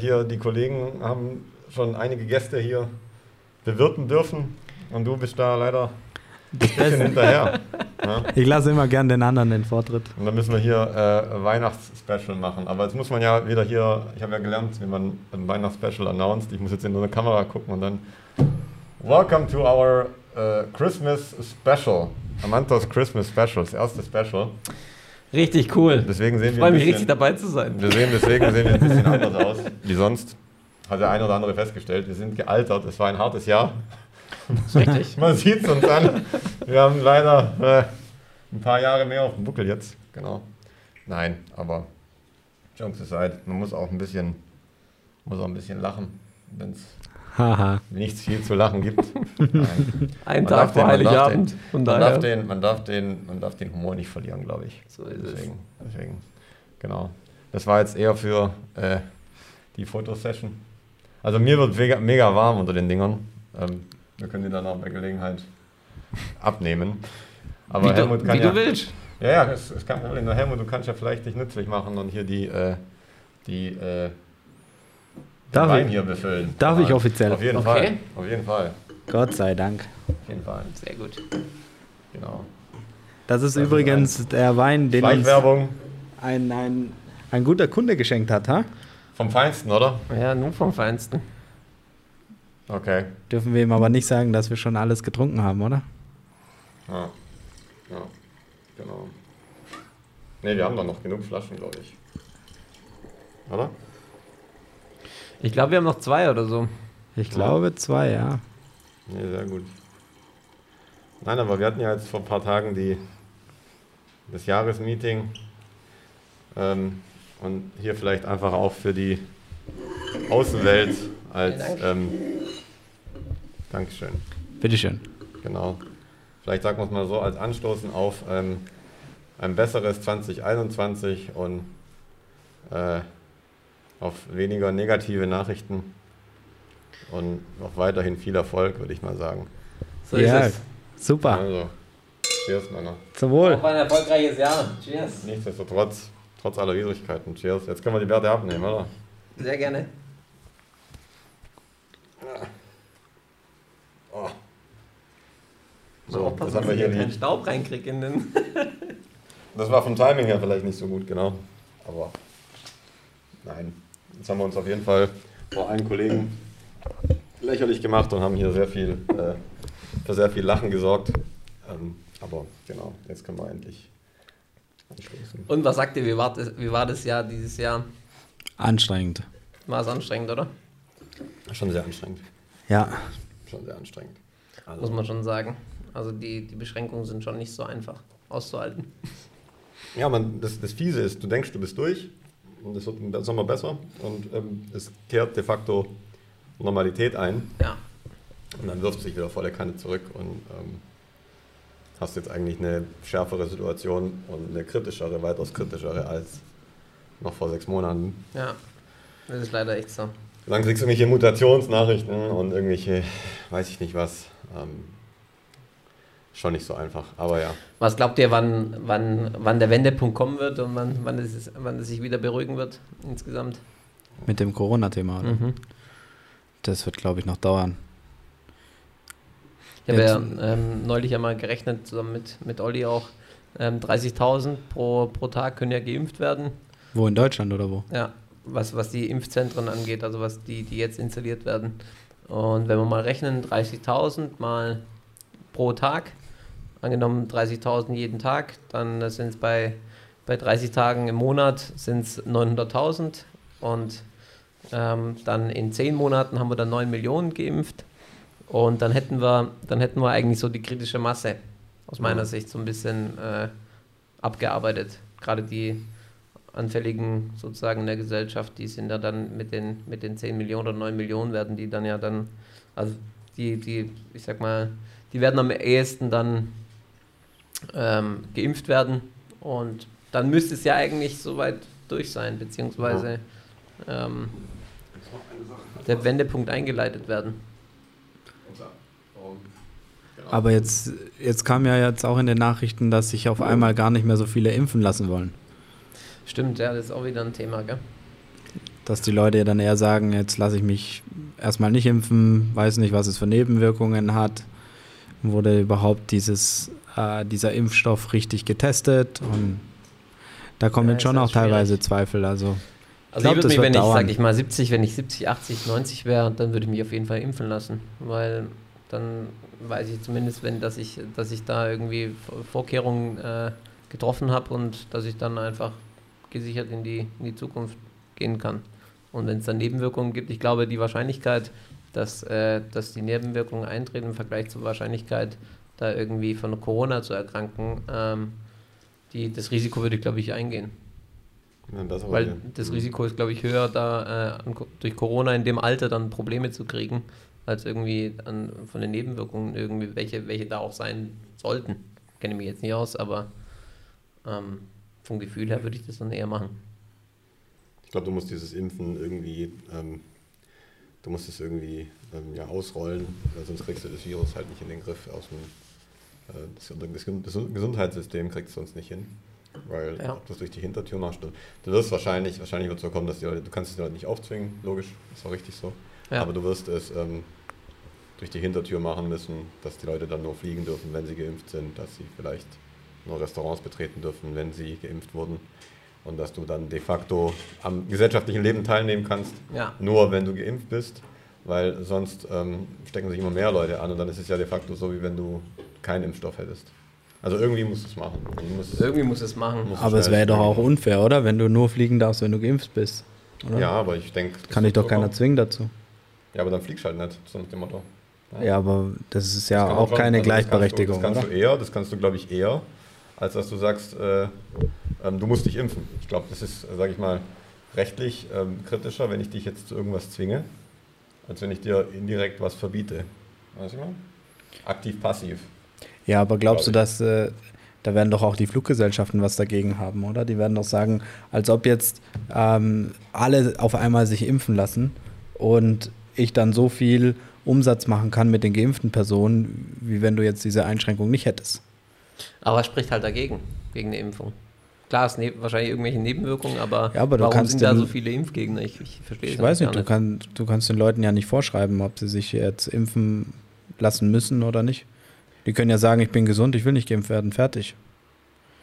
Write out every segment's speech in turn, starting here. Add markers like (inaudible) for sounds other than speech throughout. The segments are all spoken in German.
hier die Kollegen haben schon einige Gäste hier bewirten dürfen und du bist da leider ein bisschen hinterher. (laughs) Ja? Ich lasse immer gern den anderen den Vortritt. Und dann müssen wir hier äh, Weihnachtsspecial machen. Aber jetzt muss man ja wieder hier, ich habe ja gelernt, wie man ein Weihnachtsspecial announced. Ich muss jetzt in so eine Kamera gucken und dann Welcome to our uh, Christmas Special. Amantos Christmas Special, das erste Special. Richtig cool. Deswegen sehen Ich freue mich bisschen- richtig dabei zu sein. Wir sehen, deswegen sehen wir ein bisschen anders aus wie sonst. Hat der eine oder andere festgestellt. Wir sind gealtert. Es war ein hartes Jahr. Richtig. (laughs) Man sieht es uns an. Wir haben leider äh, ein paar Jahre mehr auf dem Buckel jetzt. Genau. Nein, aber Jokes aside, man muss auch ein bisschen, muss auch ein bisschen lachen, wenn es Haha. (laughs) nichts viel zu lachen gibt. (laughs) Ein Tag vor den- man darf Heiligabend. Man darf, den, man, darf den, man darf den Humor nicht verlieren, glaube ich. So ist es. Deswegen, deswegen, genau. Das war jetzt eher für äh, die Fotosession. Also mir wird mega, mega warm unter den Dingern. Ähm, wir können die dann auch bei Gelegenheit abnehmen. Aber wie Helmut du, kann wie ja, du willst. Ja, ja, das ist kein Problem. Helmut, du kannst ja vielleicht dich nützlich machen und hier die, äh, die äh, Darf Wein ich? hier befüllen. Darf ich Ja, offiziell? Auf jeden Okay. Fall. Auf jeden Fall. Gott sei Dank. Auf jeden Fall. Sehr gut. Genau. Das ist Das ist übrigens der Wein, den uns ein, ein, ein guter Kunde geschenkt hat, ha? vom Feinsten, oder? Ja, nur vom Feinsten. Okay. Dürfen wir ihm aber nicht sagen, dass wir schon alles getrunken haben, oder? Ja. Ja, genau. Ne, wir haben doch noch genug Flaschen, glaube ich. Oder? Ich glaube, wir haben noch zwei oder so. Ich glaube zwei, ja. Ne, sehr gut. Nein, aber wir hatten ja jetzt vor ein paar Tagen die, das Jahresmeeting. Ähm, und hier vielleicht einfach auch für die Außenwelt als. Vielen Ähm, Dankeschön. Bitteschön. Genau. Vielleicht sagen wir es mal so als Anstoßen auf ähm, ein besseres 2021 und äh, auf weniger negative Nachrichten und noch weiterhin viel Erfolg, würde ich mal sagen. So ja, ist super. Also, cheers, Männer. Zum es. Wohl. Auf ein erfolgreiches Jahr. Cheers. Nichtsdestotrotz, trotz aller Widrigkeiten, cheers. Jetzt können wir die Werte abnehmen, oder? Sehr gerne. Oh. So, So, aufpassen, das haben wir dass hier ich keinen Staub reinkriege in den. Das war vom Timing her vielleicht nicht so gut, genau. Aber nein, jetzt haben wir uns auf jeden Fall vor allen Kollegen lächerlich gemacht und haben hier sehr viel, äh, für sehr viel Lachen gesorgt. Ähm, aber genau, jetzt können wir endlich anstoßen. Und was sagt ihr, wie war, das, wie war das Jahr dieses Jahr? Anstrengend. War es anstrengend, oder? Schon sehr anstrengend. Ja. Schon sehr anstrengend. Also, Muss man schon sagen. Also die, die Beschränkungen sind schon nicht so einfach auszuhalten. ja, man, das, das Fiese ist, du denkst, du bist durch es wird im Sommer besser und ähm, es kehrt de facto Normalität ein. Ja. Und dann wirft sich wieder volle Kanne zurück und ähm, hast jetzt eigentlich eine schärfere Situation und eine kritischere, weitaus kritischere als noch vor sechs Monaten. Ja. Das ist leider echt so. Dann kriegst du irgendwelche Mutationsnachrichten und irgendwelche, weiß ich nicht was. Ähm, schon nicht so einfach, aber ja. Was glaubt ihr, wann, wann, wann der Wendepunkt kommen wird und wann, wann, es, wann es sich wieder beruhigen wird insgesamt? Mit dem Corona-Thema. Mhm. Das wird, glaube ich, noch dauern. Ich habe ja ähm, neulich einmal gerechnet, zusammen mit, mit Olli auch, ähm, 30.000 pro, pro Tag können ja geimpft werden. Wo in Deutschland oder wo? Ja, was, was die Impfzentren angeht, also was die, die jetzt installiert werden. Und wenn wir mal rechnen, 30.000 mal pro Tag, angenommen 30.000 jeden Tag, dann sind es bei, bei 30 Tagen im Monat sind es 900.000 und ähm, dann in 10 Monaten haben wir dann 9 Millionen geimpft und dann hätten wir, dann hätten wir eigentlich so die kritische Masse aus meiner Ja. Sicht so ein bisschen äh, abgearbeitet. Gerade die Anfälligen sozusagen in der Gesellschaft, die sind ja dann mit den, mit den 10 Millionen oder 9 Millionen werden die dann ja dann, also die, die, ich sag mal, die werden am ehesten dann ähm, geimpft werden und dann müsste es ja eigentlich soweit durch sein, beziehungsweise ähm, der Wendepunkt eingeleitet werden. Aber jetzt, jetzt kam ja jetzt auch in den Nachrichten, dass sich auf einmal gar nicht mehr so viele impfen lassen wollen. Stimmt, ja, das ist auch wieder ein Thema, gell? Dass die Leute ja dann eher sagen, jetzt lasse ich mich erstmal nicht impfen, weiß nicht, was es für Nebenwirkungen hat. Wurde überhaupt dieses, äh, dieser Impfstoff richtig getestet? Und da kommen Ja, jetzt schon auch halt schwierig. teilweise Zweifel. Also Also glaub, ich würde mich, wenn ich, dauern. sag ich mal, 70, wenn ich 70, 80, 90 wäre, dann würde ich mich auf jeden Fall impfen lassen. Weil dann weiß ich zumindest, wenn, dass ich, dass ich da irgendwie Vor- Vorkehrungen äh, getroffen habe und dass ich dann einfach gesichert in die, in die Zukunft gehen kann. Und wenn es dann Nebenwirkungen gibt, ich glaube, die Wahrscheinlichkeit, dass, äh, dass die Nebenwirkungen eintreten im Vergleich zur Wahrscheinlichkeit, da irgendwie von Corona zu erkranken, ähm, die, das Risiko würde ich, glaube ich, eingehen. Ja, das Weil ja. das Risiko ist, glaube ich, höher, da äh, an, durch Corona in dem Alter dann Probleme zu kriegen, als irgendwie an, von den Nebenwirkungen, irgendwie, welche, welche da auch sein sollten. Kenne mich jetzt nicht aus, aber ähm, vom Gefühl her würde ich das dann eher machen. Ich glaube, du musst dieses Impfen irgendwie, ähm, du musst es irgendwie ähm, ja, ausrollen, weil sonst kriegst du das Virus halt nicht in den Griff aus dem äh, das, das, Gesundheitssystem kriegst du sonst nicht hin. Weil Ja. ob du das durch die Hintertür machst, du, du wirst wahrscheinlich, wahrscheinlich wird es so kommen, dass die Leute, du kannst es die Leute nicht aufzwingen, logisch, ist auch richtig so. Ja. Aber du wirst es ähm, durch die Hintertür machen müssen, dass die Leute dann nur fliegen dürfen, wenn sie geimpft sind, dass sie vielleicht nur Restaurants betreten dürfen, wenn sie geimpft wurden. Und dass du dann de facto am gesellschaftlichen Leben teilnehmen kannst, Ja. nur wenn du geimpft bist, weil sonst ähm, stecken sich immer mehr Leute an und dann ist es ja de facto so, wie wenn du keinen Impfstoff hättest. Also irgendwie musst du es machen. Du musst Irgendwie muss es machen. Aber es wäre doch auch unfair, oder? Wenn du nur fliegen darfst, wenn du geimpft bist. Oder? ja, aber ich denke. Kann dich doch keiner zwingen dazu. Ja, aber dann fliegst du halt nicht, so nach dem Motto. Ja, aber das ist Das ja man auch schon- keine also das Gleichberechtigung, kannst du, das kannst du eher, das kannst du, glaube ich, eher, als dass du sagst, äh, ähm, du musst dich impfen. Ich glaube, das ist, sage ich mal, rechtlich ähm, kritischer, wenn ich dich jetzt zu irgendwas zwinge, als wenn ich dir indirekt was verbiete. Weißt du mal? Aktiv, passiv. Ja, aber glaubst du, Glaub dass äh, da werden doch auch die Fluggesellschaften was dagegen haben, oder? Die werden doch sagen, als ob jetzt ähm, alle auf einmal sich impfen lassen und ich dann so viel Umsatz machen kann mit den geimpften Personen, wie wenn du jetzt diese Einschränkung nicht hättest. Aber es spricht halt dagegen, gegen eine Impfung. Klar, es ne wahrscheinlich irgendwelche Nebenwirkungen, aber, Ja, aber du warum sind da so viele Impfgegner? Ich, ich verstehe Ich es weiß gar nicht, du, kann, du kannst den Leuten ja nicht vorschreiben, ob sie sich jetzt impfen lassen müssen oder nicht. Die können ja sagen, ich bin gesund, ich will nicht geimpft werden, fertig.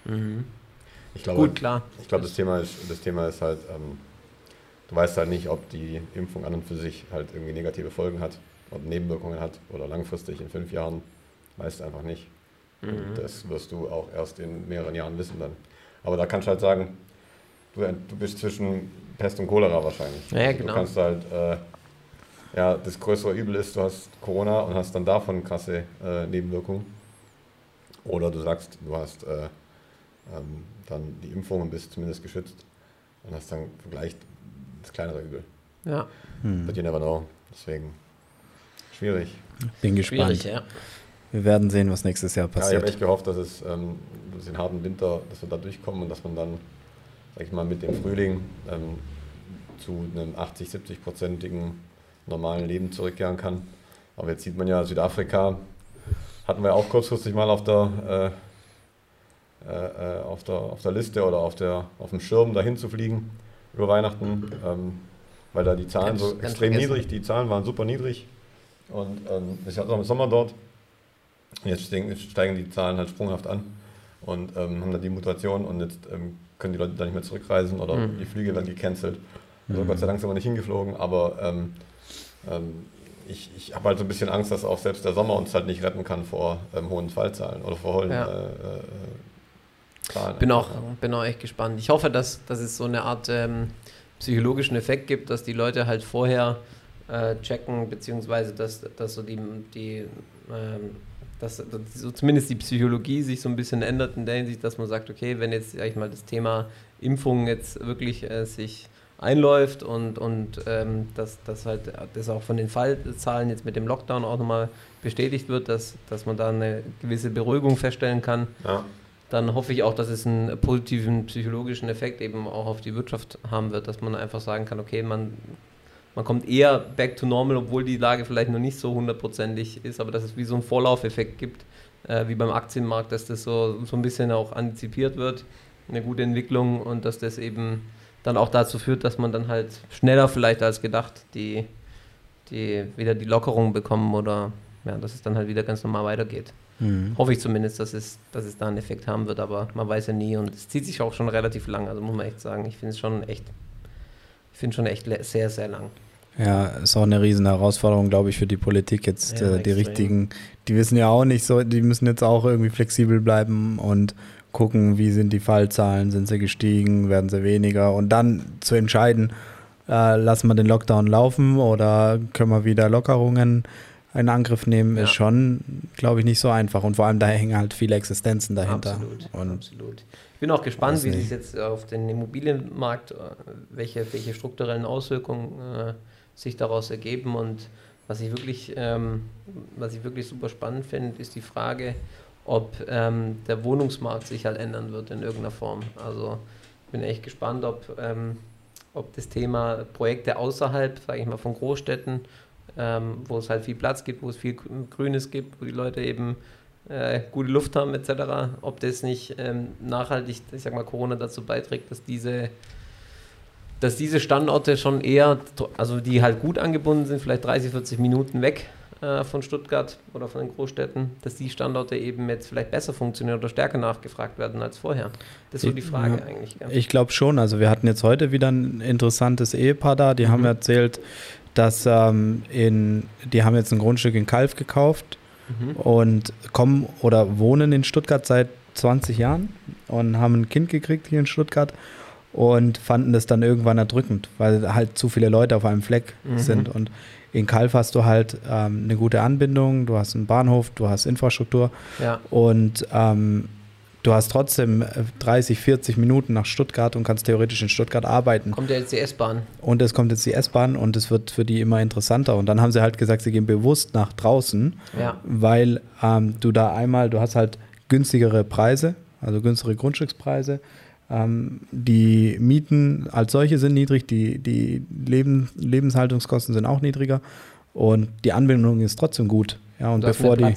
Mhm. Ich glaube, Gut, klar. Ich glaube, das Thema ist, das Thema ist halt, ähm, du weißt halt nicht, ob die Impfung an und für sich halt irgendwie negative Folgen hat, ob Nebenwirkungen hat oder langfristig in fünf Jahren, weißt du einfach nicht. Mhm. Das wirst du auch erst in mehreren Jahren wissen dann. Aber da kannst du halt sagen, du, du bist zwischen Pest und Cholera wahrscheinlich. Ja, ja, Also genau. Du kannst halt, äh, ja, das größere Übel ist, du hast Corona und hast dann davon krasse äh, Nebenwirkungen. Oder du sagst, du hast äh, ähm, dann die Impfung und bist zumindest geschützt und hast dann vielleicht das kleinere Übel. Ja, Hm. But you never know. Deswegen schwierig. Bin gespannt. schwierig, ja. Wir werden sehen, was nächstes Jahr Ja, ich passiert. habe echt gehofft, dass es ähm, den harten Winter, dass wir da durchkommen und dass man dann, sag ich mal, mit dem Frühling ähm, zu einem 80, 70-prozentigen normalen Leben zurückkehren kann. Aber jetzt sieht man ja, Südafrika hatten wir auch kurzfristig mal auf der, äh, äh, auf der, auf der Liste oder auf, der, auf dem Schirm dahin zu fliegen über Weihnachten, ähm, weil da die Zahlen Ganz- so ganz extrem vergessen. niedrig, die Zahlen waren super niedrig und ähm, ist ja auch im Sommer dort. Jetzt steigen, die Zahlen halt sprunghaft an und ähm, haben dann die Mutation und jetzt ähm, können die Leute da nicht mehr zurückreisen oder Mhm. die Flüge werden gecancelt. Also Gott sei Dank sind wir nicht hingeflogen, aber ähm, ähm, ich, ich habe halt so ein bisschen Angst, dass auch selbst der Sommer uns halt nicht retten kann vor ähm, hohen Fallzahlen oder vor hohen Ja. äh, äh, Zahlen. Bin auch, bin auch echt gespannt. Ich hoffe, dass, dass es so eine Art ähm, psychologischen Effekt gibt, dass die Leute halt vorher äh, checken, beziehungsweise dass, dass so die, die ähm, dass, dass so zumindest die Psychologie sich so ein bisschen ändert in der Hinsicht, dass man sagt, okay, wenn jetzt, sag ich mal, das Thema Impfung jetzt wirklich äh, sich einläuft und, und ähm, dass, dass halt das auch von den Fallzahlen jetzt mit dem Lockdown auch nochmal bestätigt wird, dass, dass man da eine gewisse Beruhigung feststellen kann, Ja. dann hoffe ich auch, dass es einen positiven psychologischen Effekt eben auch auf die Wirtschaft haben wird, dass man einfach sagen kann, okay, man, man kommt eher back to normal, obwohl die Lage vielleicht noch nicht so hundertprozentig ist, aber dass es wie so einen Vorlaufeffekt gibt, äh, wie beim Aktienmarkt, dass das so, so ein bisschen auch antizipiert wird, eine gute Entwicklung und dass das eben dann auch dazu führt, dass man dann halt schneller vielleicht als gedacht die, die wieder die Lockerung bekommen oder ja, dass es dann halt wieder ganz normal weitergeht. Mhm. Hoffe ich zumindest, dass es, dass es da einen Effekt haben wird, aber man weiß ja nie und es zieht sich auch schon relativ lang, also muss man echt sagen, ich finde es schon echt, ich finde schon echt sehr, sehr lang. Ja, ist auch eine riesen Herausforderung, glaube ich, für die Politik jetzt ja, äh, die extrem. richtigen, die wissen ja auch nicht so, die müssen jetzt auch irgendwie flexibel bleiben und gucken, wie sind die Fallzahlen, sind sie gestiegen, werden sie weniger und dann zu entscheiden, äh, lassen wir den Lockdown laufen oder können wir wieder Lockerungen in Angriff nehmen, ja. ist schon, glaube ich, nicht so einfach. Und vor allem da hängen halt viele Existenzen dahinter. Absolut, und absolut. Ich bin auch gespannt, wie sich jetzt auf den Immobilienmarkt, äh, welche, welche strukturellen Auswirkungen äh, sich daraus ergeben. Und was ich wirklich, ähm, was ich wirklich super spannend finde, ist die Frage, ob ähm, der Wohnungsmarkt sich halt ändern wird in irgendeiner Form. Also bin echt gespannt, ob, ähm, ob das Thema Projekte außerhalb, sage ich mal, von Großstädten ähm, wo es halt viel Platz gibt, wo es viel Grünes gibt, wo die Leute eben äh, gute Luft haben etc., ob das nicht ähm, nachhaltig, ich sag mal, Corona dazu beiträgt, dass diese dass diese Standorte schon eher, also die halt gut angebunden sind, vielleicht 30, 40 Minuten weg äh, von Stuttgart oder von den Großstädten, dass die Standorte eben jetzt vielleicht besser funktionieren oder stärker nachgefragt werden als vorher. Das ist so die Frage ja, eigentlich. Ja. Ich glaube schon. Also wir hatten jetzt heute wieder ein interessantes Ehepaar da, die mhm. haben erzählt, dass ähm, in, die haben jetzt ein Grundstück in Kalf gekauft mhm. und kommen oder wohnen in Stuttgart seit 20 Jahren und haben ein Kind gekriegt hier in Stuttgart und fanden das dann irgendwann erdrückend, weil halt zu viele Leute auf einem Fleck mhm. sind. Und in Kalf hast du halt ähm, eine gute Anbindung, du hast einen Bahnhof, du hast Infrastruktur ja. und ähm, du hast trotzdem 30, äh, 40 Minuten nach Stuttgart und kannst theoretisch in Stuttgart arbeiten. Kommt ja jetzt die S-Bahn. Und es kommt jetzt die S-Bahn und es wird für die immer interessanter. Und dann haben sie halt gesagt, sie gehen bewusst nach draußen, ja. weil ähm, du da einmal, du hast halt günstigere Preise, also günstigere Grundstückspreise. Ähm, die Mieten als solche sind niedrig, die, die Leben, Lebenshaltungskosten sind auch niedriger und die Anbindung ist trotzdem gut. Ja, und bevor die.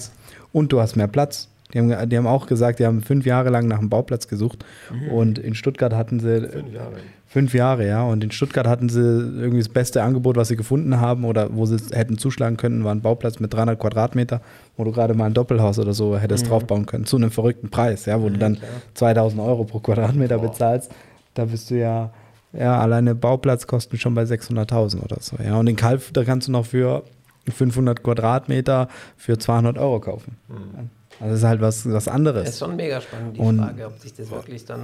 Und du hast mehr Platz. Die haben, die haben auch gesagt, die haben fünf Jahre lang nach einem Bauplatz gesucht. Mhm. Und in Stuttgart hatten sie. Fünf Jahre. Fünf Jahre, ja. Und in Stuttgart hatten sie irgendwie das beste Angebot, was sie gefunden haben oder wo sie hätten zuschlagen können, war ein Bauplatz mit 300 Quadratmeter, wo du gerade mal ein Doppelhaus oder so hättest mhm. draufbauen können. Zu einem verrückten Preis, ja, wo mhm, du dann klar. 2000 Euro pro Quadratmeter Boah. bezahlst. Da bist du ja. Ja, alleine Bauplatzkosten schon bei 600.000 oder so. Ja, und in Kalf, da kannst du noch für 500 Quadratmeter für 200 Euro kaufen. Mhm. Also das ist halt was, was anderes. Das ist schon mega spannend, die und, Frage, ob sich das wirklich dann.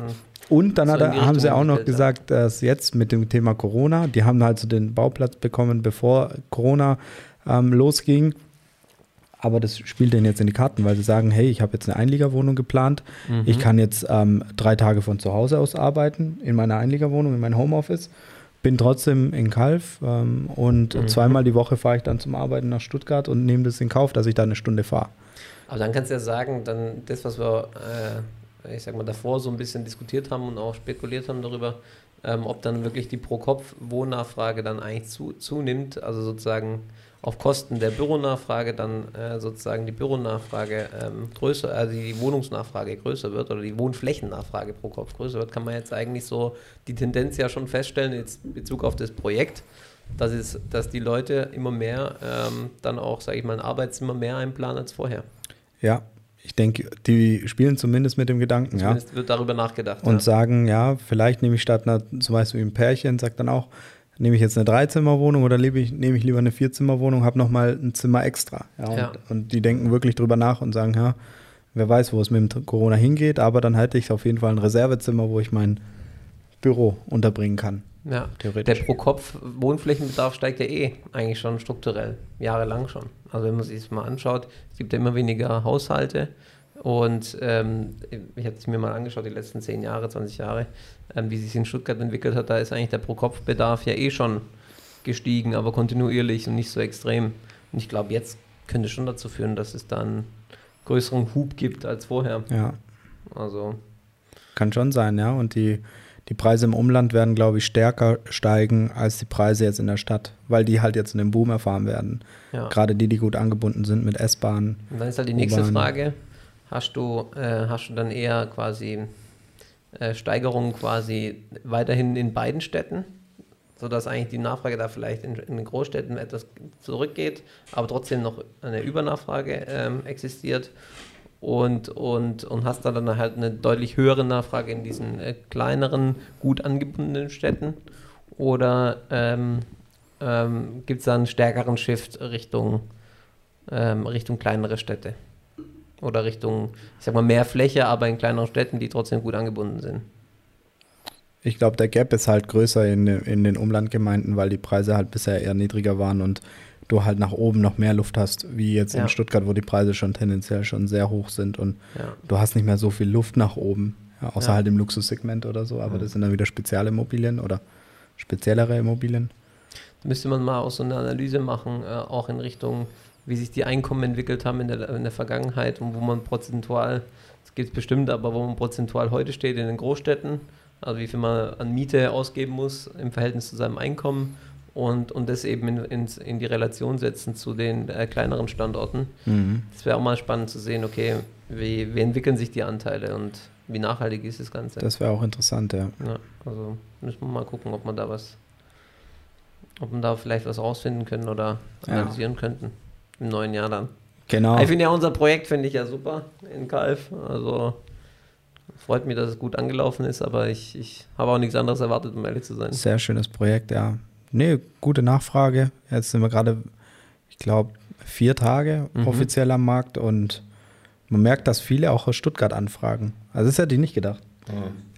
Und dann so er, haben sie auch noch gesagt, dass jetzt mit dem Thema Corona, die haben halt so den Bauplatz bekommen, bevor Corona ähm, losging. Aber das spielt denen jetzt in die Karten, weil sie sagen, hey, ich habe jetzt eine Einliegerwohnung geplant. Mhm. Ich kann jetzt ähm, drei Tage von zu Hause aus arbeiten, in meiner Einliegerwohnung, in meinem Homeoffice. Bin trotzdem in Kalf ähm, und mhm. zweimal die Woche fahre ich dann zum Arbeiten nach Stuttgart und nehme das in Kauf, dass ich da eine Stunde fahre. Aber dann kannst du ja sagen, dann das, was wir, äh, ich sag mal, davor so ein bisschen diskutiert haben und auch spekuliert haben darüber, ähm, ob dann wirklich die Pro-Kopf-Wohnnachfrage dann eigentlich zu, zunimmt, also sozusagen auf Kosten der Büronachfrage dann äh, sozusagen die Büronachfrage ähm, größer, also die Wohnungsnachfrage größer wird oder die Wohnflächennachfrage pro Kopf größer wird, kann man jetzt eigentlich so die Tendenz ja schon feststellen, jetzt in Bezug auf das Projekt, dass, es, dass die Leute immer mehr ähm, dann auch, sage ich mal, ein Arbeitszimmer mehr einplanen als vorher. Ja, ich denke, die spielen zumindest mit dem Gedanken, zumindest ja. wird darüber nachgedacht. Und ja. sagen, ja, vielleicht nehme ich statt einer, zum Beispiel ein Pärchen, sagt dann auch, nehme ich jetzt eine Dreizimmerwohnung oder nehme ich, nehme ich lieber eine Vierzimmerwohnung, habe nochmal ein Zimmer extra. Ja, und, ja. und, die denken wirklich drüber nach und sagen, ja, wer weiß, wo es mit dem Corona hingeht, aber dann halte ich auf jeden Fall ein Reservezimmer, wo ich mein Büro unterbringen kann. Ja, theoretisch. Der Pro-Kopf-Wohnflächenbedarf steigt ja eh eigentlich schon strukturell, jahrelang schon. Also wenn man sich das mal anschaut, es gibt ja immer weniger Haushalte und ähm, ich habe es mir mal angeschaut, die letzten 10 Jahre, 20 Jahre, ähm, wie sich in Stuttgart entwickelt hat, da ist eigentlich der Pro-Kopf-Bedarf ja eh schon gestiegen, aber kontinuierlich und nicht so extrem. Und ich glaube, jetzt könnte schon dazu führen, dass es dann größeren Hub gibt als vorher. Ja. Also. Kann schon sein, ja. Und die die Preise im Umland werden, glaube ich, stärker steigen als die Preise jetzt in der Stadt, weil die halt jetzt in den Boom erfahren werden. Ja. Gerade die, die gut angebunden sind mit S-Bahn. Und dann ist halt die nächste Frage: Hast du, äh, hast du dann eher quasi äh, Steigerung quasi weiterhin in beiden Städten, sodass eigentlich die Nachfrage da vielleicht in, in den Großstädten etwas zurückgeht, aber trotzdem noch eine Übernachfrage ähm, existiert und, und, und hast da dann halt eine deutlich höhere Nachfrage in diesen äh, kleineren, gut angebundenen Städten? Oder ähm, ähm, gibt es da einen stärkeren Shift Richtung, ähm, Richtung kleinere Städte? Oder Richtung, ich sag mal, mehr Fläche, aber in kleineren Städten, die trotzdem gut angebunden sind? Ich glaube, der Gap ist halt größer in, in den Umlandgemeinden, weil die Preise halt bisher eher niedriger waren und du halt nach oben noch mehr Luft hast, wie jetzt Ja. in Stuttgart, wo die Preise schon tendenziell schon sehr hoch sind und Ja. du hast nicht mehr so viel Luft nach oben, ja, außer halt im Luxussegment oder so, aber Mhm. das sind dann wieder Spezialimmobilien oder speziellere Immobilien. müsste man mal auch so eine Analyse machen, äh, auch in Richtung, wie sich die Einkommen entwickelt haben in der, in der Vergangenheit und wo man prozentual, das gibt es bestimmt, aber wo man prozentual heute steht in den Großstädten, also wie viel man an Miete ausgeben muss im Verhältnis zu seinem Einkommen und, und das eben in, ins, in die Relation setzen zu den äh, kleineren Standorten. Das wäre auch mal spannend zu sehen, okay, wie, wie entwickeln sich die Anteile und wie nachhaltig ist das Ganze. Das wäre auch interessant, ja. Ja, also müssen wir mal gucken, ob man da was, ob man da vielleicht was rausfinden können oder Ja. analysieren könnten. Im neuen Jahr dann. Genau. Ich finde ja unser Projekt finde ich ja super in Kalf. Also freut mich, dass es gut angelaufen ist, aber ich, ich habe auch nichts anderes erwartet, um ehrlich zu sein. Sehr schönes Projekt, ja. Nee, gute Nachfrage. Jetzt sind wir gerade, ich glaube, vier Tage Mhm. offiziell am Markt und man merkt, dass viele auch aus Stuttgart anfragen. Also das hätte ich nicht gedacht.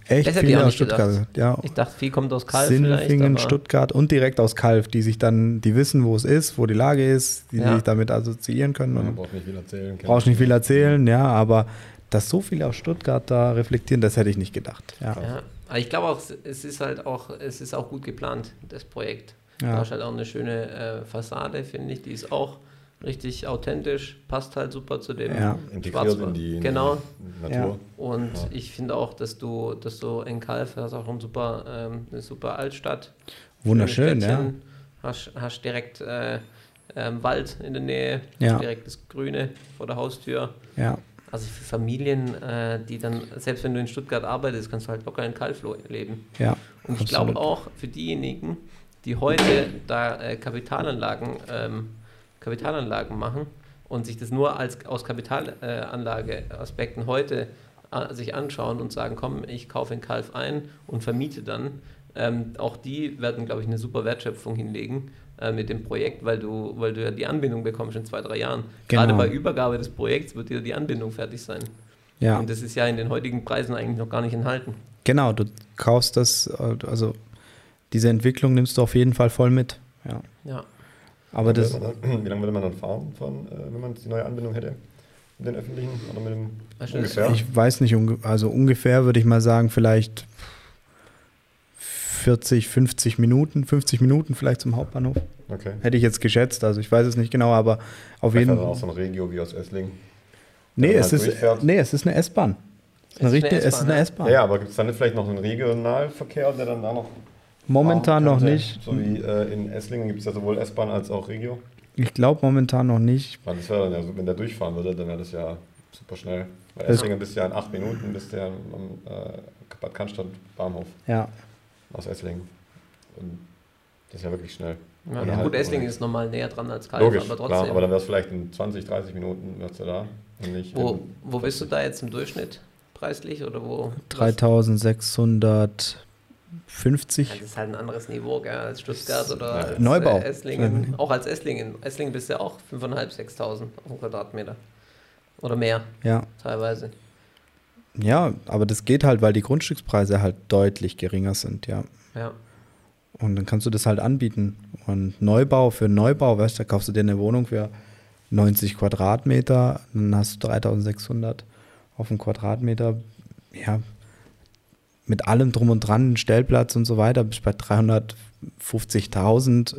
Echt Das viele auch aus gedacht. Stuttgart. Ja. Ich dachte, viel kommt aus Kalf. Sindelfingen, aber- Stuttgart und direkt aus Kalf, die sich dann, die wissen, wo es ist, wo die Lage ist, die Ja. sich damit assoziieren können. Man Und braucht nicht viel erzählen. brauchst nicht viel erzählen, ja, aber dass so viele aus Stuttgart da reflektieren, das hätte ich nicht gedacht. Ja. Ja, aber ich glaube auch, es ist halt auch, es ist auch gut geplant, das Projekt. Ja. Da hast halt auch eine schöne äh, Fassade, finde ich, die ist auch richtig authentisch, passt halt super zu dem Ja. Integriert Schwarzwald. in die, in Genau. die Natur. Und Ja. ich finde auch, dass du, dass du in Kalf hast auch ein super, ähm, eine super Altstadt. Wunderschön, ja. Hast, hast direkt äh, ähm, Wald in der Nähe, Ja. hast direkt das Grüne vor der Haustür. Ja, Also für Familien, äh, die dann, selbst wenn du in Stuttgart arbeitest, kannst du halt locker in Kalf lo- leben. ja. Und ich glaube auch für diejenigen, die heute da äh, Kapitalanlagen, ähm, Kapitalanlagen machen und sich das nur als aus Kapitalanlageaspekten heute äh, sich anschauen und sagen, komm, ich kaufe in Kalf ein und vermiete dann, ähm, auch die werden, glaube ich, eine super Wertschöpfung hinlegen äh, mit dem Projekt, weil du, weil du ja die Anbindung bekommst in zwei, drei Jahren. Genau. Gerade bei Übergabe des Projekts wird dir die Anbindung fertig sein. Ja, Und das ist ja in den heutigen Preisen eigentlich noch gar nicht enthalten. genau, du kaufst das, also diese Entwicklung nimmst du auf jeden Fall voll mit. Ja. Ja. Aber das, Wie lange würde man dann fahren, von, äh, wenn man die neue Anbindung hätte? Mit den öffentlichen oder mit dem ungefähr? ich weiß nicht, also ungefähr würde ich mal sagen, vielleicht 40, 50 Minuten, 50 Minuten vielleicht zum Hauptbahnhof. Okay. Hätte ich jetzt geschätzt, also ich weiß es nicht genau, aber auf jeden dann auch Fall. so ein Regio wie aus Essling. Nee, es halt ist, nee, es ist eine S-Bahn. Es ist eine, Es ist eine richtige- es ist S-Bahn, eine ja. S-Bahn. Ja, ja, aber gibt es dann nicht vielleicht noch einen Regionalverkehr, der dann da noch Momentan noch nicht. So wie äh, in Esslingen gibt es ja sowohl S-Bahn als auch Regio. Ich glaube momentan noch nicht. Weil das wäre dann ja so, wenn der durchfahren würde, dann wäre das ja super schnell. Bei Das- Esslingen bist du ja in acht Minuten, bist ja am äh, Bad Cannstatt Bahnhof Ja, aus Esslingen. Und das ist ja wirklich schnell. Ja, gut, halt- Esslingen oder- ist normal näher dran als Kalf, Logisch, aber klar, trotzdem. aber dann wäre es vielleicht in 20, 30 Minuten wärst du da. Und nicht wo, wo bist du da jetzt im Durchschnitt preislich oder wo? 3650. Ja, das ist halt ein anderes Niveau gell, als Stuttgart oder Ja. als, Neubau. Äh, Esslingen. Auch als Esslingen. Esslingen bist du ja auch 5.500, 6.000 auf dem Quadratmeter. Oder mehr Ja. teilweise. Ja, aber das geht halt, weil die Grundstückspreise halt deutlich geringer sind, ja. Ja. Und dann kannst du das halt anbieten. Und Neubau für Neubau, weißt du, da kaufst du dir eine Wohnung für 90 Quadratmeter, dann hast du 3600 auf dem Quadratmeter. Ja, mit allem drum und dran, Stellplatz und so weiter, bist bei 350.000.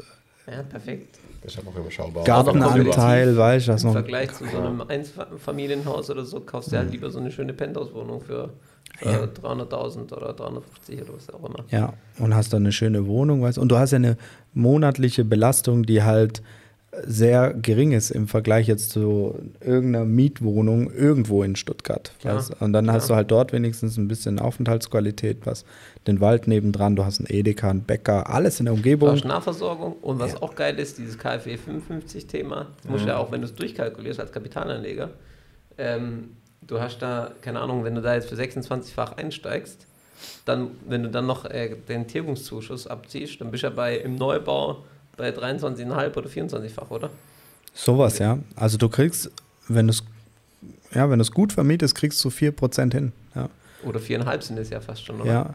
ja, perfekt. Das ist ja noch überschaubar. Gartenanteil, weißt du, das Im noch. Vergleich zu so einem Einfamilienhaus oder so kaufst du halt lieber so eine schöne Penthouse-Wohnung für, für Ja. 300.000 oder 350 oder was auch immer. Ja, und hast dann eine schöne Wohnung, weißt du. Und du hast ja eine monatliche Belastung, die halt sehr gering ist im Vergleich jetzt zu irgendeiner Mietwohnung irgendwo in Stuttgart. Weißt? Und dann hast klar. du halt dort wenigstens ein bisschen Aufenthaltsqualität, was den Wald nebendran, du hast einen Edeka, einen Bäcker, alles in der Du Umgebung. hast Nahversorgung und was Ja. auch geil ist, dieses KfW 55-Thema, das musst du ja auch, wenn du es durchkalkulierst als Kapitalanleger, ähm, du hast da, keine Ahnung, wenn du da jetzt für 26-fach einsteigst, dann, wenn du dann noch äh, den Tilgungszuschuss abziehst, dann bist du ja bei im Neubau bei 23,5 oder 24-fach, oder? Sowas, ja. Also du kriegst, wenn du es ja, wenn du es gut vermietest, kriegst du 4% hin. Ja. Oder 4,5 sind es ja fast schon, oder? ja.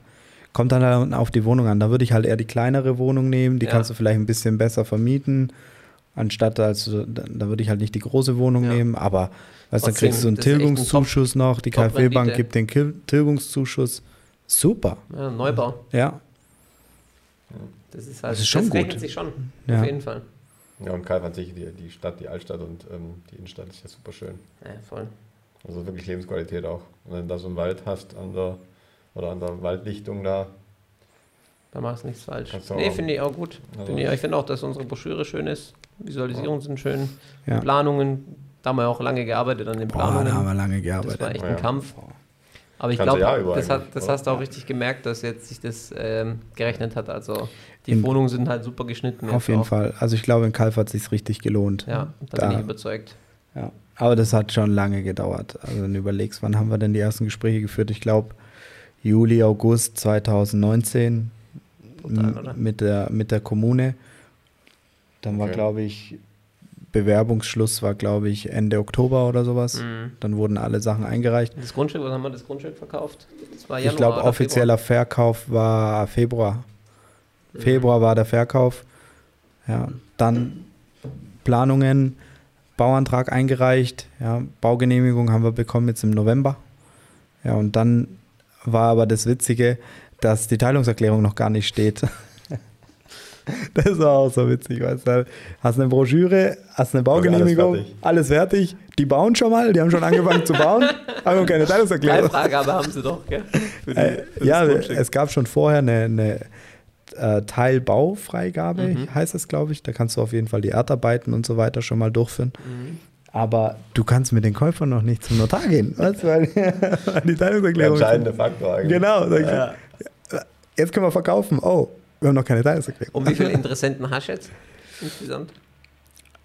Kommt dann halt auf die Wohnung an. Da würde ich halt eher die kleinere Wohnung nehmen, die Ja. kannst du vielleicht ein bisschen besser vermieten. Anstatt, also, da, würde ich halt nicht die große Wohnung Ja. nehmen, aber weißt, dann kriegst du einen echt ein Tilgungszuschuss noch, die KfW-Bank gibt den Tilgungszuschuss. Super, Ja, Neubau. ja. Das ist halt, Das ist schon rechnet gut. sich schon, Ja. auf jeden Fall. Ja, und Kalf an sich, die, die Stadt, die Altstadt und ähm, die Innenstadt ist ja super schön. Ja, voll. Also wirklich Lebensqualität auch. Und wenn du da so einen Wald hast an der, oder an der Waldlichtung da, Da machst du nichts falsch. Du Nee, finde ich auch gut. Also- Finde ich, ich finde auch, dass unsere Broschüre schön ist. Visualisierungen sind schön. Ja. Planungen, da haben wir auch lange gearbeitet an den Boah, da haben Planungen. wir lange das war gearbeitet. echt Ja. ein Kampf. Aber ich glaube, das, hat, das hast du auch richtig gemerkt, dass jetzt sich das ähm, gerechnet hat. Also die In- Wohnungen sind halt super geschnitten. Auf jeden auch. Fall. Also ich glaube, in Kalf hat es sich richtig gelohnt. Ja, da, Da- bin ich überzeugt. Ja, aber das hat schon lange gedauert. Also wenn du überlegst, wann haben wir denn die ersten Gespräche geführt? Ich glaube Juli, August 2019 Brutal, m- oder? mit der, mit der Kommune. Dann war, Okay. glaube ich, Bewerbungsschluss war, glaube ich, Ende Oktober oder sowas. Mhm. Dann wurden alle Sachen eingereicht. Das Grundstück, was haben wir das Grundstück verkauft? Das war ich Januar glaube, oder offizieller Verkauf war Februar. Mhm. Februar war der Verkauf. Ja, dann Planungen, Bauantrag eingereicht, ja, Baugenehmigung haben wir bekommen jetzt im November. Ja, und dann war aber das Witzige, dass die Teilungserklärung noch gar nicht steht. (laughs) Das war auch so witzig, weißt du. Hast eine Broschüre, hast eine Baugenehmigung, alles alles fertig. fertig. Die bauen schon mal, die haben schon angefangen zu bauen, (laughs) haben keine Teilungserklärung. Teilfreigabe haben sie doch, gell? Für die- Äh, für das ja, Grundstück. es gab schon vorher eine, eine äh, Teilbaufreigabe, Mhm. heißt es, glaube ich. Da kannst du auf jeden Fall die Erdarbeiten und so weiter schon mal durchführen. Mhm. Aber du kannst mit den Käufern noch nicht zum Notar gehen, weißt, weil, (laughs) weil die der Teilungserklärung. entscheidende Faktor eigentlich. Genau, Ja. jetzt können wir verkaufen. Oh, wir haben noch keine Teilungserklärung. Und wie viele Interessenten hast du jetzt insgesamt?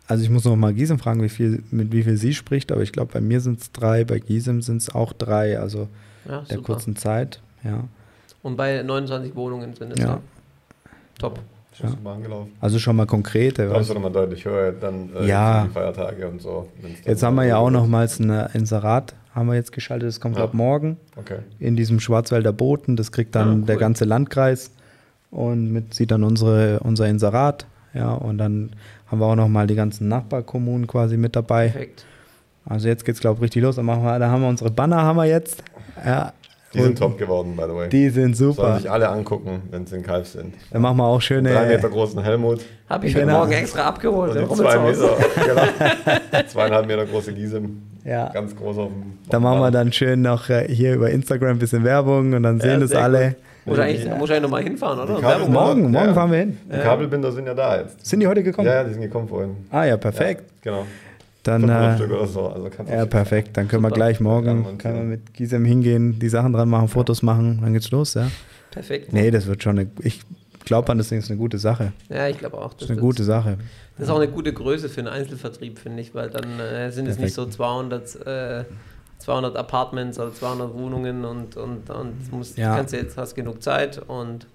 Also ich muss noch mal Gisem fragen, wie viel, mit wie viel sie spricht, aber ich glaube, bei mir sind es drei, bei Gisem sind es auch drei, also Ja, der super. kurzen Zeit. Ja. Und bei 29 Wohnungen sind es Ja. ja. Top. Ja. Also schon mal konkrete. Da ist nochmal deutlich höher dann äh, Ja. die Feiertage und so. Jetzt haben wir ja auch nochmals ein äh, Inserat, haben wir jetzt geschaltet, das kommt Ja. ab morgen Okay. in diesem Schwarzwälder Boten, das kriegt dann Ah, cool. der ganze Landkreis und mit sieht dann unsere, unser Inserat, ja, und dann haben wir auch nochmal die ganzen Nachbarkommunen quasi mit dabei. Perfekt. Also jetzt geht's, glaube ich, richtig los, dann machen wir, da haben wir unsere Banner, haben wir jetzt, ja, Die sind top geworden, by the way. die sind Sollen super. sich alle angucken, wenn sie in Kalf sind. Dann machen wir auch Drei Meter schöne, großen Helmut Habe ich Genau. heute Morgen extra abgeholt. und zwei. Meter, (laughs) genau, zweieinhalb Meter große Gisem. ja, Ganz groß auf dem. da machen wir dann schön noch äh, hier über Instagram ein bisschen Werbung und dann sehen Ja, das alle. Muss ich eigentlich, muss ich eigentlich nochmal hinfahren, oder? Kabel-? Morgen, morgen Ja. fahren wir hin. Die Kabelbinder sind ja da jetzt. Sind die heute gekommen? Ja, ja, die sind gekommen vorhin. Ah ja, perfekt. Ja, genau. Dann, äh, so. Also ja, perfekt. Dann können wir Super. gleich Kann morgen, man können wir sehen. mit Gisem hingehen, die Sachen dran machen, Fotos machen, dann geht's los, ja. Perfekt. Nee, das wird schon eine, ich glaube an das Ding ist eine gute Sache. Ja, ich glaube auch. Das ist eine gute Sache. Das ist auch eine gute Größe für einen Einzelvertrieb, finde ich, weil dann äh, sind es nicht so 200, äh, 200 Apartments oder 200 Wohnungen und, und, und musst, Ja. kannst du jetzt hast genug Zeit und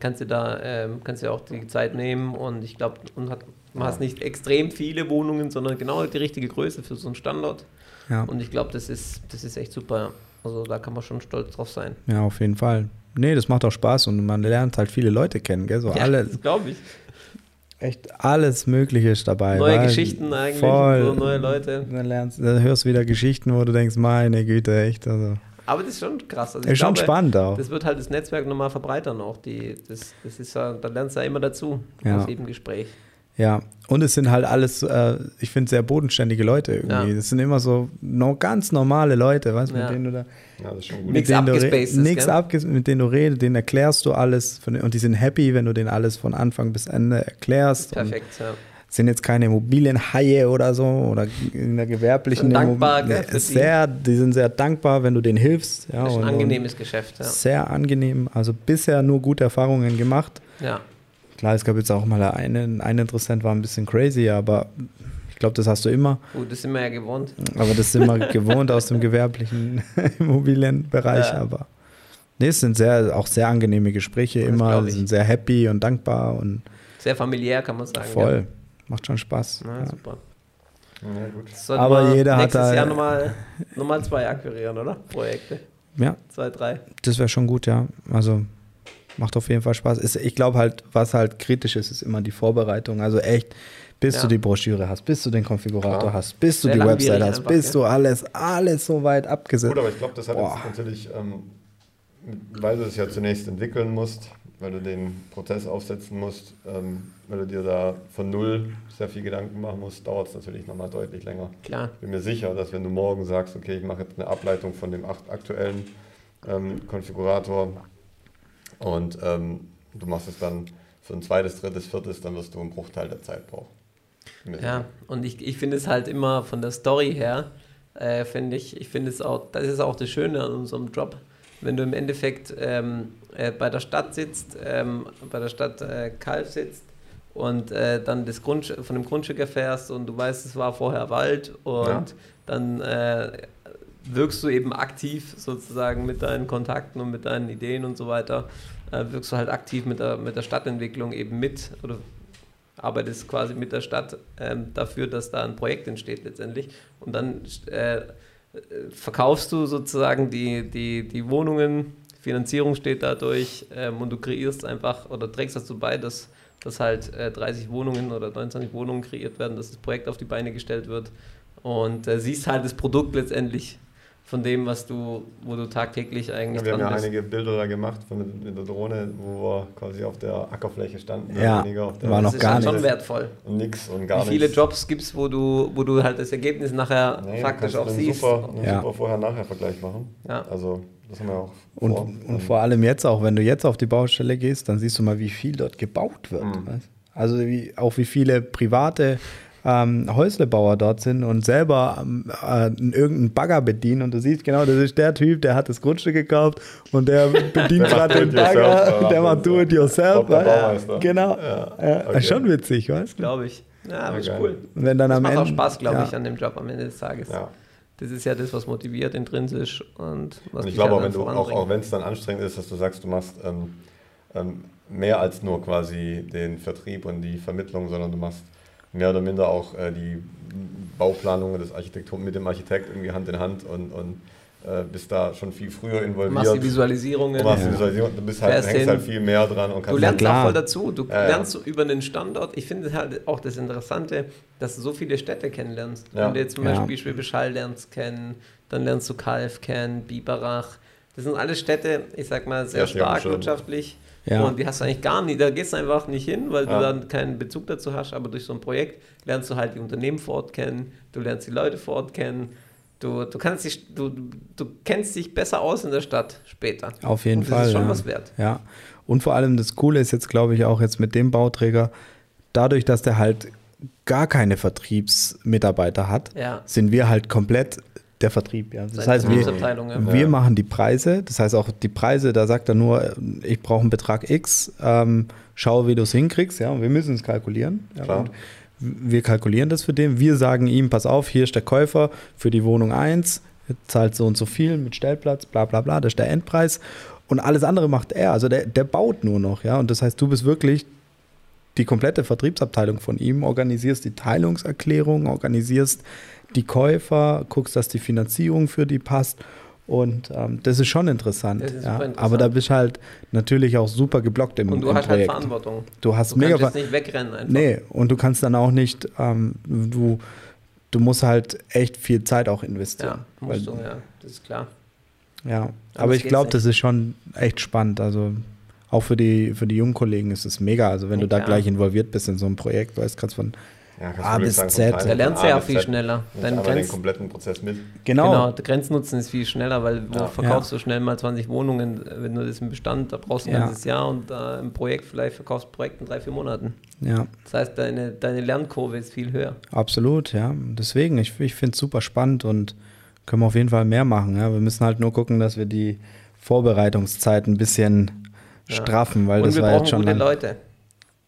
kannst du da ähm, kannst du auch die Zeit nehmen und ich glaube und hat, man hast nicht extrem viele Wohnungen, sondern genau die richtige Größe für so einen Standort Ja, und ich glaube, das ist das ist echt super. ja. Also da kann man schon stolz drauf sein. ja, auf jeden Fall. Nee, das macht auch Spaß und man lernt halt viele Leute kennen, gell? So Ja, alle, (laughs) glaube ich. Echt alles Mögliche ist dabei. Neue weil- Geschichten eigentlich, Voll. so neue Leute. Dann lernst, dann hörst du wieder Geschichten, wo du denkst, meine Güte, echt. Also, Aber das ist schon krass. Also ist schon glaube, spannend auch. Das wird halt das Netzwerk nochmal verbreitern auch. Die, das, das ist ja, da lernst du ja immer dazu Ja. aus jedem Gespräch. Ja, und es sind halt alles, äh, ich finde, sehr bodenständige Leute irgendwie. Ja. Das sind immer so no, ganz normale Leute, weißt du, Ja. mit denen du da. Ja, das ist schon gut. Nix mit denen du re- abgespacedes, Nix gell? abges mit denen du redest, denen erklärst du alles. Von, und die sind happy, wenn du denen alles von Anfang bis Ende erklärst. Und Perfekt, ja. sind jetzt keine Immobilienhaie oder so oder in der gewerblichen Sind dankbar, gell, sehr, die sind sehr dankbar, wenn du denen hilfst. Ja, Das ist ein und- und angenehmes Geschäft, ja. Sehr angenehm. Also bisher nur gute Erfahrungen gemacht. ja. Klar, es gab jetzt auch mal einen, ein Interessent war ein bisschen crazy, aber ich glaube, das hast du immer. Gut, das sind wir ja gewohnt. Aber das sind wir (laughs) gewohnt aus dem gewerblichen (laughs) Immobilienbereich. Ja. Aber nee, es sind sehr, auch sehr angenehme Gespräche Das immer, ich. sind sehr happy und dankbar und Sehr familiär, kann man sagen. voll. Macht schon Spaß. Ja. Na, Ja. super. Ja, gut. Aber wir jeder hat nächstes da- Jahr nochmal noch mal zwei akquirieren, oder? Projekte. ja, Zwei, drei. das wäre schon gut, ja. Also macht auf jeden Fall Spaß. Ist, ich glaube halt, was halt kritisch ist, ist immer die Vorbereitung. Also echt, bis Ja. du die Broschüre hast, bis du den Konfigurator Klar. hast, bis du Sehr die Website hast, einfach, bis ja. du alles, alles so weit abgesetzt Gut, aber ich glaube, das hat Boah. jetzt natürlich, ähm, weil du es ja zunächst entwickeln musst, weil du den Prozess aufsetzen musst, ähm, weil du dir da von null sehr viel Gedanken machen musst, dauert es natürlich nochmal deutlich länger. Klar. Ich bin mir sicher, dass wenn du morgen sagst, okay, ich mache jetzt eine Ableitung von dem acht aktuellen ähm, Konfigurator und ähm, du machst es dann für ein zweites, drittes, viertes, dann wirst du einen Bruchteil der Zeit brauchen. Ja, und ich, ich finde es halt immer von der Story her, äh, finde ich, ich finde es auch, das ist auch das Schöne an unserem Job, wenn du im Endeffekt ähm, äh, bei der Stadt sitzt, ähm, bei der Stadt äh, Kalf sitzt und äh, dann das Grund, von dem Grundstück erfährst und du weißt, es war vorher Wald und Ja. dann äh, wirkst du eben aktiv sozusagen mit deinen Kontakten und mit deinen Ideen und so weiter, äh, wirkst du halt aktiv mit der, mit der Stadtentwicklung eben mit oder arbeitest quasi mit der Stadt ähm, dafür, dass da ein Projekt entsteht letztendlich. Und dann äh, verkaufst du sozusagen die, die, die Wohnungen, Finanzierung steht dadurch ähm, und du kreierst einfach oder trägst dazu bei, dass, dass halt äh, 30 Wohnungen oder 29 Wohnungen kreiert werden, dass das Projekt auf die Beine gestellt wird und äh, siehst halt das Produkt letztendlich von dem, was du, wo du tagtäglich eigentlich Ja, wir haben ja bist. einige Bilder da gemacht von der Drohne, wo wir quasi auf der Ackerfläche standen. Ja, war noch das ist gar halt schon wertvoll. Und nix und gar Wie viele nichts. Jobs gibt es, wo du, wo du halt das Ergebnis nachher Nee, faktisch auch siehst? super, einen Ja. super Vorher-Nachher-Vergleich machen. Ja. Also, das haben wir auch Und, vor. und vor allem jetzt auch, wenn du jetzt auf die Baustelle gehst, dann siehst du mal, wie viel dort gebaut wird. Mhm. Also wie, auch wie viele private ähm, Häuslebauer dort sind und selber ähm, äh, irgendeinen Bagger bedienen und du siehst genau, das ist der Typ, der hat das Grundstück gekauft und der (laughs) bedient gerade den Bagger, ja, der macht do it yourself. Der? Baumeister. Genau. Ja, Ja, okay. Schon witzig, weißt du? Glaube ich. Ja, aber ist cool. Und wenn dann Das am macht Ende. auch Spaß, glaube ja. ich, an dem Job am Ende des Tages. Ja. Das ist ja das, was motiviert intrinsisch und was Und ich glaube ja auch, wenn du, auch, auch wenn es dann anstrengend ist, dass du sagst, du machst ähm, ähm, mehr als nur quasi den Vertrieb und die Vermittlung, sondern du machst mehr oder minder auch äh, die Bauplanung des Architektur mit dem Architekt irgendwie Hand in Hand und, und äh, bist da schon viel früher Du involviert. machst die Visualisierungen. Du machst die Ja. Visualisierung, du bist halt, hängst hin. halt viel mehr dran und Du kannst lernst klar. auch voll dazu. Du Ja, ja. lernst so über den Standort. Ich finde halt auch das Interessante, dass du so viele Städte kennenlernst. Ja. Wenn du jetzt zum. Beispiel Schwäbisch Hall lernst kennen, dann lernst du Kalf kennen, Biberach. Das sind alles Städte, ich sag mal, sehr stark wirtschaftlich. Ja. Und die hast du eigentlich gar nicht, da gehst du einfach nicht hin, weil Ja. du dann keinen Bezug dazu hast. Aber durch so ein Projekt lernst du halt die Unternehmen vor Ort kennen, du lernst die Leute vor Ort kennen. Du, du, kannst dich, du, du kennst dich besser aus in der Stadt später. Auf jeden Und Fall. Das ist schon ja. was wert. Ja. Und vor allem das Coole ist jetzt, glaube ich, auch jetzt mit dem Bauträger, dadurch, dass der halt gar keine Vertriebsmitarbeiter hat, Ja. sind wir halt komplett der Vertrieb. Ja. Das heißt, wir, wir machen die Preise, das heißt auch die Preise, da sagt er nur, ich brauche einen Betrag X, ähm, schau, wie du es hinkriegst, ja, und wir müssen es kalkulieren. Ja, wir kalkulieren das für den, wir sagen ihm, pass auf, hier ist der Käufer für die Wohnung 1, zahlt so und so viel mit Stellplatz, bla bla bla, das ist der Endpreis. Und alles andere macht er, also der, der baut nur noch, ja. Und das heißt, du bist wirklich die komplette Vertriebsabteilung von ihm, organisierst die Teilungserklärung, organisierst die Käufer, guckst, dass die Finanzierung für die passt. Und ähm, das ist schon interessant. Ist ja. interessant. Aber da bist halt natürlich auch super geblockt im, Und du im hast halt Projekt. Verantwortung. du hast Du mega kannst jetzt nicht wegrennen einfach. Nee, und du kannst dann auch nicht, ähm, du, du musst halt echt viel Zeit auch investieren. Ja, musst weil, du, ja, das ist klar. ja. Anders Aber ich glaube, das ist schon echt spannend. Also auch für die, für die jungen Kollegen ist es mega. Also wenn Ja, du da gleich involviert bist in so einem Projekt, weißt, kannst von Ja, kannst A du bis sagen, Z. Da lernst du ja viel Z. schneller. Nimmst Dein einmal den Grenz, kompletten Prozess mit. Genau. genau, der Grenznutzen ist viel schneller, weil wo Ja. verkaufst Ja. du schnell mal 20 Wohnungen, wenn du das im Bestand, da brauchst du ein Ja. ganzes Jahr und äh, im Projekt vielleicht verkaufst du ein Projekt in drei, vier Monaten. Ja, Das heißt, deine, deine Lernkurve ist viel höher. absolut, ja. Deswegen, ich, ich finde es super spannend und können wir auf jeden Fall mehr machen. Ja. Wir müssen halt nur gucken, dass wir die Vorbereitungszeit ein bisschen. Straffen, weil und das wir war brauchen jetzt schon gute lang. Leute.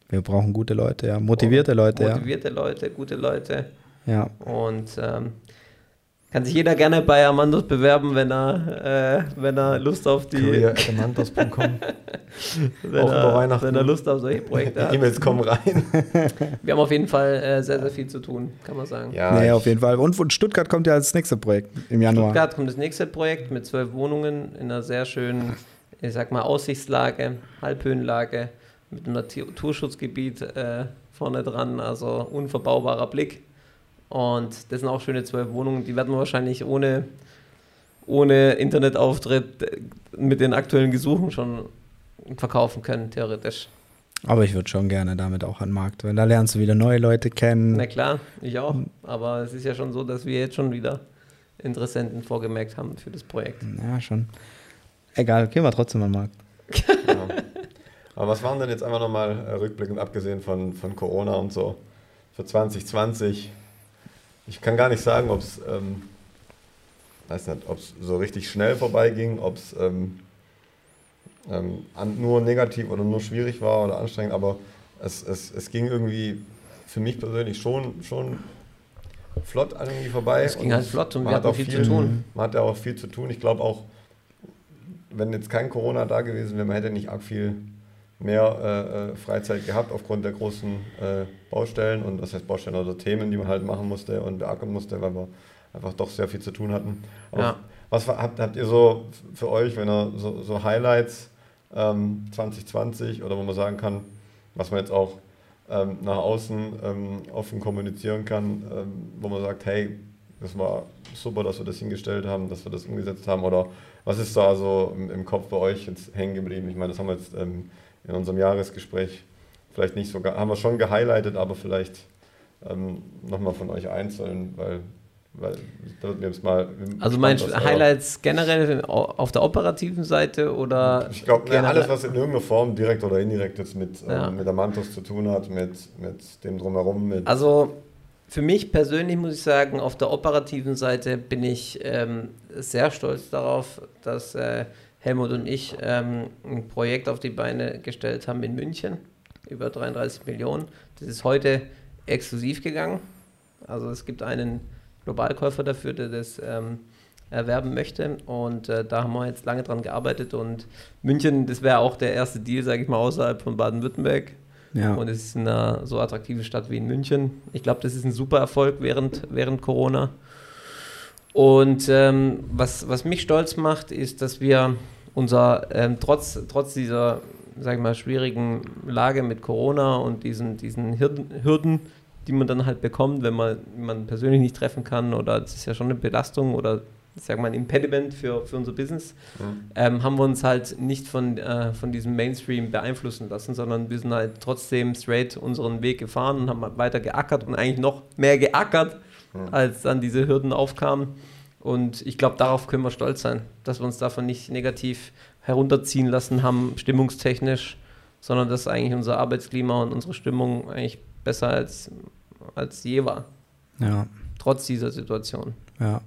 Wir brauchen gute Leute, ja. Motivierte Leute, Motivierte Leute, gute Leute. ja. Ja. Und ähm, kann sich jeder gerne bei Amandos bewerben, wenn er, äh, wenn er Lust auf die (laughs) wenn, auch über er, Weihnachten. wenn er Lust auf solche Projekte (laughs) hat. E-Mails kommen rein. (laughs) Wir haben auf jeden Fall äh, sehr, sehr viel zu tun, kann man sagen. Ja, nee, ich- auf jeden Fall. Und, und Stuttgart kommt ja als nächste Projekt im Januar. Stuttgart kommt das nächste Projekt mit zwölf Wohnungen in einer sehr schönen, ich sag mal, Aussichtslage, Halbhöhenlage, mit einem Naturschutzgebiet äh, vorne dran, also unverbaubarer Blick. Und das sind auch schöne zwölf Wohnungen, die werden wir wahrscheinlich ohne, ohne Internetauftritt äh, mit den aktuellen Gesuchen schon verkaufen können, theoretisch. Aber ich würde schon gerne damit auch an den Markt, weil da lernst du wieder neue Leute kennen. Na klar, ich auch. Aber es ist ja schon so, dass wir jetzt schon wieder Interessenten vorgemerkt haben für das Projekt. Ja, schon. Egal, gehen wir trotzdem an den Markt. Ja. Aber was waren denn jetzt einfach nochmal äh, rückblickend, abgesehen von, von Corona und so, für 2020? Ich kann gar nicht sagen, ob es, ähm, weiß nicht, ob es so richtig schnell vorbeiging, ob es ähm, ähm, nur negativ oder nur schwierig war oder anstrengend, aber es, es, es ging irgendwie für mich persönlich schon, schon flott irgendwie vorbei. Es ging halt flott und man wir hat hatten auch viel zu tun. Man hat ja auch viel zu tun. Ich glaube auch, wenn jetzt kein Corona da gewesen wäre, man hätte nicht arg viel mehr äh, äh, Freizeit gehabt aufgrund der großen äh, Baustellen und das heißt Baustellen oder Themen, die man halt machen musste und beackern musste, weil wir einfach doch sehr viel zu tun hatten. Aber Ja. was habt, habt ihr so für euch, wenn ihr so, so Highlights ähm, 2020 oder wo man sagen kann, was man jetzt auch ähm, nach außen ähm, offen kommunizieren kann, ähm, wo man sagt, hey, das war super, dass wir das hingestellt haben, dass wir das umgesetzt haben oder was ist da so im, im Kopf bei euch jetzt hängen geblieben? Ich meine, das haben wir jetzt ähm, in unserem Jahresgespräch vielleicht nicht so, haben wir schon gehighlightet, aber vielleicht ähm, nochmal von euch einzeln, weil, weil da wird mir jetzt mal. Also du euer- Highlights generell auf der operativen Seite oder Ich glaube, generell- alles, was in irgendeiner Form direkt oder indirekt jetzt mit, Ja. ähm, mit Amantos zu tun hat, mit, mit dem Drumherum, mit. Also für mich persönlich muss ich sagen, auf der operativen Seite bin ich ähm, sehr stolz darauf, dass äh, Helmut und ich ähm, ein Projekt auf die Beine gestellt haben in München über 33 Millionen. Das ist heute exklusiv gegangen. Also es gibt einen Globalkäufer dafür, der das ähm, erwerben möchte. Und äh, da haben wir jetzt lange dran gearbeitet. Und München, das wäre auch der erste Deal, sage ich mal, außerhalb von Baden-Württemberg. Ja. Und es ist in einer so attraktiven Stadt wie in München. Ich glaube, das ist ein super Erfolg während, während Corona. Und ähm, was, was mich stolz macht, ist, dass wir unser, ähm, trotz, trotz dieser, sag ich mal, schwierigen Lage mit Corona und diesen, diesen Hürden, die man dann halt bekommt, wenn man man persönlich nicht treffen kann, oder das ist ja schon eine Belastung oder sag mal ein Impediment für, für unser Business, Mhm. ähm, haben wir uns halt nicht von, äh, von diesem Mainstream beeinflussen lassen, sondern wir sind halt trotzdem straight unseren Weg gefahren und haben halt weiter geackert und eigentlich noch mehr geackert, Mhm. als dann diese Hürden aufkamen. Und ich glaube, darauf können wir stolz sein, dass wir uns davon nicht negativ herunterziehen lassen haben, stimmungstechnisch, sondern dass eigentlich unser Arbeitsklima und unsere Stimmung eigentlich besser als, als je war, ja. trotz dieser Situation. Ja.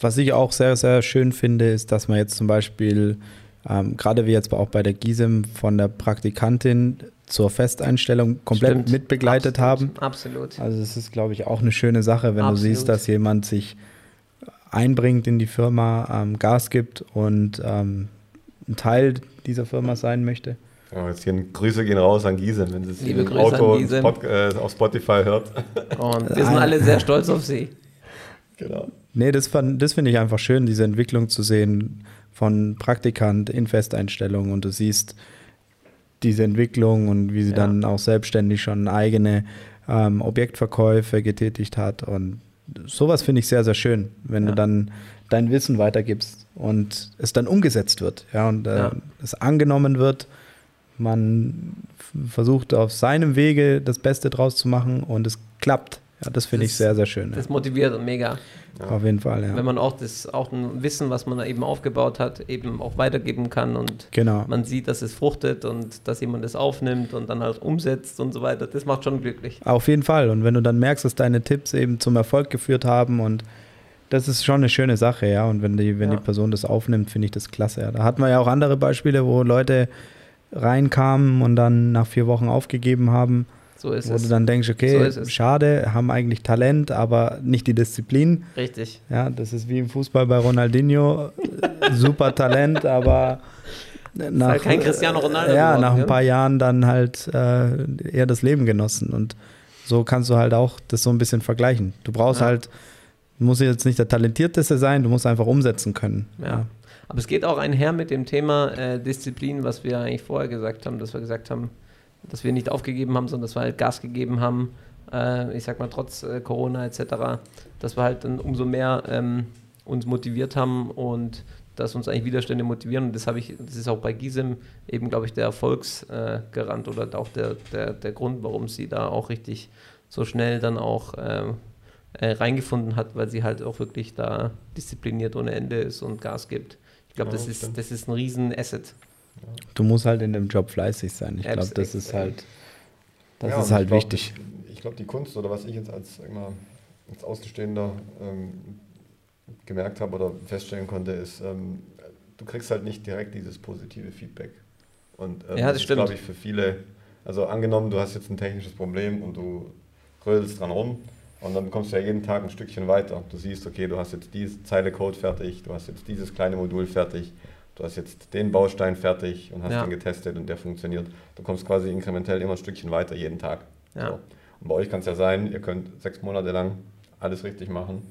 Was ich auch sehr, sehr schön finde, ist, dass man jetzt zum Beispiel, ähm, gerade wie jetzt auch bei der Gisem, von der Praktikantin zur Festeinstellung komplett Stimmt. mitbegleitet haben. Absolut. Absolut. Also es ist, glaube ich, auch eine schöne Sache, wenn du Absolut. siehst, dass jemand sich einbringt in die Firma, ähm, Gas gibt und ähm, ein Teil dieser Firma sein möchte. Ja, jetzt hier Grüße gehen raus an Gisem, wenn sie es im Grüße Auto. Spot, äh, auf Spotify hört. Und wir sind alle sehr stolz auf sie. (laughs) genau. Nee, das, fand- das finde ich einfach schön, diese Entwicklung zu sehen von Praktikant in Festeinstellung und du siehst diese Entwicklung und wie sie Ja. dann auch selbstständig schon eigene ähm, Objektverkäufe getätigt hat und sowas finde ich sehr, sehr schön, wenn Ja. du dann dein Wissen weitergibst und es dann umgesetzt wird, ja, und äh, Ja. es angenommen wird, man versucht auf seinem Wege das Beste draus zu machen und es klappt. Ja, das finde ich Das- sehr, sehr schön. Das motiviert mega. Ja. Auf jeden Fall, ja. Wenn man auch das auch ein Wissen, was man da eben aufgebaut hat, eben auch weitergeben kann und Genau. man sieht, dass es fruchtet und dass jemand es aufnimmt und dann halt umsetzt und so weiter. Das macht schon glücklich. Auf jeden Fall. Und wenn du dann merkst, dass deine Tipps eben zum Erfolg geführt haben und das ist schon eine schöne Sache, ja. Und wenn die, wenn Ja. die Person das aufnimmt, finde ich das klasse. Ja. Da hatten wir ja auch andere Beispiele, wo Leute reinkamen und dann nach vier Wochen aufgegeben haben, So ist wo es. du dann denkst, So okay, es. schade, haben eigentlich Talent, aber nicht die Disziplin. Richtig. Ja, das ist wie im Fußball bei Ronaldinho. Super Talent, aber nach, halt kein Cristiano Ronaldo Ja, geworden, nach ein paar Jahren dann halt äh, eher das Leben genossen. Und so kannst du halt auch das so ein bisschen vergleichen. Du brauchst Ja. halt, du musst jetzt nicht der Talentierteste sein, du musst einfach umsetzen können. Ja. Aber es geht auch einher mit dem Thema äh, Disziplin, was wir eigentlich vorher gesagt haben, dass wir gesagt haben, dass wir nicht aufgegeben haben, sondern dass wir halt Gas gegeben haben, äh, ich sag mal trotz äh, Corona etc., dass wir halt dann umso mehr ähm, uns motiviert haben und dass uns eigentlich Widerstände motivieren. Und das habe ich, das ist auch bei Gisem eben, glaube ich, der Erfolgsgarant äh, oder auch der, der, der Grund, warum sie da auch richtig so schnell dann auch ähm, äh, reingefunden hat, weil sie halt auch wirklich da diszipliniert ohne Ende ist und Gas gibt. Ich glaube, das, ist, das ist ein riesen Asset. Du musst halt in dem Job fleißig sein. Ich glaube, das ist halt, das Ja, ist halt ich glaub, wichtig. Ich glaube, die Kunst oder was ich jetzt als, mal, als Außenstehender ähm, gemerkt habe oder feststellen konnte, ist, ähm, du kriegst halt nicht direkt dieses positive Feedback. Und ähm, Ja, das ist, stimmt. glaube ich, für viele, also angenommen, du hast jetzt ein technisches Problem und du rödelst dran rum und dann kommst du ja jeden Tag ein Stückchen weiter. Du siehst, okay, du hast jetzt diese Zeile Code fertig, du hast jetzt dieses kleine Modul fertig, du hast jetzt den Baustein fertig und hast Ja. den getestet und der funktioniert. Du kommst quasi inkrementell immer ein Stückchen weiter jeden Tag. Ja. So. Und bei euch kann es ja sein, ihr könnt sechs Monate lang alles richtig machen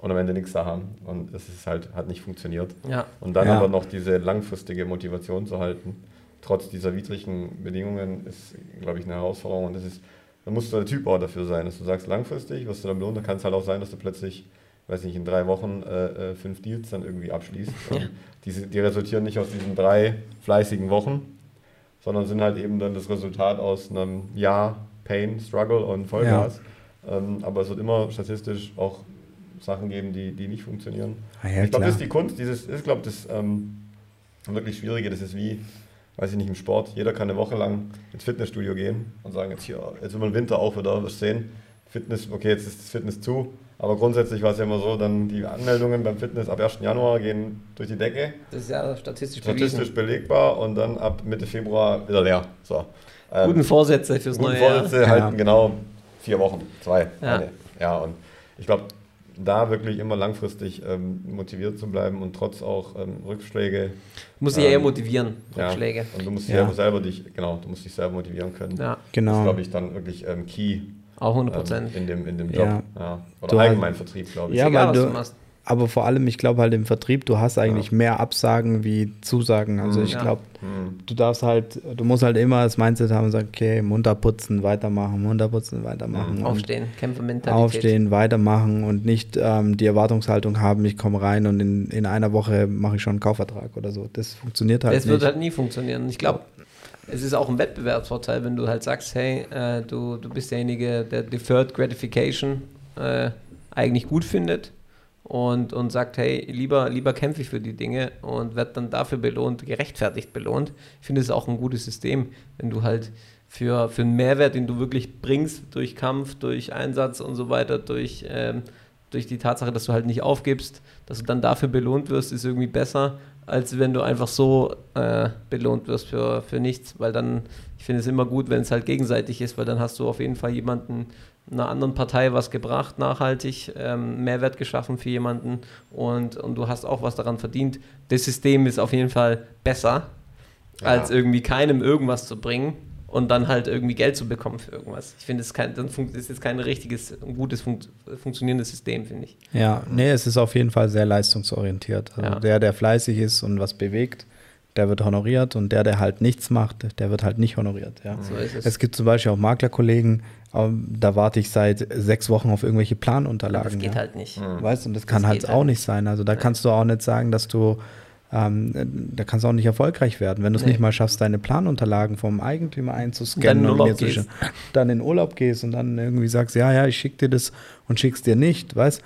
und am Ende nichts da haben. Und es ist halt, hat nicht funktioniert. Ja, Und dann Ja. aber noch diese langfristige Motivation zu halten, trotz dieser widrigen Bedingungen, ist, glaube ich, eine Herausforderung. Und das ist, da musst du der Typ auch dafür sein, dass du sagst, langfristig, was du dann belohnt, dann kann es halt auch sein, dass du plötzlich, weiß nicht, in drei Wochen äh, äh, fünf Deals dann irgendwie abschließt. Ja. Und die resultieren nicht aus diesen drei fleißigen Wochen, sondern sind halt eben dann das Resultat aus einem Jahr Pain, Struggle und Vollgas. Ähm, aber es wird immer statistisch auch Sachen geben, die, die nicht funktionieren. Ah, ja, ich glaube, das ist die Kunst. Dieses, ich glaube, das ähm, wirklich Schwierige, das ist wie, weiß ich nicht, im Sport. Jeder kann eine Woche lang ins Fitnessstudio gehen und sagen, jetzt hier, jetzt über den Winter auch wieder, wirst sehen. Fitness, okay, jetzt ist das Fitness zu. Aber grundsätzlich war es ja immer so, dann die Anmeldungen beim Fitness ab 1. Januar gehen durch die Decke, das ist ja statistisch, statistisch belegbar und dann ab Mitte Februar wieder leer. So. Ähm, Guten Vorsätze fürs guten neue Jahr. Vorsätze Ja. halten genau vier Wochen, zwei, Ja. eine. Ja, und ich glaube, da wirklich immer langfristig ähm, motiviert zu bleiben und trotz auch ähm, Rückschläge. Muss sich ja Ähm, eher motivieren, ja, Rückschläge. Und du musst Ja. selber, dich, genau, du musst dich selber motivieren können. Ja, Das ist, Genau. glaube ich, dann wirklich ähm, key auch 100 ähm, Prozent. in, dem, in dem Job. Ja. Ja. Oder Du allgemein Vertrieb, glaube ich. Ja, egal, weil was du- du machst. Aber vor allem, ich glaube halt im Vertrieb, du hast eigentlich mehr Absagen wie Zusagen. Also Mhm. ich Ja. glaube, Hm. du darfst halt, du musst halt immer das Mindset haben und sagen, okay, munter putzen, weitermachen, munter putzen, weitermachen. Mhm. Aufstehen, Kämpfermentalität. Aufstehen, weitermachen und nicht ähm, die Erwartungshaltung haben, ich komme rein und in, in einer Woche mache ich schon einen Kaufvertrag oder so. Das funktioniert halt Das nicht. wird halt nie funktionieren. Ich glaube, es ist auch ein Wettbewerbsvorteil, wenn du halt sagst, hey, äh, du, du bist derjenige, der Deferred Gratification äh, eigentlich gut findet und, und sagt, hey, lieber, lieber kämpfe ich für die Dinge und werde dann dafür belohnt, gerechtfertigt belohnt. Ich finde es auch ein gutes System, wenn du halt für, für einen Mehrwert, den du wirklich bringst, durch Kampf, durch Einsatz und so weiter, durch, ähm, durch die Tatsache, dass du halt nicht aufgibst, dass du dann dafür belohnt wirst, ist irgendwie besser, als wenn du einfach so äh, belohnt wirst für, für nichts, weil dann, ich finde es immer gut, wenn es halt gegenseitig ist, weil dann hast du auf jeden Fall jemanden, einer anderen Partei was gebracht, nachhaltig, ähm, Mehrwert geschaffen für jemanden und, und du hast auch was daran verdient. Das System ist auf jeden Fall besser, Ja. als irgendwie keinem irgendwas zu bringen und dann halt irgendwie Geld zu bekommen für irgendwas. Ich finde, es ist jetzt kein richtiges, gutes funkt, funktionierendes System, finde ich. Ja, nee, es ist auf jeden Fall sehr leistungsorientiert. Also Ja. der, der fleißig ist und was bewegt, der wird honoriert und der, der halt nichts macht, der wird halt nicht honoriert. Ja. So es. Es gibt zum Beispiel auch Maklerkollegen, ähm, da warte ich seit sechs Wochen auf irgendwelche Planunterlagen. das geht ja. halt nicht. Weißt du, und das kann Das halt geht auch halt nicht sein. Also da kannst du auch nicht sagen, dass du ähm, da kannst du auch nicht erfolgreich werden, wenn du es Nee. nicht mal schaffst, deine Planunterlagen vom Eigentümer einzuscannen in und schicken. dann in Urlaub gehst und dann irgendwie sagst, ja, ja, ich schicke dir das und schickst dir nicht, weißt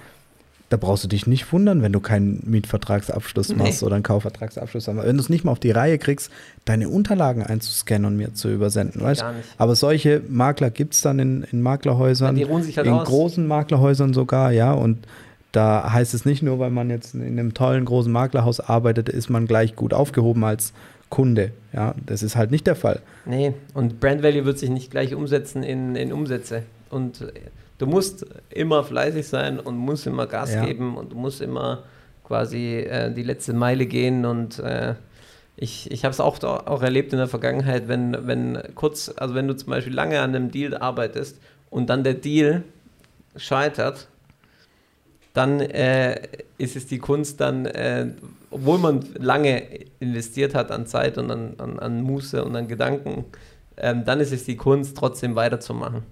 da brauchst du dich nicht wundern, wenn du keinen Mietvertragsabschluss Nee. machst oder einen Kaufvertragsabschluss. Aber wenn du es nicht mal auf die Reihe kriegst, deine Unterlagen einzuscannen und mir zu übersenden, weißt. Aber solche Makler gibt es dann in, in Maklerhäusern, Ja, halt in aus. großen Maklerhäusern sogar, ja. Und da heißt es nicht nur, weil man jetzt in einem tollen großen Maklerhaus arbeitet, ist man gleich gut aufgehoben als Kunde. Ja, das ist halt nicht der Fall. Nee, und Brand Value wird sich nicht gleich umsetzen in, in Umsätze. Und du musst immer fleißig sein und musst immer Gas Ja. geben und du musst immer quasi äh, die letzte Meile gehen. Und äh, ich, ich habe es auch, auch erlebt in der Vergangenheit, wenn, wenn kurz, also wenn du zum Beispiel lange an einem Deal arbeitest und dann der Deal scheitert, dann äh, ist es die Kunst, dann, äh, obwohl man lange investiert hat an Zeit und an, an, an Muße und an Gedanken, ähm, dann ist es die Kunst, trotzdem weiterzumachen.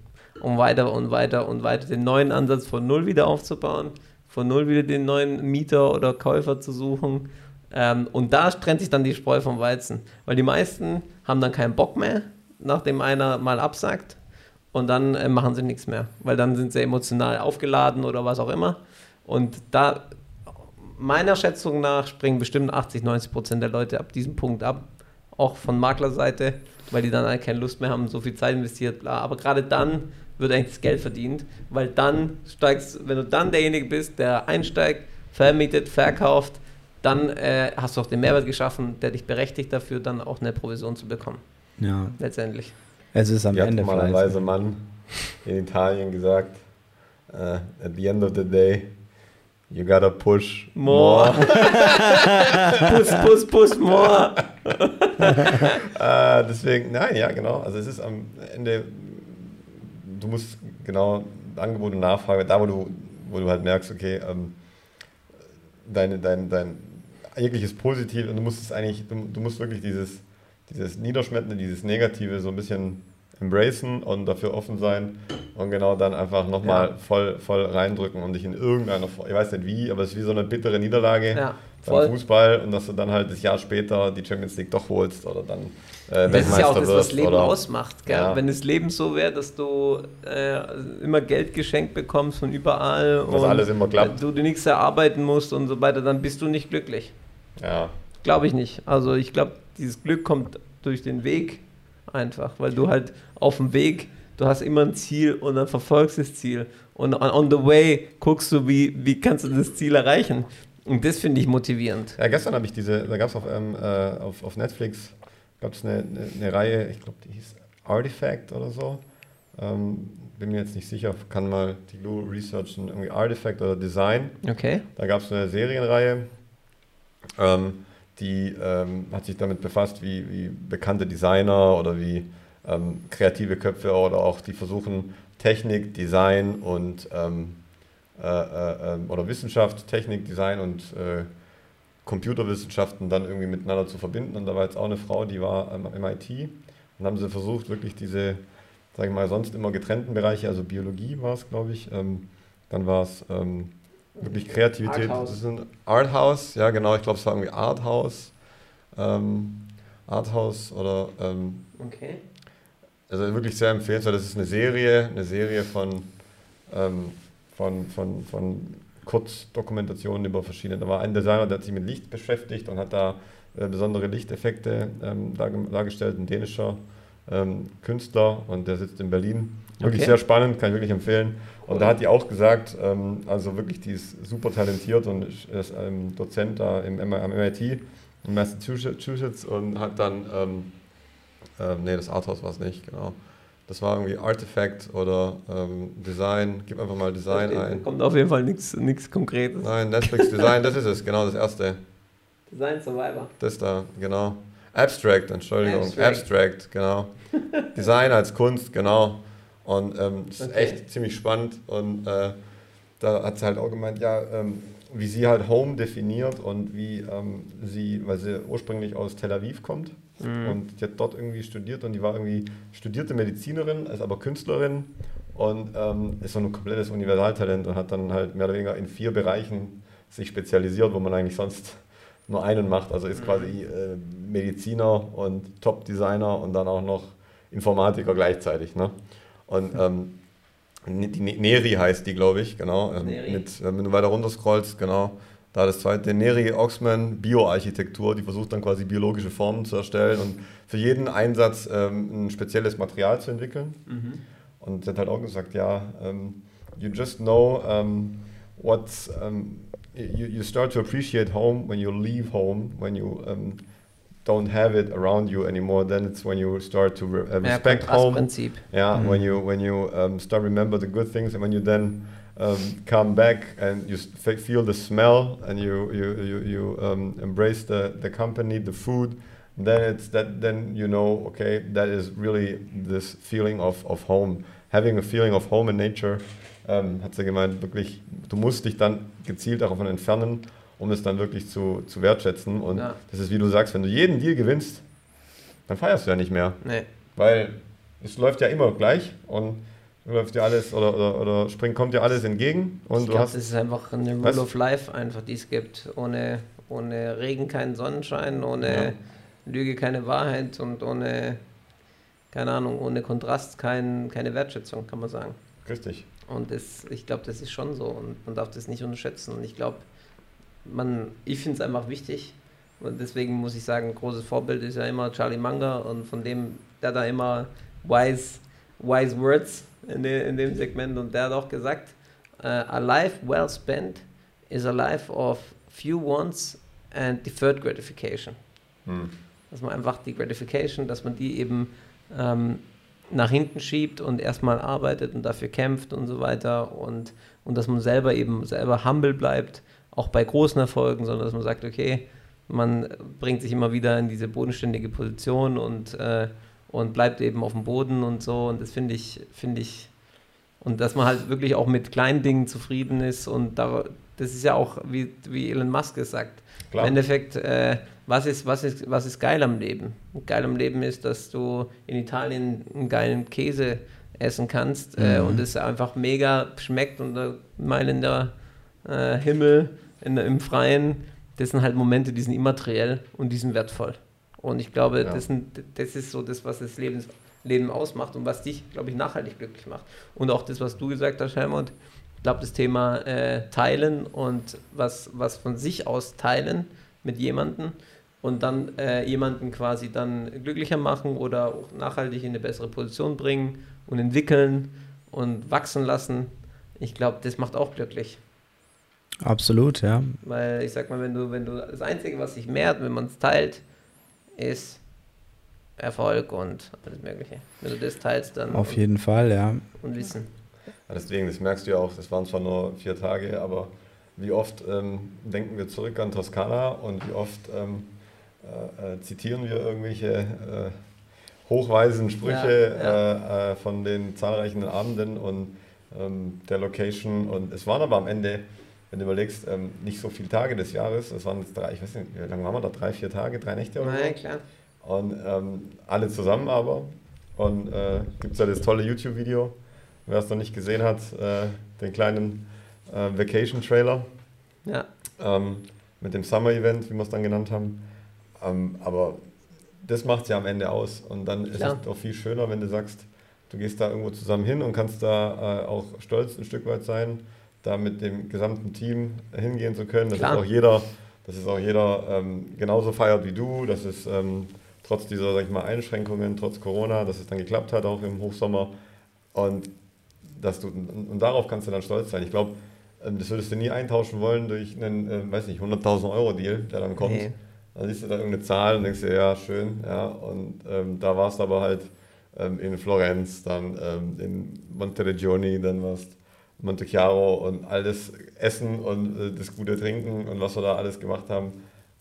Um weiter und weiter und weiter den neuen Ansatz von Null wieder aufzubauen, von Null wieder den neuen Mieter oder Käufer zu suchen. Ähm, und da trennt sich dann die Spreu vom Weizen. Weil die meisten haben dann keinen Bock mehr, nachdem einer mal absagt. Und dann äh, machen sie nichts mehr. Weil dann sind sie emotional aufgeladen oder was auch immer. Und da, meiner Schätzung nach, springen bestimmt 80, 90 Prozent der Leute ab diesem Punkt ab. Auch von Maklerseite, weil die dann halt keine Lust mehr haben, so viel Zeit investiert, bla. Aber gerade dann wird eigentlich das Geld verdient, weil dann steigst, wenn du dann derjenige bist, der einsteigt, vermietet, verkauft, dann äh, hast du auch den Mehrwert geschaffen, der dich berechtigt dafür, dann auch eine Provision zu bekommen. Ja, Letztendlich. es ist am Wie hat Ende mal ein weiser Mann in Italien gesagt, äh, at the end of the day, you gotta push More. puss, puss, puss, more. (laughs) (laughs) äh, deswegen, nein, ja, genau. Also es ist am Ende, du musst genau Angebot und Nachfrage, da wo du, wo du halt merkst, okay, ähm, dein, dein, dein jegliches Positiv und du musst es eigentlich, du, du musst wirklich dieses, dieses Niederschmetternde, dieses Negative so ein bisschen embracen und dafür offen sein und genau dann einfach nochmal Ja. voll, voll reindrücken und dich in irgendeiner Form, ich weiß nicht wie, aber es ist wie so eine bittere Niederlage Ja, beim. Fußball und dass du dann halt das Jahr später die Champions League doch holst oder dann äh, Das ist ja auch das, was Leben oder- ausmacht. Gell? Ja. Wenn das Leben so wäre, dass du äh, immer Geld geschenkt bekommst von überall Dass alles immer klappt. du dir nichts erarbeiten musst und so weiter, dann bist du nicht glücklich. Ja, Glaube ich nicht. Also ich glaube, dieses Glück kommt durch den Weg einfach, weil du halt auf dem Weg, du hast immer ein Ziel und dann verfolgst das Ziel und on, on the way guckst du, wie, wie kannst du das Ziel erreichen. Und das finde ich motivierend. ja gestern habe ich diese, da gab es auf, ähm, äh, auf, auf Netflix gab es eine, eine, Reihe, ich glaube, die hieß Artifact oder so. Ähm, bin mir jetzt nicht sicher, kann mal die Lou researchen, irgendwie Artifact oder Design. Okay. Da gab es eine Serienreihe, ähm, die ähm, hat sich damit befasst, wie, wie bekannte Designer oder wie ähm, kreative Köpfe oder auch die versuchen, Technik, Design und ähm, äh, äh, ähm, oder Wissenschaft, Technik, Design und äh, Computerwissenschaften dann irgendwie miteinander zu verbinden. Und da war jetzt auch eine Frau, die war am MIT und haben sie versucht, wirklich diese, sage ich mal, sonst immer getrennten Bereiche, also Biologie war es, glaube ich, ähm, dann war es ähm, wirklich Kreativität. Arthouse. Das ist ein Arthouse, ja genau, ich glaube es war irgendwie Arthouse. Ähm, Arthouse oder ähm, Okay. also wirklich sehr empfehlenswert. Das ist eine Serie, eine Serie von, ähm, von, von, von Kurzdokumentationen über verschiedene. Da war ein Designer, der hat sich mit Licht beschäftigt und hat da äh, besondere Lichteffekte ähm, darge- dargestellt, ein dänischer ähm, Künstler und der sitzt in Berlin. Wirklich Okay. sehr spannend, kann ich wirklich empfehlen. Und da hat die auch gesagt, ähm, also wirklich, die ist super talentiert und ist ähm, Dozent da im, am MIT in Massachusetts und hat dann ähm, ähm, nee, das Arthouse war es nicht, genau. Das war irgendwie Artifact oder ähm, Design. Gib einfach mal Design Da ein. kommt auf jeden Fall nichts Konkretes. Nein, Netflix (laughs) Design, das ist es, genau, das erste. Design Survivor. Das da, genau. Abstract, Entschuldigung. Abstract. Abstract, genau. Design als Kunst, genau. Und ähm, das ist Okay. echt ziemlich spannend. Und äh, da hat sie halt auch gemeint, ja, ähm, wie sie halt Home definiert und wie ähm, sie, weil sie ursprünglich aus Tel Aviv kommt Mhm. und die hat dort irgendwie studiert und die war irgendwie studierte Medizinerin, ist aber Künstlerin und ähm, ist so ein komplettes Universaltalent und hat dann halt mehr oder weniger in vier Bereichen sich spezialisiert, wo man eigentlich sonst nur einen macht. Also ist quasi äh, Mediziner und Top-Designer und dann auch noch Informatiker gleichzeitig. Ne? Und ähm, die Neri heißt die, glaube ich, genau. Ähm, mit, wenn du weiter runter scrollst, genau. Da das zweite, Neri Oxman Bioarchitektur, die versucht dann quasi biologische Formen zu erstellen und für jeden Einsatz ähm, ein spezielles Material zu entwickeln. Mhm. Und sie hat halt auch gesagt, ja, um, ähm, you just know um, what's, um, you, you start to appreciate home when you leave home, when you don't have it around you anymore, then it's when you start to re uh, respect ja, home. Prinzip. Yeah, mm. when you when you um, start remember the good things, and when you then um, come back and you feel the smell, and you you you, you um, embrace the the company, the food, then it's that then you know okay that is really this feeling of of home. Having a feeling of home in nature, ähm, hat sie gemeint, wirklich, du musst dich dann gezielt davon entfernen um es dann wirklich zu, zu wertschätzen. Und ja. das ist, wie du sagst, wenn du jeden Deal gewinnst, dann feierst du ja nicht mehr. Nee. Weil es läuft ja immer gleich und läuft dir alles oder, oder, oder springt, kommt dir alles entgegen. Und ich glaube, das ist einfach eine Rule was? of Life, einfach, die es gibt. Ohne, ohne Regen keinen Sonnenschein, ohne ja. Lüge keine Wahrheit und ohne, keine Ahnung, ohne Kontrast kein, keine Wertschätzung, kann man sagen. Richtig. Und das, ich glaube, das ist schon so und man darf das nicht unterschätzen. Und ich glaube, man, ich finde es einfach wichtig. Und deswegen muss ich sagen, großes Vorbild ist ja immer Charlie Munger und von dem, der da immer wise, wise words in, de, in dem Segment und der hat auch gesagt, uh, a life well spent is a life of few wants and deferred gratification. Hm. Dass man einfach die Gratification, dass man die eben ähm, nach hinten schiebt und erstmal arbeitet und dafür kämpft und so weiter und, und dass man selber eben selber humble bleibt auch bei großen Erfolgen, sondern dass man sagt, okay, man bringt sich immer wieder in diese bodenständige Position und, äh, und bleibt eben auf dem Boden und so. Und das finde ich, finde ich, und dass man halt wirklich auch mit kleinen Dingen zufrieden ist und da, das ist ja auch, wie, wie Elon Musk es sagt. Klar. Im Endeffekt, äh, was, ist, was, ist, was ist geil am Leben? Geil am Leben ist, dass du in Italien einen geilen Käse essen kannst äh, mhm. und es einfach mega schmeckt und der meilender äh, Himmel in, im Freien, das sind halt Momente, die sind immateriell und die sind wertvoll. Und ich glaube, ja. das, sind, das ist so das, was das Leben, Leben ausmacht und was dich, glaube ich, nachhaltig glücklich macht. Und auch das, was du gesagt hast, Helmut, ich glaube, das Thema äh, Teilen und was, was von sich aus teilen mit jemandem und dann äh, jemanden quasi dann glücklicher machen oder auch nachhaltig in eine bessere Position bringen und entwickeln und wachsen lassen. Ich glaube, das macht auch glücklich. Absolut, ja. Weil ich sag mal, wenn du, wenn du das Einzige, was sich mehrt, wenn man es teilt, ist Erfolg und alles Mögliche. Wenn du das teilst, dann. Auf jeden Fall, ja. Und Wissen. Ja, deswegen, das merkst du ja auch, das waren zwar nur vier Tage, aber wie oft ähm, denken wir zurück an Toskana und wie oft ähm, äh, äh, zitieren wir irgendwelche äh, hochweisen Sprüche ja, ja. Äh, äh, von den zahlreichen Abenden und ähm, der Location. Und es waren aber am Ende wenn du überlegst, ähm, nicht so viele Tage des Jahres, das waren jetzt drei, ich weiß nicht, wie lange waren wir da? Drei, vier Tage, drei Nächte oder Nein, so? klar. Und ähm, alle zusammen aber. Und äh, gibt es ja das tolle YouTube-Video, wer es noch nicht gesehen hat, äh, den kleinen äh, Vacation-Trailer. Ja. Ähm, mit dem Summer-Event, wie wir es dann genannt haben. Ähm, aber das macht es ja am Ende aus. Und dann Klar. ist es auch viel schöner, wenn du sagst, du gehst da irgendwo zusammen hin und kannst da äh, auch stolz ein Stück weit sein da mit dem gesamten Team hingehen zu können. Dass Klar. auch jeder, dass es auch jeder ähm, genauso feiert wie du, dass es ähm, trotz dieser sag ich mal, Einschränkungen, trotz Corona, dass es dann geklappt hat, auch im Hochsommer. Und, dass du, und darauf kannst du dann stolz sein. Ich glaube, ähm, das würdest du nie eintauschen wollen durch einen, äh, weiß nicht, 100.000 Euro Deal, der dann kommt. Nee. Dann siehst du da irgendeine Zahl und denkst dir, ja, schön, ja. Und ähm, da warst du aber halt ähm, in Florenz, dann ähm, in Monteregioni, dann warst Monte Chiaro und all das Essen und äh, das gute Trinken und was wir da alles gemacht haben,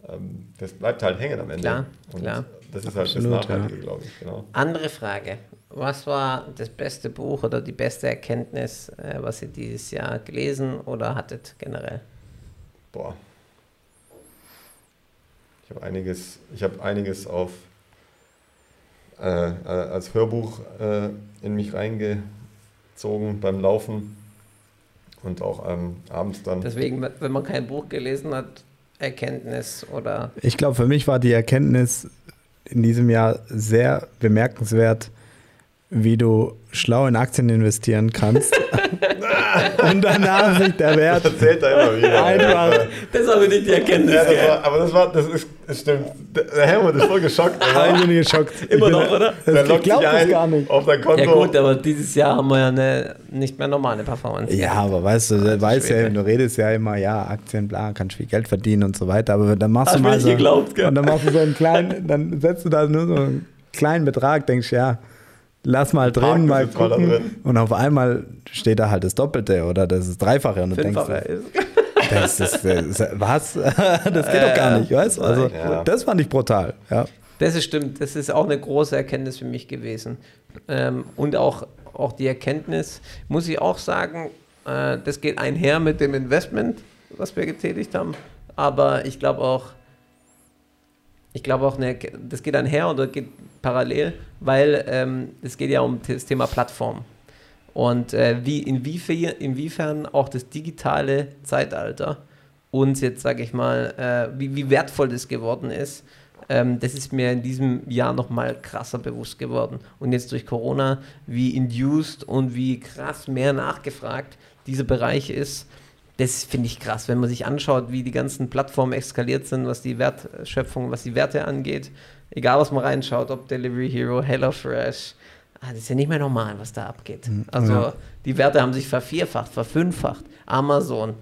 ähm, das bleibt halt hängen am Ende. Klar, und klar. Das ist halt Absolut, das Nachhaltige, ja. glaube ich. Genau. Andere Frage. Was war das beste Buch oder die beste Erkenntnis, äh, was ihr dieses Jahr gelesen oder hattet generell? Boah. Ich habe einiges, ich habe einiges auf äh, äh, als Hörbuch äh, in mich reingezogen beim Laufen und auch ähm, abends dann. Deswegen, wenn man kein Buch gelesen hat, Erkenntnis oder? Ich glaube, für mich war die Erkenntnis in diesem Jahr sehr bemerkenswert, wie du schlau in Aktien investieren kannst. (laughs) und danach sich der Wert Das erzählt er immer wieder. einfach. Das ist aber nicht die Erkenntnis. Ja, das war, aber das war, das ist, das stimmt. Der Helmut ist voll geschockt. Ich bin geschockt. Immer ich bin, noch, oder? Der Ich lockt glaube das gar nicht. auf dein Konto. Ja gut, aber dieses Jahr haben wir ja eine nicht mehr normale Performance. Ja, aber weißt du, du Alter weißt ja, du redest ja immer, ja, Aktien, bla, kannst viel Geld verdienen und so weiter, aber dann machst Hast du mal so, geglaubt, gell? und dann machst du so einen kleinen, dann setzt du da nur so einen kleinen Betrag, denkst ja, lass mal drin, das mal gucken drin. und auf einmal steht da halt das Doppelte oder das ist Dreifache und du Fünffache denkst, ist. Das das ist, was? (laughs) das geht doch gar nicht, weißt du? Also, das fand ich brutal, ja. Das ist stimmt, das ist auch eine große Erkenntnis für mich gewesen. Ähm, und auch, auch die Erkenntnis, muss ich auch sagen, äh, das geht einher mit dem Investment, was wir getätigt haben. Aber ich glaube auch, ich glaube auch, eine, das geht einher oder geht parallel, weil ähm, es geht ja um das Thema Plattform. Und äh, wie, inwiefern, inwiefern auch das digitale Zeitalter uns jetzt, sage ich mal, äh, wie, wie wertvoll das geworden ist, ähm, das ist mir in diesem Jahr nochmal krasser bewusst geworden. Und jetzt durch Corona, wie induced und wie krass mehr nachgefragt dieser Bereich ist, das finde ich krass, wenn man sich anschaut, wie die ganzen Plattformen eskaliert sind, was die Wertschöpfung, was die Werte angeht. Egal, was man reinschaut, ob Delivery Hero, HelloFresh, ah, das ist ja nicht mehr normal, was da abgeht. Also ja. die Werte haben sich vervierfacht, verfünffacht. Amazon,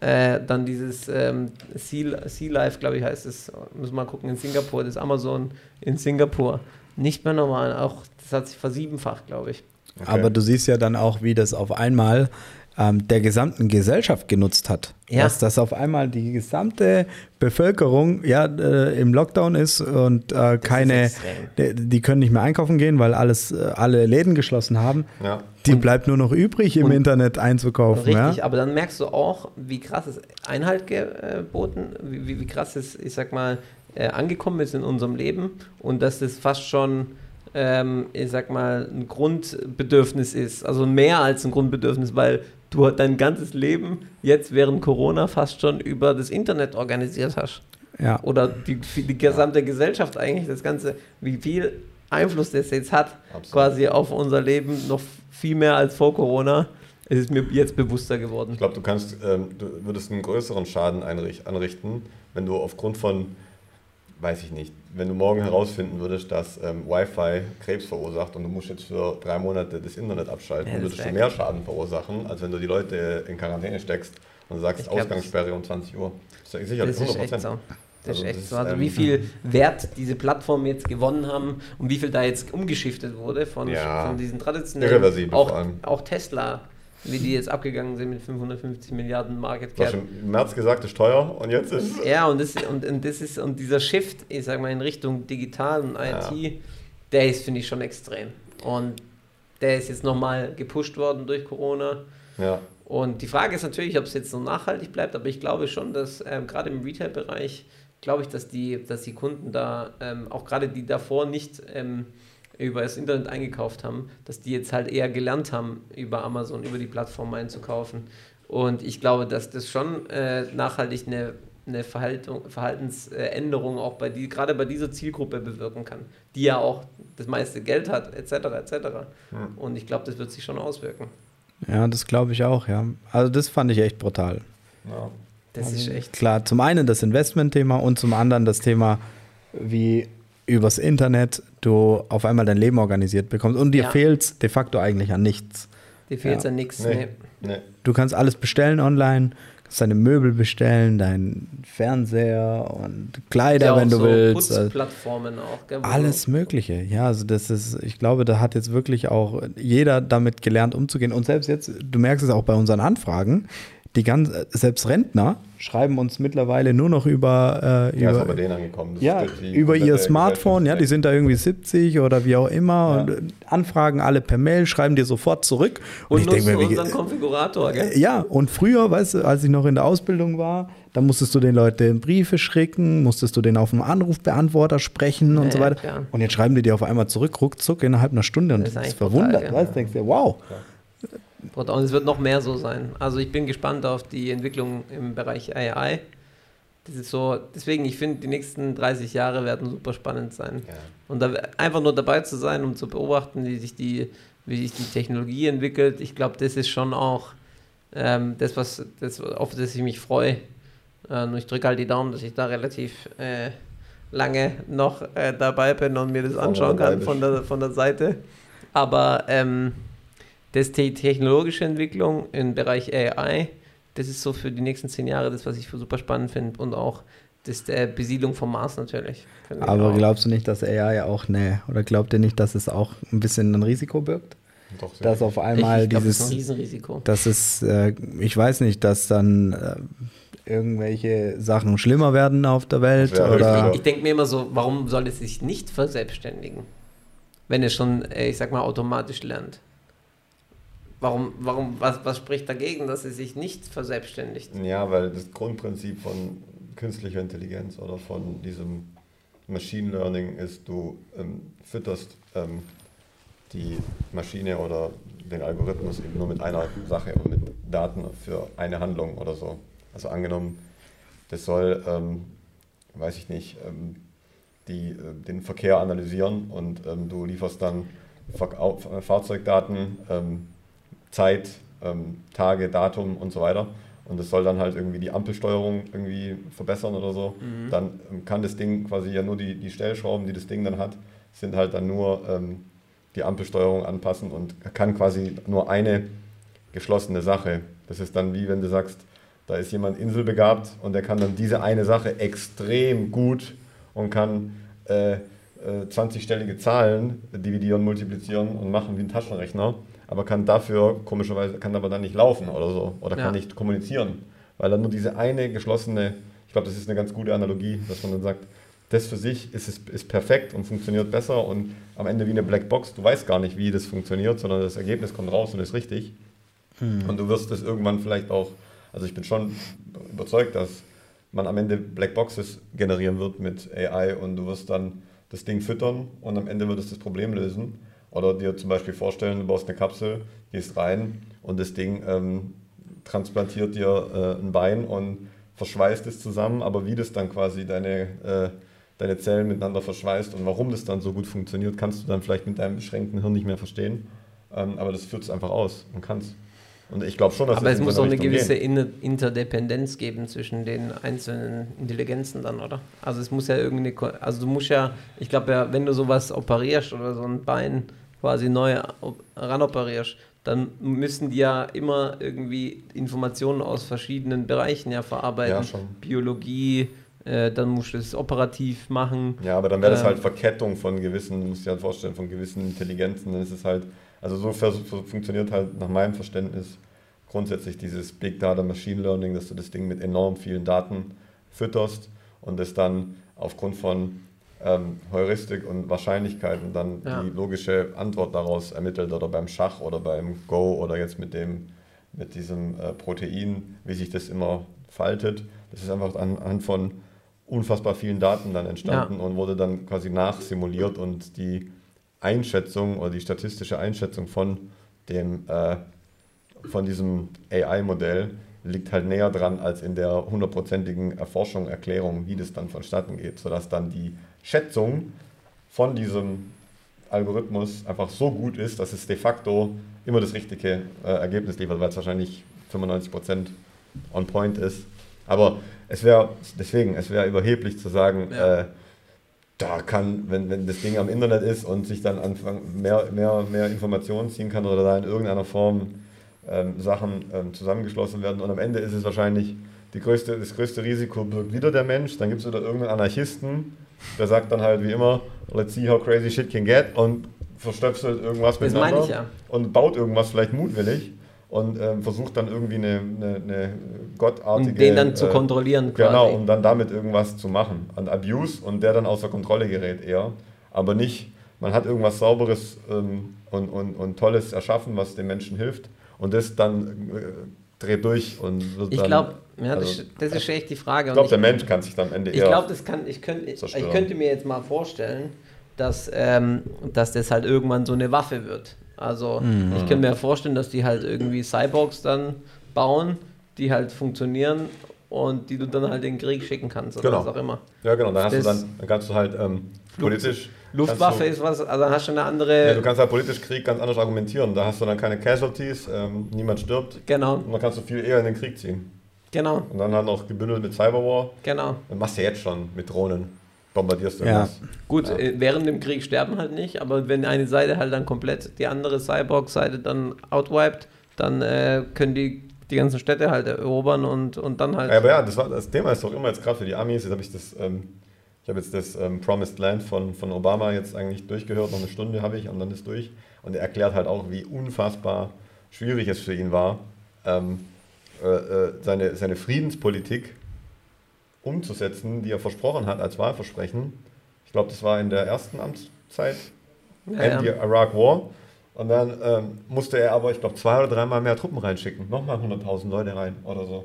äh, dann dieses ähm, Sea, sea Life, glaube ich, heißt es. Müssen wir mal gucken, in Singapur, das Amazon in Singapur. Nicht mehr normal, auch das hat sich versiebenfacht, glaube ich. Okay. Aber du siehst ja dann auch, wie das auf einmal ähm, der gesamten Gesellschaft genutzt hat. Ja. Dass das auf einmal die gesamte Bevölkerung ja äh, im Lockdown ist und äh, keine, die, die können nicht mehr einkaufen gehen, weil alles, äh, alle Läden geschlossen haben. Ja. Die bleibt nur noch übrig, im und- Internet einzukaufen. Richtig, ja? aber dann merkst du auch, wie krass es Einhalt geboten, wie, wie, wie krass es, ich sag mal, äh, angekommen ist in unserem Leben und dass das fast schon, ähm, ich sag mal, ein Grundbedürfnis ist. Also mehr als ein Grundbedürfnis, weil du dein ganzes Leben jetzt während Corona fast schon über das Internet organisiert hast. Ja. Oder die, die gesamte Gesellschaft eigentlich, das Ganze, wie viel Einfluss das jetzt hat, Absolut. quasi auf unser Leben, noch viel mehr als vor Corona. Es ist mir jetzt bewusster geworden. Ich glaube, du kannst, ähm, du würdest einen größeren Schaden anrichten, wenn du aufgrund von, weiß ich nicht, wenn du morgen herausfinden würdest, dass ähm, Wi-Fi Krebs verursacht und du musst jetzt für drei Monate das Internet abschalten, Ja, würdest du mehr Schaden verursachen, als wenn du die Leute in Quarantäne steckst und sagst, glaub, Ausgangssperre um 20 Uhr. Das ist sicher Das 100 ist echt so. Das Also ist echt so. Also ähm, wie viel Wert diese Plattformen jetzt gewonnen haben und wie viel da jetzt umgeschiftet wurde von, Ja. von diesen traditionellen. Auch, auch Tesla, wie die jetzt abgegangen sind mit 550 Milliarden Market Du hast Cap. schon im März gesagt, ist teuer und jetzt ist Ja, und das, und, und das ist, und dieser Shift, ich sag mal, in Richtung digital und IT, Ja. der ist, finde ich, schon extrem. Und der ist jetzt nochmal gepusht worden durch Corona. ja, Und die Frage ist natürlich, ob es jetzt so nachhaltig bleibt, aber ich glaube schon, dass ähm, gerade im Retail-Bereich, glaube ich, dass die, dass die Kunden da, ähm, auch gerade die davor nicht ähm, über das Internet eingekauft haben, dass die jetzt halt eher gelernt haben, über Amazon, über die Plattform einzukaufen. Und ich glaube, dass das schon äh, nachhaltig eine, eine Verhaltung, Verhaltensänderung auch bei die, gerade bei dieser Zielgruppe bewirken kann, die ja auch das meiste Geld hat, etc. etc. Und ich glaube, das wird sich schon auswirken. ja, das glaube ich auch, ja. Also das fand ich echt brutal. ja. Das ist echt Klar, zum einen das Investmentthema und zum anderen das Thema, wie übers Internet du auf einmal dein Leben organisiert bekommst. Und dir Ja. fehlt de facto eigentlich an nichts. Dir fehlt Ja. ja nichts. Nee, Nee. nee. Du kannst alles bestellen online, kannst deine Möbel bestellen, deinen Fernseher und Kleider, Ja, wenn du so willst. Also Putzplattformen auch. Gell, alles Mögliche. Ja, also das ist, ich glaube, da hat jetzt wirklich auch jeder damit gelernt umzugehen. Und selbst jetzt, du merkst es auch bei unseren Anfragen, die ganz, selbst Rentner schreiben uns mittlerweile nur noch über, äh, Ja, über ja, über ihr Smartphone, ja, die sind da irgendwie 70 oder wie auch immer Ja. und äh, anfragen alle per Mail, schreiben dir sofort zurück. Und, ich nutzen denk mir, wie- unseren Konfigurator, gell? ja, und früher, weißt du, als ich noch in der Ausbildung war, da musstest du den Leuten Briefe schicken, musstest du den auf dem Anrufbeantworter sprechen und Ja, so weiter. klar. Und jetzt schreiben die dir auf einmal zurück, ruckzuck, innerhalb einer Stunde und Das ist das ist verwundert. brutal, ja. weißt, du, denkst dir, wow. Und es wird noch mehr so sein. Also ich bin gespannt auf die Entwicklung im Bereich AI. Das ist so, deswegen, ich finde, die nächsten 30 Jahre werden super spannend sein. Ja. Und da einfach nur dabei zu sein, um zu beobachten, wie sich die, wie sich die Technologie entwickelt, ich glaube, das ist schon auch ähm, das, was, das, auf das ich mich freue. Äh, und ich drücke halt die Daumen, dass ich da relativ äh, lange noch äh, dabei bin und mir das anschauen kann von der, von der Seite. Aber ähm, das die technologische Entwicklung im Bereich AI, das ist so für die nächsten zehn Jahre das, was ich für super spannend finde. Und auch das der Besiedlung vom Mars natürlich. Ich Aber auch. glaubst du nicht, dass AI auch ne, oder glaubt ihr nicht, dass es auch ein bisschen ein Risiko birgt? Doch, sehr. Dass auf ich, einmal ich glaub, das ist ein dieses, Riesenrisiko. dass es, äh, ich weiß nicht, dass dann äh, irgendwelche Sachen schlimmer werden auf der Welt wär oder höchst Ich denke mir immer so, warum soll es sich nicht verselbstständigen, wenn es schon, äh, ich sag mal, automatisch lernt? Warum, warum, was, was spricht dagegen, dass es sich nicht verselbstständigt? Ja, weil das Grundprinzip von künstlicher Intelligenz oder von diesem Machine Learning ist, du ähm, fütterst ähm, die Maschine oder den Algorithmus eben nur mit einer Sache und mit Daten für eine Handlung oder so. Also angenommen, das soll, ähm, weiß ich nicht, ähm, die, äh, den Verkehr analysieren und ähm, du lieferst dann Fahrzeugdaten, ähm, Zeit, ähm, Tage, Datum und so weiter. Und das soll dann halt irgendwie die Ampelsteuerung irgendwie verbessern oder so. Dann ähm, kann das Ding quasi ja nur die, die Stellschrauben, die das Ding dann hat, sind halt dann nur ähm, die Ampelsteuerung anpassen und kann quasi nur eine geschlossene Sache. Das ist dann wie wenn du sagst, da ist jemand inselbegabt und der kann dann diese eine Sache extrem gut und kann äh, äh, 20-stellige Zahlen dividieren, multiplizieren und machen wie ein Taschenrechner, aber kann dafür komischerweise, kann aber dann nicht laufen oder so oder Ja. kann nicht kommunizieren, weil er nur diese eine geschlossene, ich glaube, das ist eine ganz gute Analogie, dass man dann sagt, das für sich ist, es- ist perfekt und funktioniert besser und am Ende wie eine Blackbox, du weißt gar nicht, wie das funktioniert, sondern das Ergebnis kommt raus und ist richtig. Und du wirst es irgendwann vielleicht auch, also ich bin schon überzeugt, dass man am Ende Blackboxes generieren wird mit AI und du wirst dann das Ding füttern und am Ende wird es das Problem lösen. Oder dir zum Beispiel vorstellen, du baust eine Kapsel, gehst rein und das Ding ähm, transplantiert dir äh, ein Bein und verschweißt es zusammen, aber wie das dann quasi deine, äh, deine Zellen miteinander verschweißt und warum das dann so gut funktioniert, kannst du dann vielleicht mit deinem beschränkten Hirn nicht mehr verstehen. Ähm, aber das führt es einfach aus. Man kann es. Und ich glaube schon, dass Aber es muss auch eine Richtung gewisse gehen. Inter- Interdependenz geben zwischen den einzelnen Intelligenzen dann, oder? Also es muss ja irgendeine, also du musst ja, ich glaube ja, wenn du sowas operierst oder so ein Bein quasi neu op- ranoperierst, dann müssen die ja immer irgendwie Informationen aus verschiedenen Bereichen ja verarbeiten. Ja, schon. Biologie, äh, dann musst du es operativ machen. Ja, aber dann wäre das Ähm. halt Verkettung von gewissen, du musst dir halt vorstellen, von gewissen Intelligenzen. Dann ist es halt, also so so funktioniert halt nach meinem Verständnis grundsätzlich dieses Big Data Machine Learning, dass du das Ding mit enorm vielen Daten fütterst und es dann aufgrund von ähm, Heuristik und Wahrscheinlichkeiten dann Ja. die logische Antwort daraus ermittelt oder beim Schach oder beim Go oder jetzt mit dem mit diesem äh, Protein, wie sich das immer faltet. Das ist einfach anhand von unfassbar vielen Daten dann entstanden und wurde dann quasi nachsimuliert und die Einschätzung oder die statistische Einschätzung von dem äh, von diesem AI-Modell liegt halt näher dran als in der hundertprozentigen Erforschung, Erklärung, wie das dann vonstatten geht, sodass dann die Schätzung von diesem Algorithmus einfach so gut ist, dass es de facto immer das richtige äh, Ergebnis liefert, weil es wahrscheinlich 95% on point ist. Aber es wäre, deswegen, es wäre überheblich zu sagen, Ja. äh, da kann, wenn, wenn das Ding am Internet ist und sich dann anfangen, mehr, mehr, mehr Informationen ziehen kann oder da in irgendeiner Form ähm, Sachen ähm, zusammengeschlossen werden. Und am Ende ist es wahrscheinlich die größte, das größte Risiko birgt wieder der Mensch, dann gibt es wieder irgendeinen Anarchisten, der sagt dann halt wie immer, let's see how crazy shit can get und verstöpselt irgendwas Das miteinander ich ja. und baut irgendwas vielleicht mutwillig und ähm, versucht dann irgendwie eine, eine, eine gottartige... Um den dann zu äh, kontrollieren quasi. Genau, um dann damit irgendwas zu machen. An Abuse und der dann außer Kontrolle gerät eher. Aber nicht, man hat irgendwas Sauberes ähm, und, und, und Tolles erschaffen, was den Menschen hilft. Und das dann äh, dreht durch und wird ich glaube, ja, das, also, das ist echt die Frage. ich glaube, der Mensch kann sich dann am Ende Ich eher. glaube, das kann, ich, könnt, ich könnte mir jetzt mal vorstellen, dass, ähm, dass das halt irgendwann so eine Waffe wird. Also ich könnte mir vorstellen, dass die halt irgendwie Cyborgs dann bauen, die halt funktionieren und die du dann halt in den Krieg schicken kannst oder Genau. was auch immer. Ja, genau. Dann, hast du dann, dann kannst du halt ähm, politisch. Luftwaffe kannst ist was, also dann hast du eine du, ja, andere. du kannst halt politisch Krieg ganz anders argumentieren. Da hast du dann keine Casualties, ähm, niemand stirbt. genau, Und dann kannst du viel eher in den Krieg ziehen. genau, Und dann halt noch gebündelt mit Cyberwar. genau. Dann machst du jetzt schon mit Drohnen. Bombardierst du Ja. irgendwas. Gut, Ja. äh, während dem Krieg sterben halt nicht, aber wenn eine Seite halt dann komplett die andere Cyborg-Seite dann outwiped, dann äh, können die die ganzen Städte halt erobern und, und dann halt. Ja, aber ja, das, war, das Thema ist doch immer jetzt gerade für die Amis. Jetzt habe ich das, ähm, ich habe jetzt das ähm, Promised Land von, von Obama jetzt eigentlich durchgehört. Noch eine Stunde habe ich und dann ist durch. Und er erklärt halt auch, wie unfassbar schwierig es für ihn war, ähm, äh, äh, seine, seine Friedenspolitik umzusetzen, die er versprochen hat als Wahlversprechen. Ich glaube, das war in der ersten Amtszeit Ja, End ja. Iraq War. Und dann ähm, musste er aber, ich glaube, zwei oder dreimal mehr Truppen reinschicken. Nochmal 100.000 Leute rein oder so.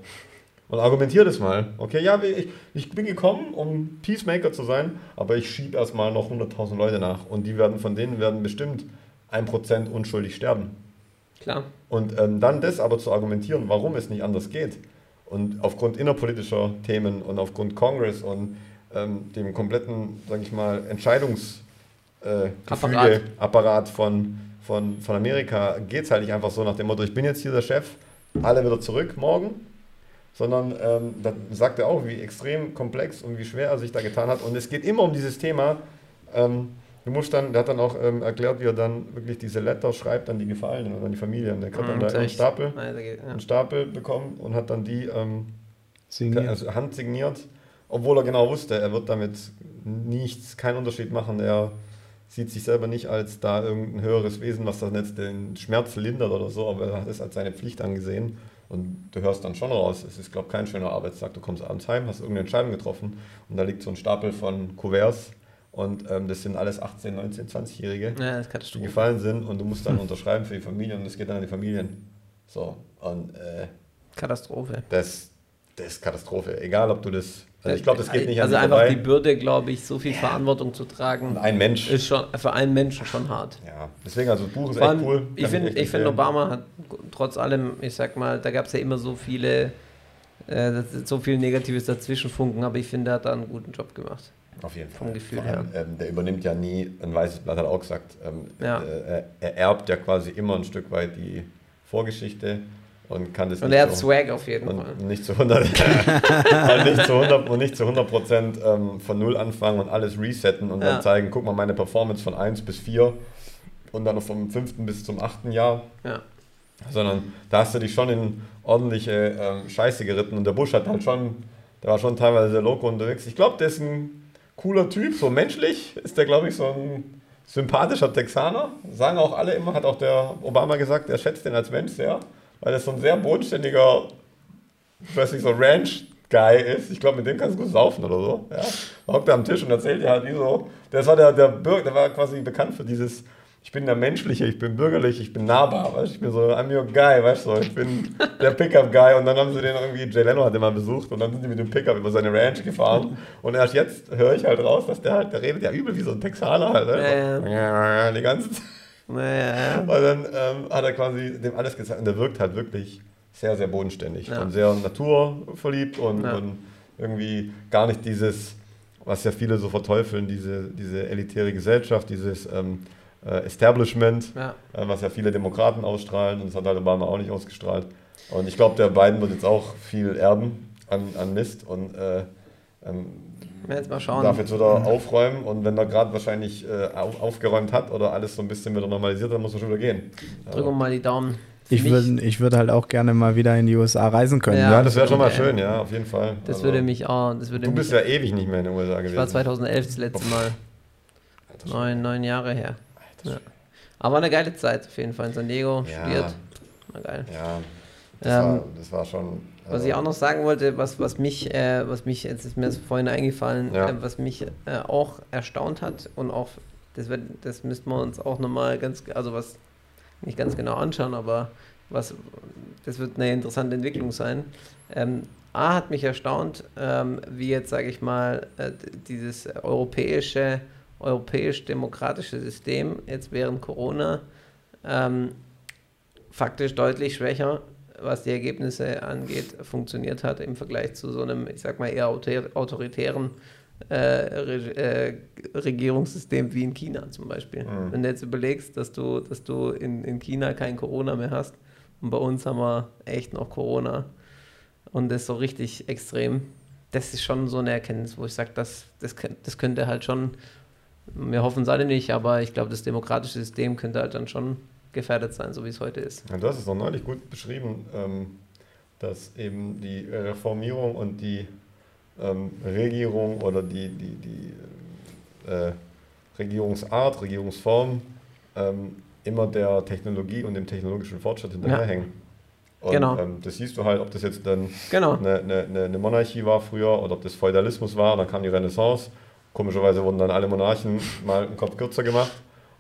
Und argumentiert es mal. Okay, ja, ich, ich bin gekommen, um Peacemaker zu sein, aber ich schiebe erstmal noch 100.000 Leute nach. Und die werden, von denen werden bestimmt 1% unschuldig sterben. Klar. Und ähm, dann das aber zu argumentieren, warum es nicht anders geht. Und aufgrund innerpolitischer Themen und aufgrund Congress und ähm, dem kompletten, sage ich mal, Entscheidungsapparat äh, von, von, von Amerika geht es halt nicht einfach so nach dem Motto, ich bin jetzt hier der Chef, alle wieder zurück morgen. Sondern ähm, dann sagt er auch, wie extrem komplex und wie schwer er sich da getan hat. Und es geht immer um dieses Thema, ähm, Du musst dann, der hat dann auch ähm, erklärt, wie er dann wirklich diese Letter schreibt an die Gefallenen oder an die Familien. Der dann Mhm, da das einen Stapel, da ja. einen Stapel bekommen und hat dann die ähm, Signiert. also handsigniert, obwohl er genau wusste, er wird damit nichts, keinen Unterschied machen. Er sieht sich selber nicht als da irgendein höheres Wesen, was dann jetzt den Schmerz lindert oder so, aber er hat es als seine Pflicht angesehen. Und du hörst dann schon raus, es ist, glaube ich, kein schöner Arbeitstag. Du kommst abends heim, hast irgendeine Entscheidung getroffen und da liegt so ein Stapel von Kuverts und ähm, das sind alles 18, 19, 20-Jährige Ja, die gefallen sind und du musst dann unterschreiben für die Familie und das geht dann an die Familien. So, und äh, Katastrophe. das, das ist Katastrophe. Egal, ob du das. Also ich glaube, das geht nicht Also einfach die vorbei. Bürde, glaube ich, so viel Verantwortung zu tragen, Und ein Mensch. ist schon für einen Menschen schon hart. ja, deswegen, also das Buch ist Vor echt allem, cool. ich Kann finde, ich finde, empfehlen. Obama hat trotz allem, ich sag mal, da gab es ja immer so viele, äh, so viel Negatives dazwischenfunken, aber ich finde, er hat da einen guten Job gemacht. Auf jeden vom Fall. Gefühl Vor allem, ähm, der übernimmt ja nie ein weißes Blatt, hat er auch gesagt. Ähm, Ja. äh, er, er erbt ja quasi immer ein Stück weit die Vorgeschichte und kann das Und nicht er hat so- Swag auf jeden Fall. (laughs) und nicht zu 100 und nicht zu 100 und nicht zu 100 Prozent ähm, von null anfangen und alles resetten und Ja. dann zeigen, guck mal meine Performance von 1 bis 4 und dann noch vom 5. bis zum 8. Jahr, Ja. sondern da hast du dich schon in ordentliche ähm, Scheiße geritten und der Busch hat halt schon, der war schon teilweise sehr loco unterwegs. Ich glaube, ein cooler Typ, so menschlich ist der, glaube ich, so ein sympathischer Texaner. Sagen auch alle immer, hat auch der Obama gesagt, er schätzt den als Mensch sehr, weil er so ein sehr bodenständiger, ich weiß nicht, so Ranch-Guy ist. Ich glaube, mit dem kannst du gut saufen oder so. Ja. Da hockt er am Tisch und erzählt dir halt, wie so. Das war der, der Bürger, der war quasi bekannt für dieses. Ich bin der Menschliche, ich bin bürgerlich, ich bin nahbar, weißt du? Ich bin so, I'm your guy, weißt du? Ich bin der Pickup-Guy. Und dann haben sie den irgendwie, Jay Leno hat den mal besucht und dann sind die mit dem Pickup über seine Ranch gefahren. Und erst jetzt höre ich halt raus, dass der halt, der redet ja übel wie so ein Texaner halt. Ne? Die ganze Zeit. Naja, Und dann ähm, hat er quasi dem alles gesagt und der wirkt halt wirklich sehr, sehr bodenständig Ja. und sehr naturverliebt und, Ja. und irgendwie gar nicht dieses, was ja viele so verteufeln, diese, diese elitäre Gesellschaft, dieses ähm, äh, Establishment, ja. äh, was ja viele Demokraten ausstrahlen und das hat halt Obama auch nicht ausgestrahlt. Und ich glaube, der Biden wird jetzt auch viel erben an, an Mist und äh, ähm, Jetzt mal schauen. darf jetzt wieder aufräumen und wenn er gerade wahrscheinlich äh, auf, aufgeräumt hat oder alles so ein bisschen wieder normalisiert, dann muss er schon wieder gehen. Drücken wir mal die Daumen. Ich würde ich würd halt auch gerne mal wieder in die USA reisen können. Ja. Ja, das wäre schon mal schön, ja, auf jeden Fall. Das Also, würde mich auch. Das würde Du bist ja ewig nicht mehr in den USA das gewesen. war 2011 das letzte Mal. Neun, neun Jahre her. Ja. Aber eine geile Zeit auf jeden Fall in San Diego. Ja. Studiert. War geil. Ja, das, Ähm, war, das war schon. Was also, ich auch noch sagen wollte, was, was mich, äh, was mich, jetzt ist mir das vorhin eingefallen, Ja. äh, was mich äh, auch erstaunt hat und auch, das wird, das müssten wir uns auch nochmal ganz, also was nicht ganz genau anschauen, aber was, das wird eine interessante Entwicklung sein. Ähm, A hat mich erstaunt, ähm, wie jetzt, sage ich mal, äh, dieses europäische, europäisch-demokratische System jetzt während Corona ähm, faktisch deutlich schwächer was die Ergebnisse angeht, funktioniert hat im Vergleich zu so einem, ich sag mal, eher autoritären äh, Re äh, Regierungssystem wie in China zum Beispiel. Mhm. Wenn du jetzt überlegst, dass du, dass du in, in China kein Corona mehr hast und bei uns haben wir echt noch Corona und das ist so richtig extrem. Das ist schon so eine Erkenntnis, wo ich sage, das, das, das könnte halt schon, wir hoffen es alle nicht, aber ich glaube, das demokratische System könnte halt dann schon gefährdet sein, so wie es heute ist. Ja, du hast es noch neulich gut beschrieben, ähm, dass eben die Reformierung und die ähm, Regierung oder die, die, die äh, Regierungsart, Regierungsform ähm, immer der Technologie und dem technologischen Fortschritt hinterherhängen. Ja. Und, genau. Ähm, das siehst du halt, ob das jetzt dann genau. eine, eine, eine, Monarchie war früher oder ob das Feudalismus war, dann kam die Renaissance. Komischerweise wurden dann alle Monarchen mal einen Kopf kürzer gemacht.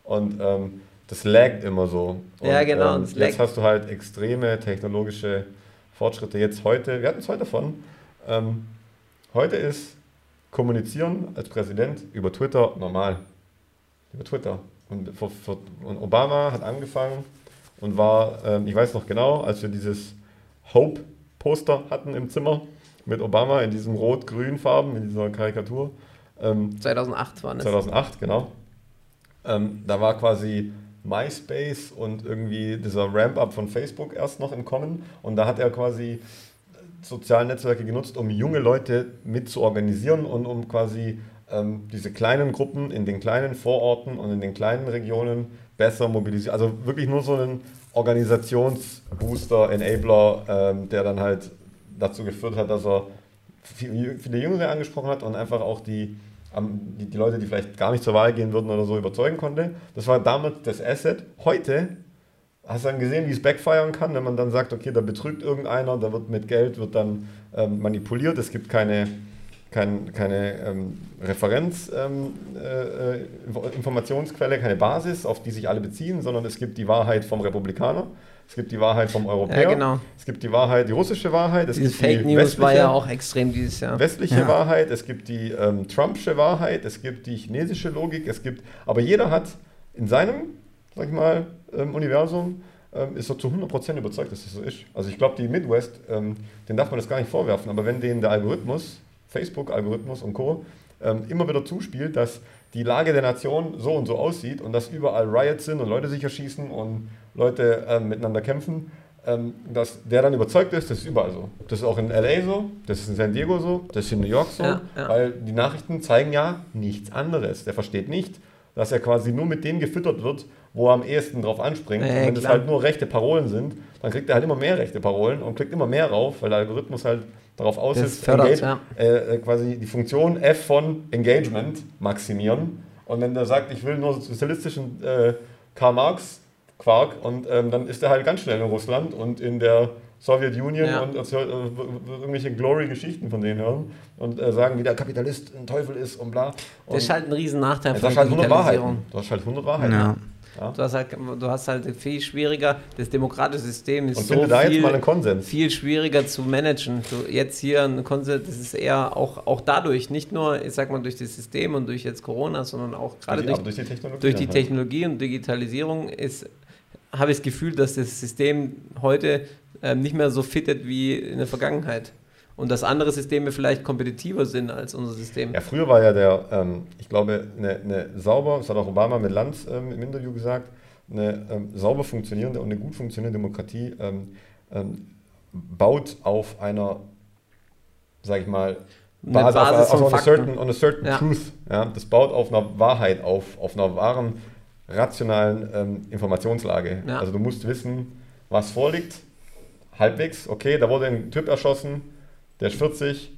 Und ähm, das laggt immer so. Und, ja, genau. Ähm, jetzt hast du halt extreme technologische Fortschritte. Jetzt heute, wir hatten es heute davon, ähm, Heute ist Kommunizieren als Präsident über Twitter normal. Über Twitter. Und, und Obama hat angefangen und war, ähm, ich weiß noch genau, als wir dieses Hope-Poster hatten im Zimmer mit Obama in diesem rot-grün Farben, in dieser Karikatur. Ähm, 2008 war das. 2008, genau. Ähm, da war quasi MySpace und irgendwie dieser Ramp-up von Facebook erst noch im Kommen. Und da hat er quasi sozialen Netzwerke genutzt, um junge Leute mit zu organisieren und um quasi ähm, diese kleinen Gruppen in den kleinen Vororten und in den kleinen Regionen besser mobilisieren. Also wirklich nur so einen Organisationsbooster, Enabler, ähm, der dann halt dazu geführt hat, dass er viele Jüngere angesprochen hat und einfach auch die, die, die Leute, die vielleicht gar nicht zur Wahl gehen würden oder so, überzeugen konnte. Das war damals das Asset. Heute Hast du dann gesehen, wie es backfiren kann, wenn man dann sagt, okay, da betrügt irgendeiner, da wird mit Geld wird dann ähm, manipuliert, es gibt keine, kein, keine ähm, Referenz, ähm, äh, Informationsquelle, keine Basis, auf die sich alle beziehen, sondern es gibt die Wahrheit vom Republikaner, es gibt die Wahrheit vom Europäer, ja, genau. es gibt die Wahrheit, die russische Wahrheit, es Diese gibt Fake die News war ja auch extrem dieses Jahr. Westliche ja. Wahrheit, es gibt die ähm, Trumpsche Wahrheit, es gibt die chinesische Logik, es gibt, aber jeder hat in seinem sag ich mal, ähm, Universum, ähm, ist er zu 100% überzeugt, dass das so ist. Also ich glaube, die Midwest, ähm, den darf man das gar nicht vorwerfen, aber wenn denen der Algorithmus, Facebook-Algorithmus und Co., ähm, immer wieder zuspielt, dass die Lage der Nation so und so aussieht und dass überall Riots sind und Leute sich erschießen und Leute ähm, miteinander kämpfen, ähm, dass der dann überzeugt ist, das ist überall so. Das ist auch in LA so, das ist in San Diego so, das ist in New York so, ja, ja. weil die Nachrichten zeigen ja nichts anderes. Der versteht nicht, dass er quasi nur mit dem gefüttert wird, wo er am ehesten drauf anspringt. Ja, und wenn es halt nur rechte Parolen sind, dann kriegt er halt immer mehr rechte Parolen und klickt immer mehr rauf, weil der Algorithmus halt darauf aus das ist, fördert, ja. äh, quasi die Funktion F von Engagement maximieren. Und wenn der sagt, ich will nur sozialistischen äh, Karl Marx Quark und ähm, dann ist er halt ganz schnell in Russland und in der Sowjetunion ja. und erzählt, äh, irgendwelche Glory-Geschichten von denen hören und äh, sagen, wie der Kapitalist ein Teufel ist und bla. Und das ist halt ein riesen Nachteil von der halt 100 Wahrheiten. Du hast halt 100 Wahrheiten. Ja. Ja. Du, hast halt, du hast halt viel schwieriger, das demokratische System ist und so da viel, viel schwieriger zu managen. Du, jetzt hier ein Konsens, das ist eher auch, auch dadurch, nicht nur, ich sag mal, durch das System und durch jetzt Corona, sondern auch gerade durch, durch, die Technologie, durch die Technologie und Digitalisierung ist, habe ich das Gefühl, dass das System heute ähm, nicht mehr so fittet wie in der Vergangenheit. Und dass andere Systeme vielleicht kompetitiver sind als unser System. Ja, früher war ja der, ähm, ich glaube, eine, eine, sauber, das hat auch Obama mit Lanz ähm, im Interview gesagt, eine ähm, sauber funktionierende und eine gut funktionierende Demokratie ähm, ähm, baut auf einer, sag ich mal, Basis, Basis auf, auf, auf certain, on a certain ja. truth. Ja, das baut auf einer Wahrheit auf, auf einer wahren, rationalen ähm, Informationslage. Ja. Also du musst wissen, was vorliegt, halbwegs, okay, da wurde ein Typ erschossen, der ist 40,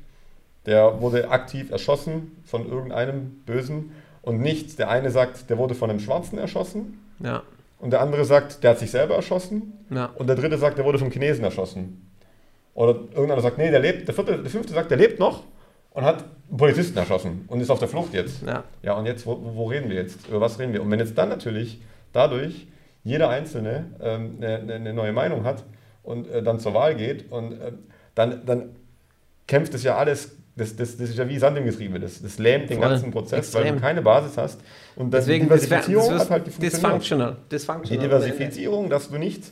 der wurde aktiv erschossen von irgendeinem Bösen und nicht, der eine sagt, der wurde von einem Schwarzen erschossen. Ja. Und der andere sagt, der hat sich selber erschossen. Ja. Und der dritte sagt, der wurde vom Chinesen erschossen. Oder irgendeiner sagt, nee, der lebt. Der, vierte, der fünfte sagt, der lebt noch und hat einen Polizisten erschossen und ist auf der Flucht jetzt. Ja, ja und jetzt, wo, wo reden wir jetzt? Über was reden wir? Und wenn jetzt dann natürlich dadurch jeder Einzelne ähm, eine, eine, neue Meinung hat und äh, dann zur Wahl geht und äh, dann, dann kämpft es ja alles, das, das, das ist ja wie Sand im Getriebe, das, das lähmt den Voll. ganzen Prozess, Extrem. weil du keine Basis hast. Und Deswegen, die Diversifizierung hat halt die Dysfunctional. Dysfunctional. Die Diversifizierung, dass du nicht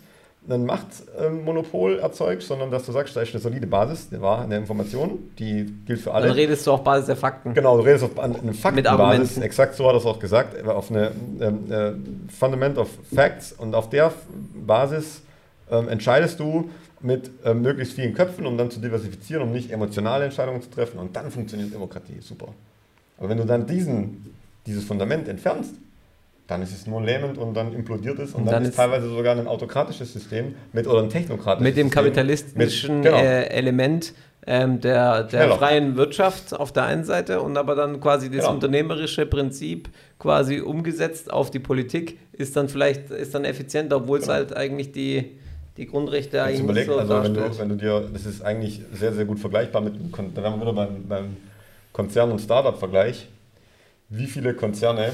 ein Machtmonopol erzeugst, sondern dass du sagst, da ist eine solide Basis eine Information, die gilt für alle. Dann redest du auf Basis der Fakten. Genau, du redest auf eine Faktenbasis, exakt so hat er es auch gesagt, auf eine ähm, äh, Fundament of Facts und auf der Basis ähm, entscheidest du mit ähm, möglichst vielen Köpfen, um dann zu diversifizieren, um nicht emotionale Entscheidungen zu treffen und dann funktioniert Demokratie, super. Aber wenn du dann diesen, dieses Fundament entfernst, dann ist es nur lähmend und dann implodiert es und, und dann, dann, ist teilweise sogar ein autokratisches System mit oder ein technokratisches Mit dem System, kapitalistischen mit, genau. äh, Element ähm, der, der freien Wirtschaft auf der einen Seite und aber dann quasi das genau. unternehmerische Prinzip quasi umgesetzt auf die Politik ist dann vielleicht ist dann effizienter, obwohl genau. es halt eigentlich die, die Grundrechte Jetzt eigentlich überleg, so also wenn du, wenn du dir, das ist eigentlich sehr, sehr gut vergleichbar mit, wir wieder beim, beim Konzern- und Startup-Vergleich. Wie viele Konzerne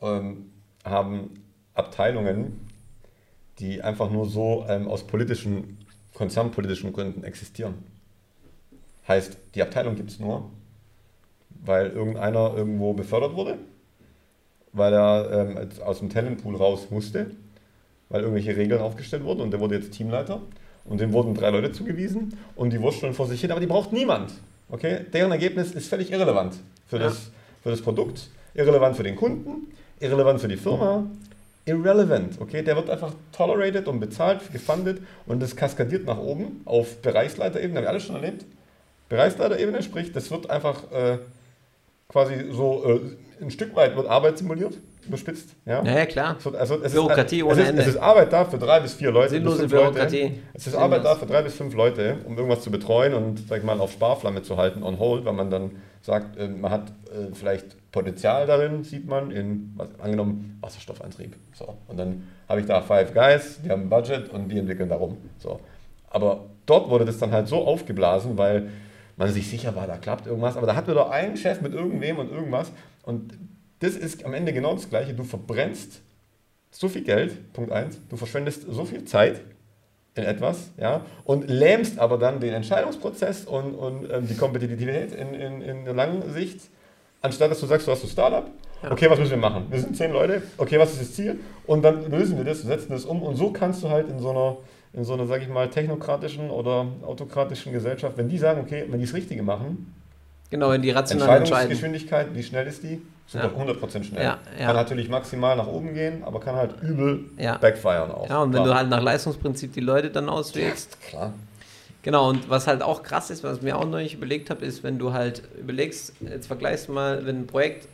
ähm, haben Abteilungen, die einfach nur so ähm, aus politischen, konzernpolitischen Gründen existieren. Heißt, die Abteilung gibt es nur, weil irgendeiner irgendwo befördert wurde, weil er ähm, aus dem Talentpool raus musste, weil irgendwelche Regeln aufgestellt wurden und der wurde jetzt Teamleiter und dem wurden drei Leute zugewiesen und die wurschteln vor sich hin, aber die braucht niemand. Okay? Deren Ergebnis ist völlig irrelevant für, ja. das, für das Produkt, irrelevant für den Kunden, irrelevant für die Firma, irrelevant, okay? Der wird einfach tolerated und bezahlt, gefundet und das kaskadiert nach oben auf Bereichsleiterebene, haben wir alles schon erlebt. Bereichsleiterebene, sprich, das wird einfach äh, quasi so äh, ein Stück weit wird Arbeit simuliert, überspitzt. Ja, ja, ja klar. Es wird, also es Bürokratie ist, ohne es ist, Ende. Es ist Arbeit da für drei bis vier Leute. Sinnlose Bürokratie. Leute. Es ist Arbeit da für drei bis fünf Leute, um irgendwas zu betreuen und, sag ich mal, auf Sparflamme zu halten, on hold, weil man dann sagt, äh, man hat äh, vielleicht Potenzial darin, sieht man, in, was, angenommen, Wasserstoffantrieb. So. Und dann habe ich da Five Guys, die haben ein Budget und die entwickeln darum. So. Aber dort wurde das dann halt so aufgeblasen, weil man sich sicher war, da klappt irgendwas. Aber da hatten wir doch einen Chef mit irgendwem und irgendwas. Und das ist am Ende genau das Gleiche. Du verbrennst so viel Geld, Punkt 1, du verschwendest so viel Zeit in etwas, ja, und lähmst aber dann den Entscheidungsprozess und, und ähm, die Kompetitivität in, in, in der langen Sicht, anstatt dass du sagst, du hast ein Startup, ja. okay, was müssen wir machen? Wir sind zehn Leute, okay, was ist das Ziel? Und dann lösen wir das, setzen das um und so kannst du halt in so einer, in so einer, sag ich mal, technokratischen oder autokratischen Gesellschaft, wenn die sagen, okay, wenn die das Richtige machen, Genau, wenn die rational entscheiden. Geschwindigkeit, wie schnell ist die? Super, ja. 100% schnell. Ja, ja. Kann natürlich maximal nach oben gehen, aber kann halt übel ja. backfiren auch. Ja, und wenn Klar. du halt nach Leistungsprinzip die Leute dann auswählst. Ja, klar. Genau, und was halt auch krass ist, was ich mir auch neulich überlegt habe, ist, wenn du halt überlegst, jetzt vergleichst du mal, wenn ein Projekt,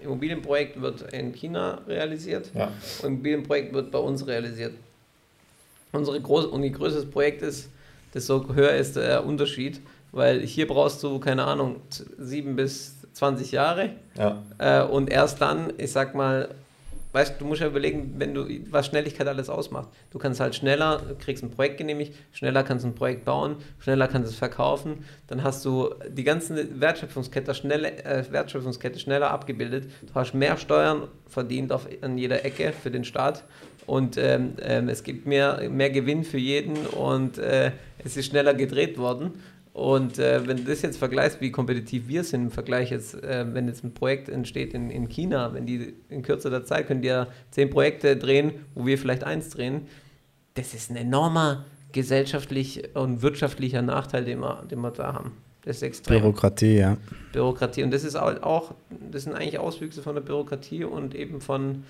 Immobilienprojekt wird in China realisiert ja. und Immobilienprojekt wird bei uns realisiert. Unsere groß und je größer das Projekt ist, desto höher ist der Unterschied, weil hier brauchst du, keine Ahnung, sieben bis 20 Jahre. Ja. Äh, und erst dann, ich sag mal, weißt du, musst ja überlegen, wenn du, was Schnelligkeit alles ausmacht. Du kannst halt schneller, kriegst ein Projekt genehmigt, schneller kannst du ein Projekt bauen, schneller kannst du es verkaufen, dann hast du die ganze Wertschöpfungskette, schnelle, äh, Wertschöpfungskette schneller abgebildet. Du hast mehr Steuern verdient auf, an jeder Ecke für den Staat und ähm, ähm, es gibt mehr, mehr Gewinn für jeden und äh, es ist schneller gedreht worden. Und äh, wenn du das jetzt vergleichst, wie kompetitiv wir sind im Vergleich jetzt, äh, wenn jetzt ein Projekt entsteht in, in China, wenn die in kürzerer Zeit können die ja zehn Projekte drehen, wo wir vielleicht eins drehen, das ist ein enormer gesellschaftlich und wirtschaftlicher Nachteil, den wir, den wir da haben. Das ist extrem. Bürokratie, ja. Bürokratie. Und das ist auch, das sind eigentlich Auswüchse von der Bürokratie und eben von,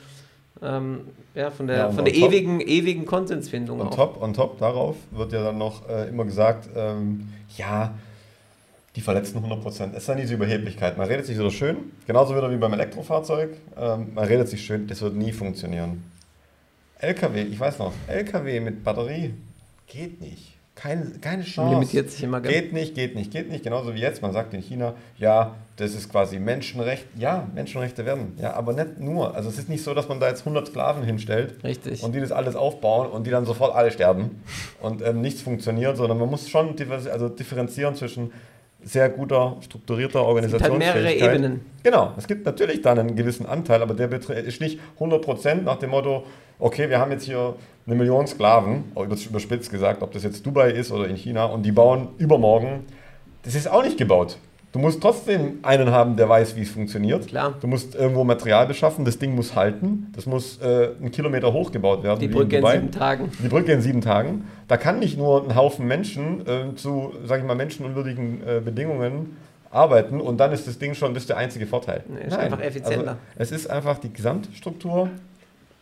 ähm, ja, von der, ja, von der ewigen, ewigen Konsensfindung. Und top, on top darauf wird ja dann noch äh, immer gesagt, ähm, ja, die verletzten 100 Prozent. Es ist dann diese Überheblichkeit. Man redet sich so schön, genauso wieder wie beim Elektrofahrzeug. Ähm, man redet sich schön, das wird nie funktionieren. LKW, ich weiß noch, LKW mit Batterie geht nicht. Kein, keine Chance. Limitiert sich immer Geht nicht, geht nicht, geht nicht. Genauso wie jetzt. Man sagt in China, ja, das ist quasi Menschenrecht. Ja, Menschenrechte werden. Ja, aber nicht nur. Also es ist nicht so, dass man da jetzt 100 Sklaven hinstellt. Richtig. Und die das alles aufbauen und die dann sofort alle sterben und ähm, nichts funktioniert, sondern man muss schon also differenzieren zwischen sehr guter, strukturierter Organisationsfähigkeit. Es gibt halt mehrere Ebenen. Genau, es gibt natürlich dann einen gewissen Anteil, aber der ist nicht 100 Prozent nach dem Motto, okay, wir haben jetzt hier eine Million Sklaven, überspitzt gesagt, ob das jetzt Dubai ist oder in China, und die bauen übermorgen. Das ist auch nicht gebaut. Du musst trotzdem einen haben, der weiß, wie es funktioniert. Klar. Du musst irgendwo Material beschaffen, das Ding muss halten, das muss äh, einen Kilometer hoch gebaut werden. Die Brücke in Dubai. sieben Tagen. Die Brücke in sieben Tagen. Da kann nicht nur ein Haufen Menschen äh, zu, sag ich mal, menschenunwürdigen äh, Bedingungen arbeiten und dann ist das Ding schon, das ist der einzige Vorteil. Nee, ist einfach effizienter. Also, es ist einfach, die Gesamtstruktur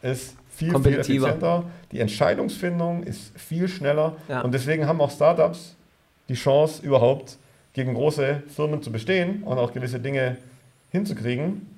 ist viel, viel effizienter. Die Entscheidungsfindung ist viel schneller. Ja. Und deswegen haben auch Startups die Chance, überhaupt gegen große Firmen zu bestehen und auch gewisse Dinge hinzukriegen,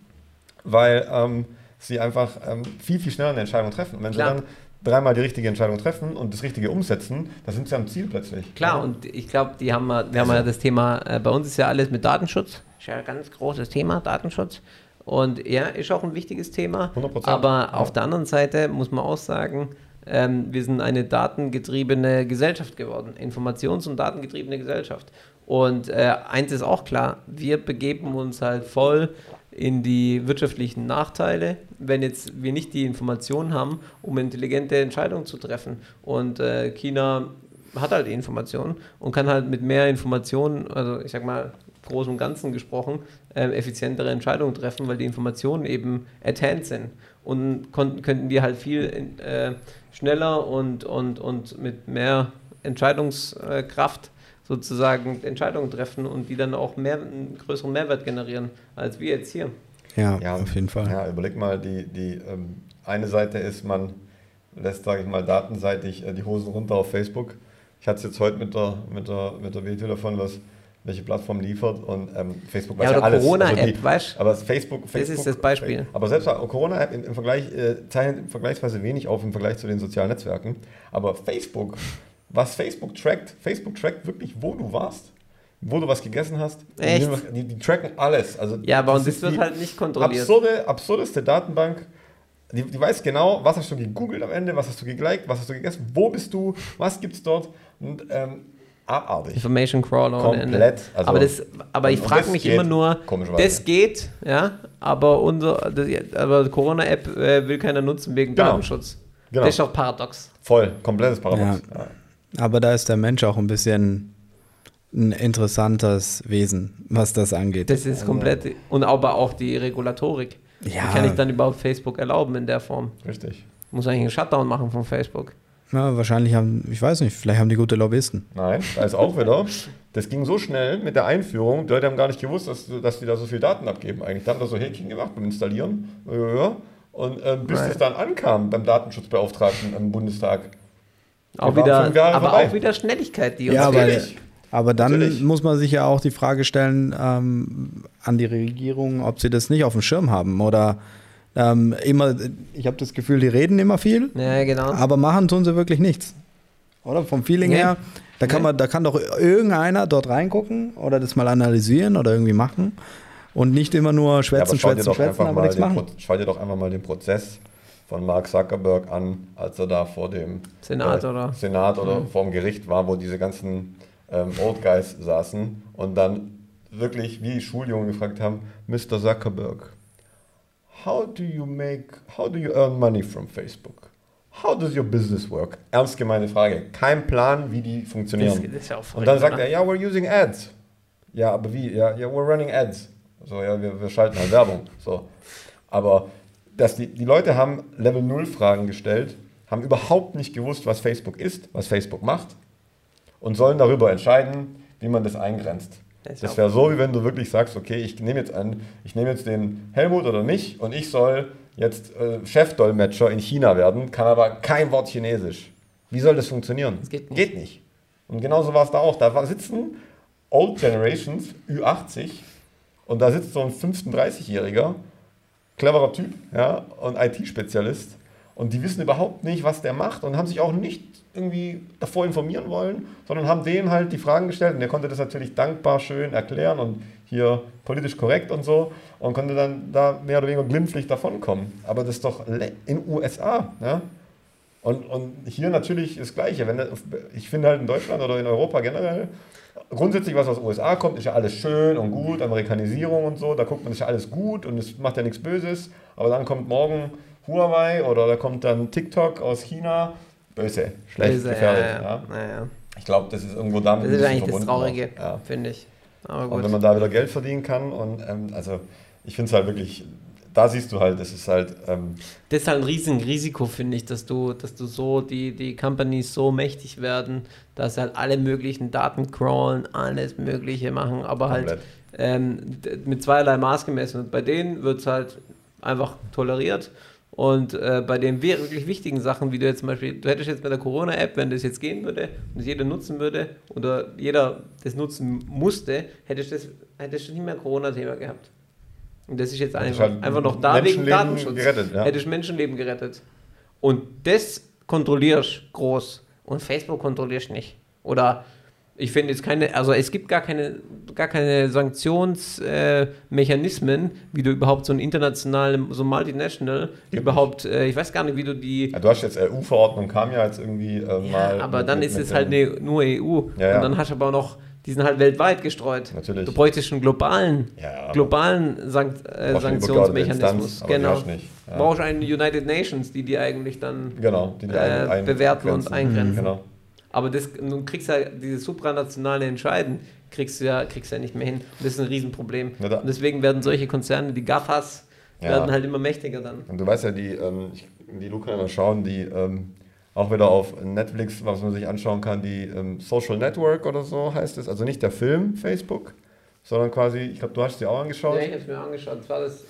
weil ähm, sie einfach ähm, viel, viel schneller eine Entscheidung treffen. Und wenn Klar. sie dann dreimal die richtige Entscheidung treffen und das Richtige umsetzen, dann sind sie am Ziel plötzlich. Klar, Ja. und ich glaube, die haben wir, wir haben ja das Thema, äh, bei uns ist ja alles mit Datenschutz. Ist ja ein ganz großes Thema, Datenschutz. Und ja, ist auch ein wichtiges Thema. 100%, Aber ja. auf der anderen Seite muss man auch sagen, ähm, wir sind eine datengetriebene Gesellschaft geworden. Informations- und datengetriebene Gesellschaft. Und äh, eins ist auch klar, wir begeben uns halt voll in die wirtschaftlichen Nachteile, wenn jetzt wir nicht die Informationen haben, um intelligente Entscheidungen zu treffen. Und äh, China hat halt die Informationen und kann halt mit mehr Informationen, also ich sag mal groß und ganzen gesprochen, ähm, effizientere Entscheidungen treffen, weil die Informationen eben at hand sind. Und konnten, könnten wir halt viel in, äh, schneller und, und, und mit mehr Entscheidungskraft sozusagen Entscheidungen treffen und die dann auch mehr, einen größeren Mehrwert generieren, als wir jetzt hier. Ja, Ja, auf jeden Fall. Ja, überleg mal, die, die ähm, eine Seite ist, man lässt, sage ich mal, datenseitig äh, die Hosen runter auf Facebook. Ich hatte es jetzt heute mit der, mit der, mit der WTO davon, was, welche Plattform liefert und ähm, Facebook weiß Ja, ja, oder alles. Corona-App, Also weißt du? Aber das Facebook, Facebook ist das Beispiel. Aber selbst auch Corona-App im, im Vergleich äh, zeichnet vergleichsweise wenig auf im Vergleich zu den sozialen Netzwerken. Aber Facebook, was Facebook trackt, Facebook trackt wirklich, wo du warst, wo du was gegessen hast. Echt? Die, die tracken alles. Also Ja, aber und das ist wird halt nicht kontrolliert. Absurde, absurdeste Datenbank. Die, die weiß genau, was hast du gegoogelt am Ende, was hast du geliked, was hast du gegessen, wo bist du, was gibt's dort. Und ähm, abartig. Information Crawler. Komplett. Also, aber das, aber ich frage mich geht immer nur, das geht, ja, aber unser, das, aber Corona-App äh, will keiner nutzen wegen Genau. Datenschutz. Genau. Das ist doch paradox. Voll, komplettes Paradox. Ja. Aber da ist der Mensch auch ein bisschen ein interessantes Wesen, was das angeht. Das ist komplett, und aber auch die Regulatorik. Ja. Wie kann ich dann überhaupt Facebook erlauben in der Form? Richtig. Muss eigentlich einen Shutdown machen von Facebook. Ja, wahrscheinlich haben, ich weiß nicht, vielleicht haben die gute Lobbyisten. Nein, da ist auch wieder. Das ging so schnell mit der Einführung, die Leute haben gar nicht gewusst, dass, dass die da so viel Daten abgeben eigentlich. Da haben da so Häkchen gemacht beim Installieren. Und äh, bis Right. es dann ankam beim Datenschutzbeauftragten im Bundestag. Auch wieder, aber vorbei. auch wieder Schnelligkeit, die uns Ja, aber, fehlt. Aber dann Natürlich. muss man sich ja auch die Frage stellen ähm, an die Regierung, ob sie das nicht auf dem Schirm haben oder ähm, immer, ich habe das Gefühl, die reden immer viel, Ja, genau. aber machen tun sie wirklich nichts. Oder vom Feeling Nee. her, da kann Nee. man, da kann doch irgendeiner dort reingucken oder das mal analysieren oder irgendwie machen und nicht immer nur Ja, schwätzen, dir, schwätzen, schwätzen, aber nichts machen. Pro schau dir doch einfach mal den Prozess von Mark Zuckerberg an, als er da vor dem Senat, oder? Senat oder vor dem Gericht war, wo diese ganzen ähm, Old Guys saßen und dann wirklich wie Schuljungen gefragt haben, Mr. Zuckerberg, how do you make, how do you earn money from Facebook? How does your business work? Ernst gemeine Frage. Kein Plan, wie die Das, funktionieren. das ist ja Und dann sagt oder? er, ja, we're using ads. Ja, aber wie? Ja, ja we're running ads. So, ja, wir, wir schalten halt Werbung. So. Aber dass die, die Leute haben Level 0 Fragen gestellt, haben überhaupt nicht gewusst, was Facebook ist, was Facebook macht und sollen darüber entscheiden, wie man das eingrenzt. Das wäre so, wie wenn du wirklich sagst, okay, ich nehme jetzt an, ich nehme jetzt den Helmut oder nicht und ich soll jetzt äh, Chefdolmetscher in China werden, kann aber kein Wort Chinesisch. Wie soll das funktionieren? Das geht nicht. Geht nicht. Und genauso war es da auch. Da sitzen Old Generations, Ü80, und da sitzt so ein 35-Jähriger, cleverer Typ, ja, und IT-Spezialist. Und die wissen überhaupt nicht, was der macht und haben sich auch nicht irgendwie davor informieren wollen, sondern haben dem halt die Fragen gestellt und der konnte das natürlich dankbar schön erklären und hier politisch korrekt und so und konnte dann da mehr oder weniger glimpflich davonkommen. Aber das ist doch in USA, ja. Und, und hier natürlich das Gleiche. Wenn, ich finde halt in Deutschland oder in Europa generell, grundsätzlich, was aus den USA kommt, ist ja alles schön und gut, Amerikanisierung und so, da guckt man, ist ja alles gut und es macht ja nichts Böses. Aber dann kommt morgen Huawei oder da kommt dann TikTok aus China, böse, schlecht, Böse, gefährlich. ja, Ja. ja. Ich glaube, das ist irgendwo damit Das ist eigentlich das. Traurige, finde ich. Aber Und gut. wenn man da wieder Geld verdienen kann und ähm, also ich finde es halt wirklich, da siehst du halt, es ist halt, ähm, Das ist halt ein riesen Risiko, finde ich, dass du, dass du so, die, die Companies so mächtig werden, dass sie halt alle möglichen Daten crawlen, alles Mögliche machen, aber halt komplett. ähm, d- mit zweierlei Maß gemessen. Und bei denen wird es halt einfach toleriert. Und äh, bei den wir- wirklich wichtigen Sachen, wie du jetzt zum Beispiel, du hättest jetzt mit der Corona-App, wenn das jetzt gehen würde und das jeder nutzen würde oder jeder das nutzen musste, hättest du das, hättest du nicht mehr Corona-Thema gehabt. Und das ist jetzt einfach, halt einfach noch da wegen Datenschutz. gerettet, ja. Hättest Menschenleben gerettet. Und das kontrollierst groß und Facebook kontrollierst nicht. Oder ich finde jetzt keine, also es gibt gar keine, gar keine Sanktionsmechanismen, äh, wie du überhaupt so ein internationalen, so ein Multinational Gibt überhaupt, äh, ich weiß gar nicht, wie du die, Ja, du hast jetzt EU-Verordnung, kam ja jetzt irgendwie äh, ja, mal. aber mit- dann mit- ist mit es halt eine, nur EU. Ja, ja. Und dann hast du aber auch noch, die sind halt weltweit gestreut. Natürlich. Du bräuchtest einen globalen, Ja, globalen Sankt, äh, Sanktionsmechanismus. Instanz, genau. nicht. Ja. Brauchst einen United Nations, die die eigentlich dann Genau, die äh, ein- bewerten und grenzen. eingrenzen. Genau. Aber das, du kriegst ja diese supranationale Entscheiden, kriegst du ja, kriegst ja nicht mehr hin. Und das ist ein Riesenproblem. Ja, und deswegen werden solche Konzerne, die GAFAs, werden halt immer mächtiger dann. Und du weißt ja, die, ähm, die Luca mal schauen, die ähm, auch wieder auf Netflix, was man sich anschauen kann, die ähm, Social Network oder so heißt es. Also nicht der Film Facebook, sondern quasi, ich glaube, du hast sie auch angeschaut. Ja, ich habe es mir angeschaut. Das war das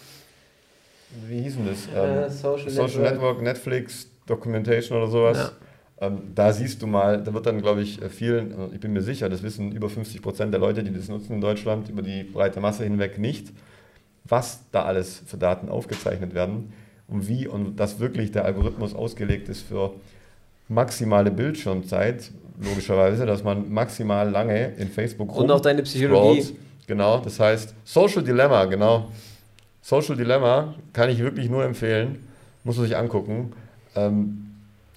Wie hieß denn das? Äh, Ähm, Social Social Network. Network, Netflix, Documentation oder sowas. Ähm, da siehst du mal, da wird dann, glaube ich, äh, vielen, äh, ich bin mir sicher, das wissen über 50 Prozent der Leute, die das nutzen in Deutschland, über die breite Masse hinweg nicht, was da alles für Daten aufgezeichnet werden und wie und dass wirklich der Algorithmus ausgelegt ist für maximale Bildschirmzeit, logischerweise, dass man maximal lange in Facebook Und auch deine Psychologie. scrollt. Genau, das heißt Social Dilemma, genau. Social Dilemma kann ich wirklich nur empfehlen, muss man sich angucken. Ähm,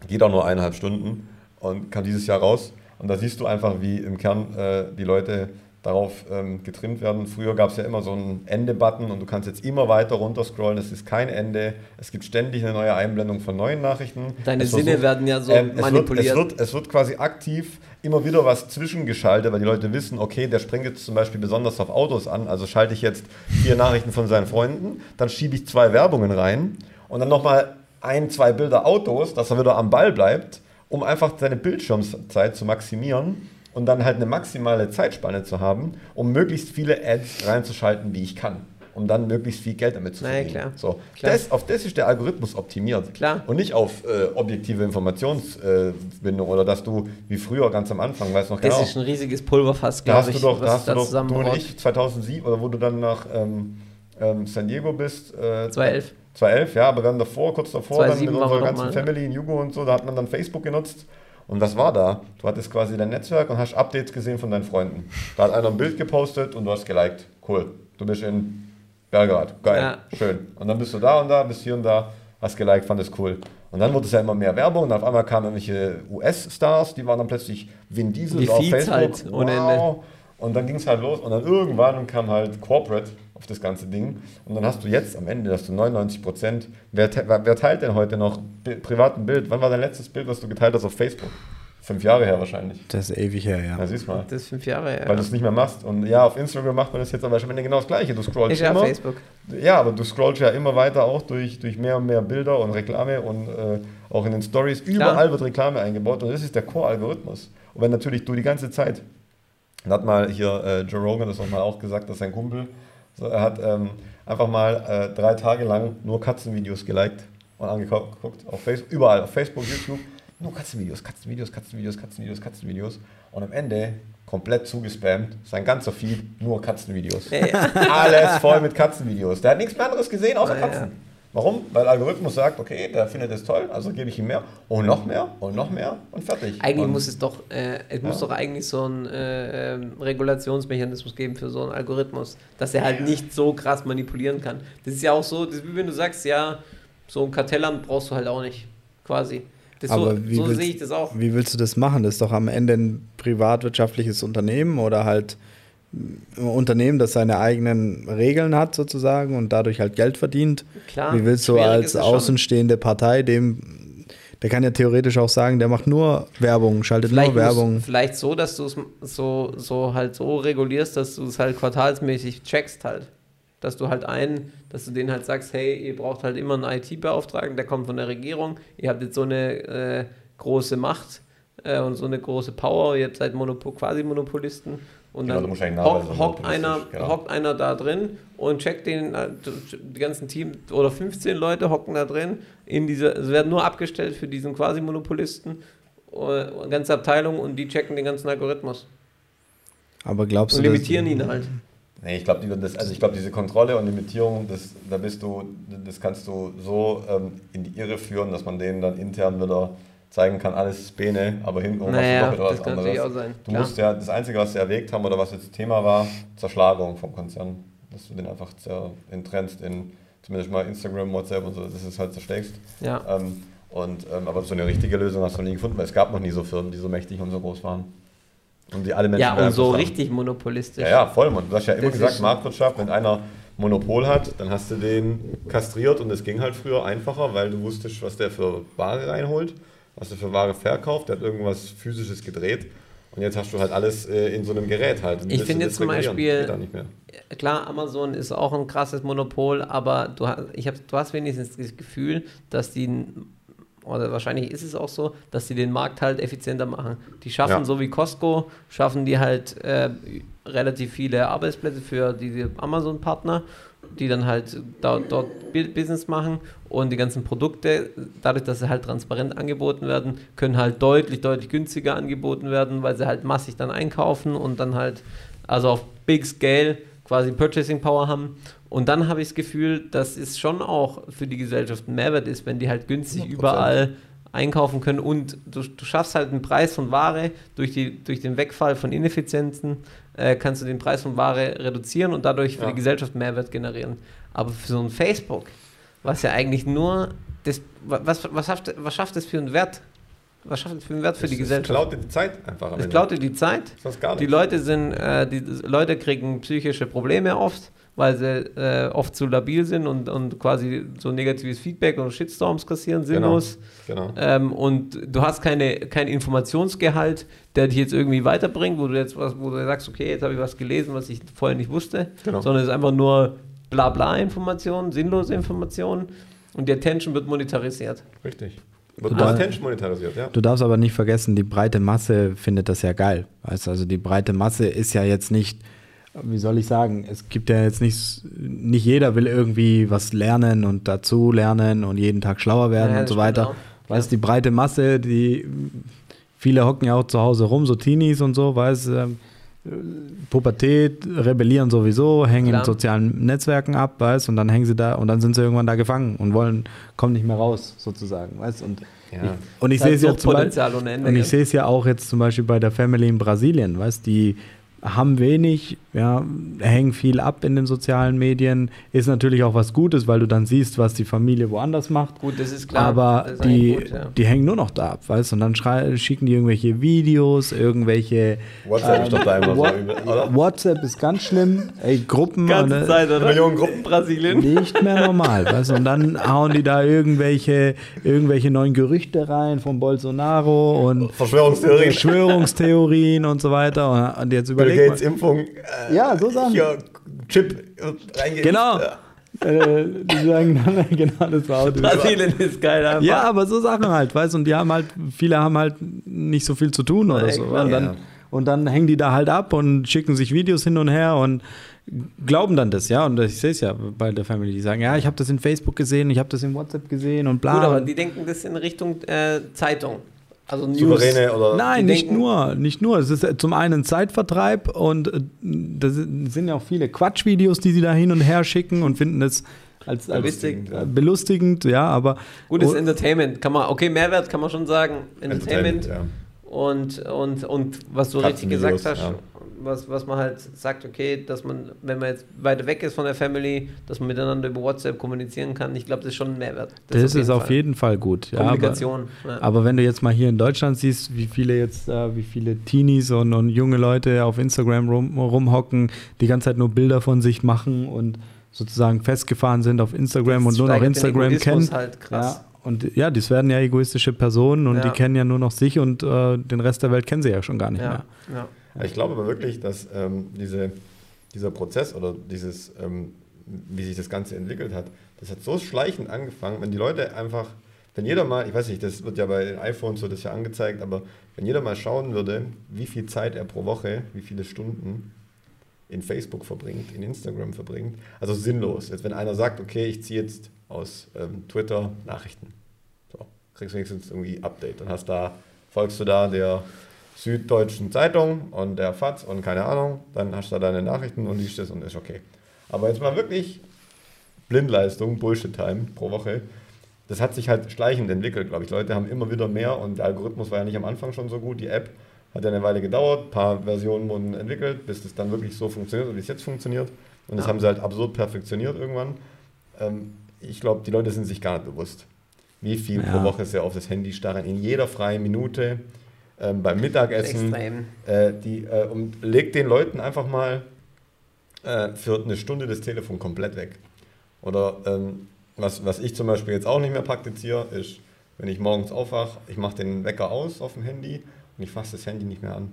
geht auch nur eineinhalb Stunden und kam dieses Jahr raus. Und da siehst du einfach, wie im Kern äh, die Leute darauf ähm, getrimmt werden. Früher gab es ja immer so einen Ende-Button und du kannst jetzt immer weiter runter scrollen. Es ist kein Ende. Es gibt ständig eine neue Einblendung von neuen Nachrichten. Deine Es Sinne versucht- werden ja so ähm, es, wird, manipuliert. es, wird, es wird quasi aktiv immer wieder was zwischengeschaltet, weil die Leute wissen, okay, der springt jetzt zum Beispiel besonders auf Autos an, also schalte ich jetzt vier Nachrichten von seinen Freunden, dann schiebe ich zwei Werbungen rein und dann nochmal ein, zwei Bilder Autos, dass er wieder am Ball bleibt, um einfach seine Bildschirmzeit zu maximieren und dann halt eine maximale Zeitspanne zu haben, um möglichst viele Ads reinzuschalten, wie ich kann. Um dann möglichst viel Geld damit zu verdienen. klar. So, Klar. Das, auf das ist der Algorithmus optimiert. Klar. Und nicht auf äh, objektive Informationsbindung oder dass du, wie früher ganz am Anfang, weißt du noch das genau, ist ein riesiges Pulverfass, da glaube hast du ich, doch, da hast du da doch du und ich 2007, oder wo du dann nach ähm, ähm, San Diego bist. Äh, 2011. 2011, ja, aber dann davor, kurz davor, dann 2007 mit wir unserer ganzen mal. Family in Jugo und so, da hat man dann Facebook genutzt. Und was war da? Du hattest quasi dein Netzwerk und hast Updates gesehen von deinen Freunden. Da hat einer ein Bild gepostet und du hast geliked. Cool. Du bist in Belgrad. Geil. Ja. Schön. Und dann bist du da und da, bist hier und da, hast geliked, fand es cool. Und dann wurde es ja immer mehr Werbung und auf einmal kamen irgendwelche US-Stars, die waren dann plötzlich Vin Diesel Die auf Feeds Facebook. halt ohne Ende. Und dann ging es halt los und dann irgendwann kam halt Corporate auf das ganze Ding. Und dann hast du jetzt am Ende, hast du 99 Prozent. Wer, te- wer teilt denn heute noch privaten Bild? Wann war dein letztes Bild, was du geteilt hast auf Facebook? Fünf Jahre her wahrscheinlich. Das ist ewig her, ja. Ja, siehst mal. Das ist fünf Jahre her. Weil du es nicht mehr machst. Und ja, auf Instagram macht man das jetzt aber Ende genau das Gleiche. Du scrollst ja immer. Facebook. Ja, aber du scrollst ja immer weiter auch durch, durch mehr und mehr Bilder und Reklame und äh, auch in den Stories. Überall wird Reklame eingebaut und das ist der Core-Algorithmus. Und wenn natürlich du die ganze Zeit, da hat mal hier äh, Joe Rogan das auch mal auch gesagt, dass sein Kumpel, so, er hat ähm, einfach mal äh, drei Tage lang nur Katzenvideos geliked und angeguckt, auf Facebook, überall, auf Facebook, YouTube, nur Katzenvideos, Katzenvideos, Katzenvideos, Katzenvideos, Katzenvideos und am Ende komplett zugespammt, sein ganzer Feed nur Katzenvideos. Ja, ja. Alles voll mit Katzenvideos. Der hat nichts mehr anderes gesehen außer. Katzen. Warum? Weil der Algorithmus sagt, okay, der findet es toll, also gebe ich ihm mehr und noch mehr und noch mehr und fertig. Eigentlich und muss es doch, äh, es muss Ja. doch eigentlich so einen äh, ähm, Regulationsmechanismus geben für so einen Algorithmus, dass er halt nicht so krass manipulieren kann. Das ist ja auch so, das ist wie wenn du sagst, ja, so ein Kartellamt brauchst du halt auch nicht, quasi. Das so Aber wie so willst- sehe ich das auch. Wie willst du das machen? Das ist doch am Ende ein privatwirtschaftliches Unternehmen oder halt Unternehmen, das seine eigenen Regeln hat sozusagen und dadurch halt Geld verdient. Klar, Wie willst du als außenstehende Partei dem der kann ja theoretisch auch sagen, der macht nur Werbung, schaltet Vielleicht, nur Werbung. vielleicht so, dass du es so, so halt so regulierst, dass du es halt quartalsmäßig checkst halt. Dass du halt einen, dass du denen halt sagst, hey, ihr braucht halt immer einen IT-Beauftragten, der kommt von der Regierung, ihr habt jetzt so eine äh, große Macht äh, und so eine große Power, ihr seid Monopol, quasi Monopolisten und Genau, dann nachweisen, hockt, einer, genau. hockt einer da drin und checkt den, äh, die ganzen Team oder 15 Leute hocken da drin, in dieser, es werden nur abgestellt für diesen quasi Monopolisten, äh, ganze Abteilung und die checken den ganzen Algorithmus Aber glaubst und du, dass- limitieren ihn halt. Nee, ich glaube, die, also ich glaube, diese Kontrolle und Limitierung, das, da bist du, das kannst du so ähm, in die Irre führen, dass man denen dann intern wieder zeigen kann, alles ist Bene, aber hintenrum Naja, hast du doch das etwas kann natürlich anderes. auch sein. Du klar. musst ja, das Einzige, was sie erwägt haben oder was jetzt Thema war, Zerschlagung vom Konzern. Dass du den einfach zer, enttrennst in zumindest mal Instagram, WhatsApp und so, dass du es halt zerschlägst. Ja. Ähm, und, ähm, aber so eine richtige Lösung hast du noch nie gefunden, weil es gab noch nie so Firmen, die so mächtig und so groß waren. Und die alle Menschen ja, und so haben. richtig monopolistisch. Ja, ja, voll. Du hast ja immer Das gesagt, Marktwirtschaft, wenn einer Monopol hat, dann hast du den kastriert und es ging halt früher einfacher, weil du wusstest, was der für Ware reinholt, was der für Ware verkauft, der hat irgendwas physisches gedreht und jetzt hast du halt alles äh, in so einem Gerät halt. Ich finde du jetzt zum? Beispiel- mehr. Klar, Amazon ist auch ein krasses Monopol, aber du, hast, ich hab, du hast wenigstens das Gefühl, dass die, oder wahrscheinlich ist es auch so, dass die den Markt halt effizienter machen. Die schaffen, Ja. so wie Costco, schaffen die halt äh, relativ viele Arbeitsplätze für diese Amazon-Partner, die dann halt da, dort Bu- Business machen und die ganzen Produkte, dadurch, dass sie halt transparent angeboten werden, können halt deutlich, deutlich günstiger angeboten werden, weil sie halt massig dann einkaufen und dann halt, also auf Big Scale quasi Purchasing Power haben. Und dann habe ich das Gefühl, dass es schon auch für die Gesellschaft ein Mehrwert ist, wenn die halt günstig 100%. überall einkaufen können und du, du schaffst halt einen Preis von Ware durch, die, durch den Wegfall von Ineffizienzen, äh, kannst du den Preis von Ware reduzieren und dadurch für Ja. die Gesellschaft Mehrwert generieren. Aber für so ein Facebook, was ja eigentlich nur, das, was, was, schafft, was schafft das für einen Wert? Was schafft das für einen Wert für Es- die es Gesellschaft? klaut dir die Zeit einfach Es klaut dir die Zeit. Das gar Die nichts. Leute sind, äh, die Leute kriegen psychische Probleme oft, weil sie äh, oft zu labil sind und, und quasi so negatives Feedback und Shitstorms kassieren, sinnlos. Genau. Ähm, und du hast keine, kein Informationsgehalt, der dich jetzt irgendwie weiterbringt, wo du jetzt was, wo du sagst, okay, jetzt habe ich was gelesen, was ich vorher nicht wusste, Genau. sondern es ist einfach nur Blabla-Informationen, sinnlose Informationen und die Attention wird monetarisiert. Richtig. Wird Total. Attention monetarisiert, ja. Du darfst aber nicht vergessen, die breite Masse findet das ja geil. Weißt du, also die breite Masse ist ja jetzt nicht, wie soll ich sagen, es gibt ja jetzt nicht, nicht jeder will irgendwie was lernen und dazu lernen und jeden Tag schlauer werden Ja, und so weiter. auch. Weißt du, die breite Masse, die viele hocken ja auch zu Hause rum, so Teenies und so, weißt du, ähm, Pubertät, rebellieren sowieso, hängen Klar. in sozialen Netzwerken ab, weißt und dann hängen sie da und dann sind sie irgendwann da gefangen und wollen, kommen nicht mehr raus, sozusagen, weißt und Ja. und ich Das sehe es ja zum Beispiel, und ich sehe es ja auch jetzt zum Beispiel bei der Family in Brasilien, weißt die haben wenig, ja, hängen viel ab in den sozialen Medien, ist natürlich auch was Gutes, weil du dann siehst, was die Familie woanders macht. Gut, das ist klar. Aber ist die, gut, ja. die hängen nur noch da ab, weißt du? Und dann schicken die irgendwelche Videos, irgendwelche. WhatsApp ist doch da immer so What- übel, oder? WhatsApp ist ganz schlimm. Ey, Gruppen. ganze und, Zeit, oder? Millionen Gruppen. Brasilien. nicht mehr normal, weißt du? Und dann hauen die da irgendwelche, irgendwelche neuen Gerüchte rein von Bolsonaro und Verschwörungstheorien. Verschwörungstheorien und so weiter. Und jetzt Bill überleg Gates. Impfung. Äh, Ja, so Sachen. Hier, Chip äh, reingeimpft. Genau. Ja. Äh, die sagen dann, (laughs) genau, das war auch Brasilien ist geil einfach. Ja, aber so Sachen halt, weißt du, und die haben halt, viele haben halt nicht so viel zu tun oder Ja, so. klar. Und dann, Ja. und dann hängen die da halt ab und schicken sich Videos hin und her und glauben dann das, ja. Und ich sehe es ja bei der Family, die sagen, ja, ich habe das in Facebook gesehen, ich habe das in WhatsApp gesehen und bla. Gut, aber die denken das in Richtung äh, Zeitung. Also News. Souveräne oder. Nein, nicht denken- nur, nicht nur. Es ist äh, zum einen Zeitvertreib und äh, da sind ja auch viele Quatschvideos, die sie da hin und her schicken und finden das als, als Belustigend, äh, belustigend, ja, aber Gutes Oh, Entertainment, kann man, okay, Mehrwert kann man schon sagen. Entertainment. ja. Und, und, und was du richtig gesagt hast, ja. Was, was man halt sagt, okay, dass man, wenn man jetzt weiter weg ist von der Family, dass man miteinander über WhatsApp kommunizieren kann, ich glaube, das ist schon ein Mehrwert. das, ist auf jeden Fall gut. Ja, aber, Kommunikation. ja. aber wenn du jetzt mal hier in Deutschland siehst, wie viele jetzt, äh, wie viele Teenies und, und junge Leute auf Instagram rum, rumhocken, die ganze Zeit nur Bilder von sich machen und sozusagen festgefahren sind auf Instagram und nur noch Instagram kennen. Halt krass. Ja, und ja, das werden ja egoistische Personen und Ja. die kennen ja nur noch sich und äh, den Rest der Welt kennen sie ja schon gar nicht mehr. Ja, ja. Ja, Ich glaube aber wirklich, dass ähm, diese, dieser Prozess oder dieses, ähm, wie sich das Ganze entwickelt hat, das hat so schleichend angefangen, wenn die Leute einfach, wenn jeder mal, ich weiß nicht, das wird ja bei den iPhones wird das ja angezeigt, aber wenn jeder mal schauen würde, wie viel Zeit er pro Woche, wie viele Stunden in Facebook verbringt, in Instagram verbringt, also sinnlos. Jetzt wenn einer sagt, okay, ich ziehe jetzt aus ähm, Twitter Nachrichten, so, kriegst wenigstens irgendwie Update, dann hast da, folgst du da der Süddeutschen Zeitung und der FAZ und keine Ahnung, dann hast du da deine Nachrichten und liest das und ist okay. Aber jetzt mal wirklich Blindleistung, Bullshit-Time pro Woche. Das hat sich halt schleichend entwickelt, glaube ich. Leute haben immer wieder mehr und der Algorithmus war ja nicht am Anfang schon so gut. Die App hat ja eine Weile gedauert, ein paar Versionen wurden entwickelt, bis das dann wirklich so funktioniert, wie es jetzt funktioniert. Und das Ja. haben sie halt absurd perfektioniert irgendwann. Ähm, ich glaube, die Leute sind sich gar nicht bewusst, wie viel Ja. pro Woche sie auf das Handy starren. In jeder freien Minute, ähm, beim Mittagessen, äh, die, äh, und legt den Leuten einfach mal äh, für eine Stunde das Telefon komplett weg. Oder ähm, was, was ich zum Beispiel jetzt auch nicht mehr praktiziere, ist, wenn ich morgens aufwache, ich mache den Wecker aus auf dem Handy und ich fasse das Handy nicht mehr an.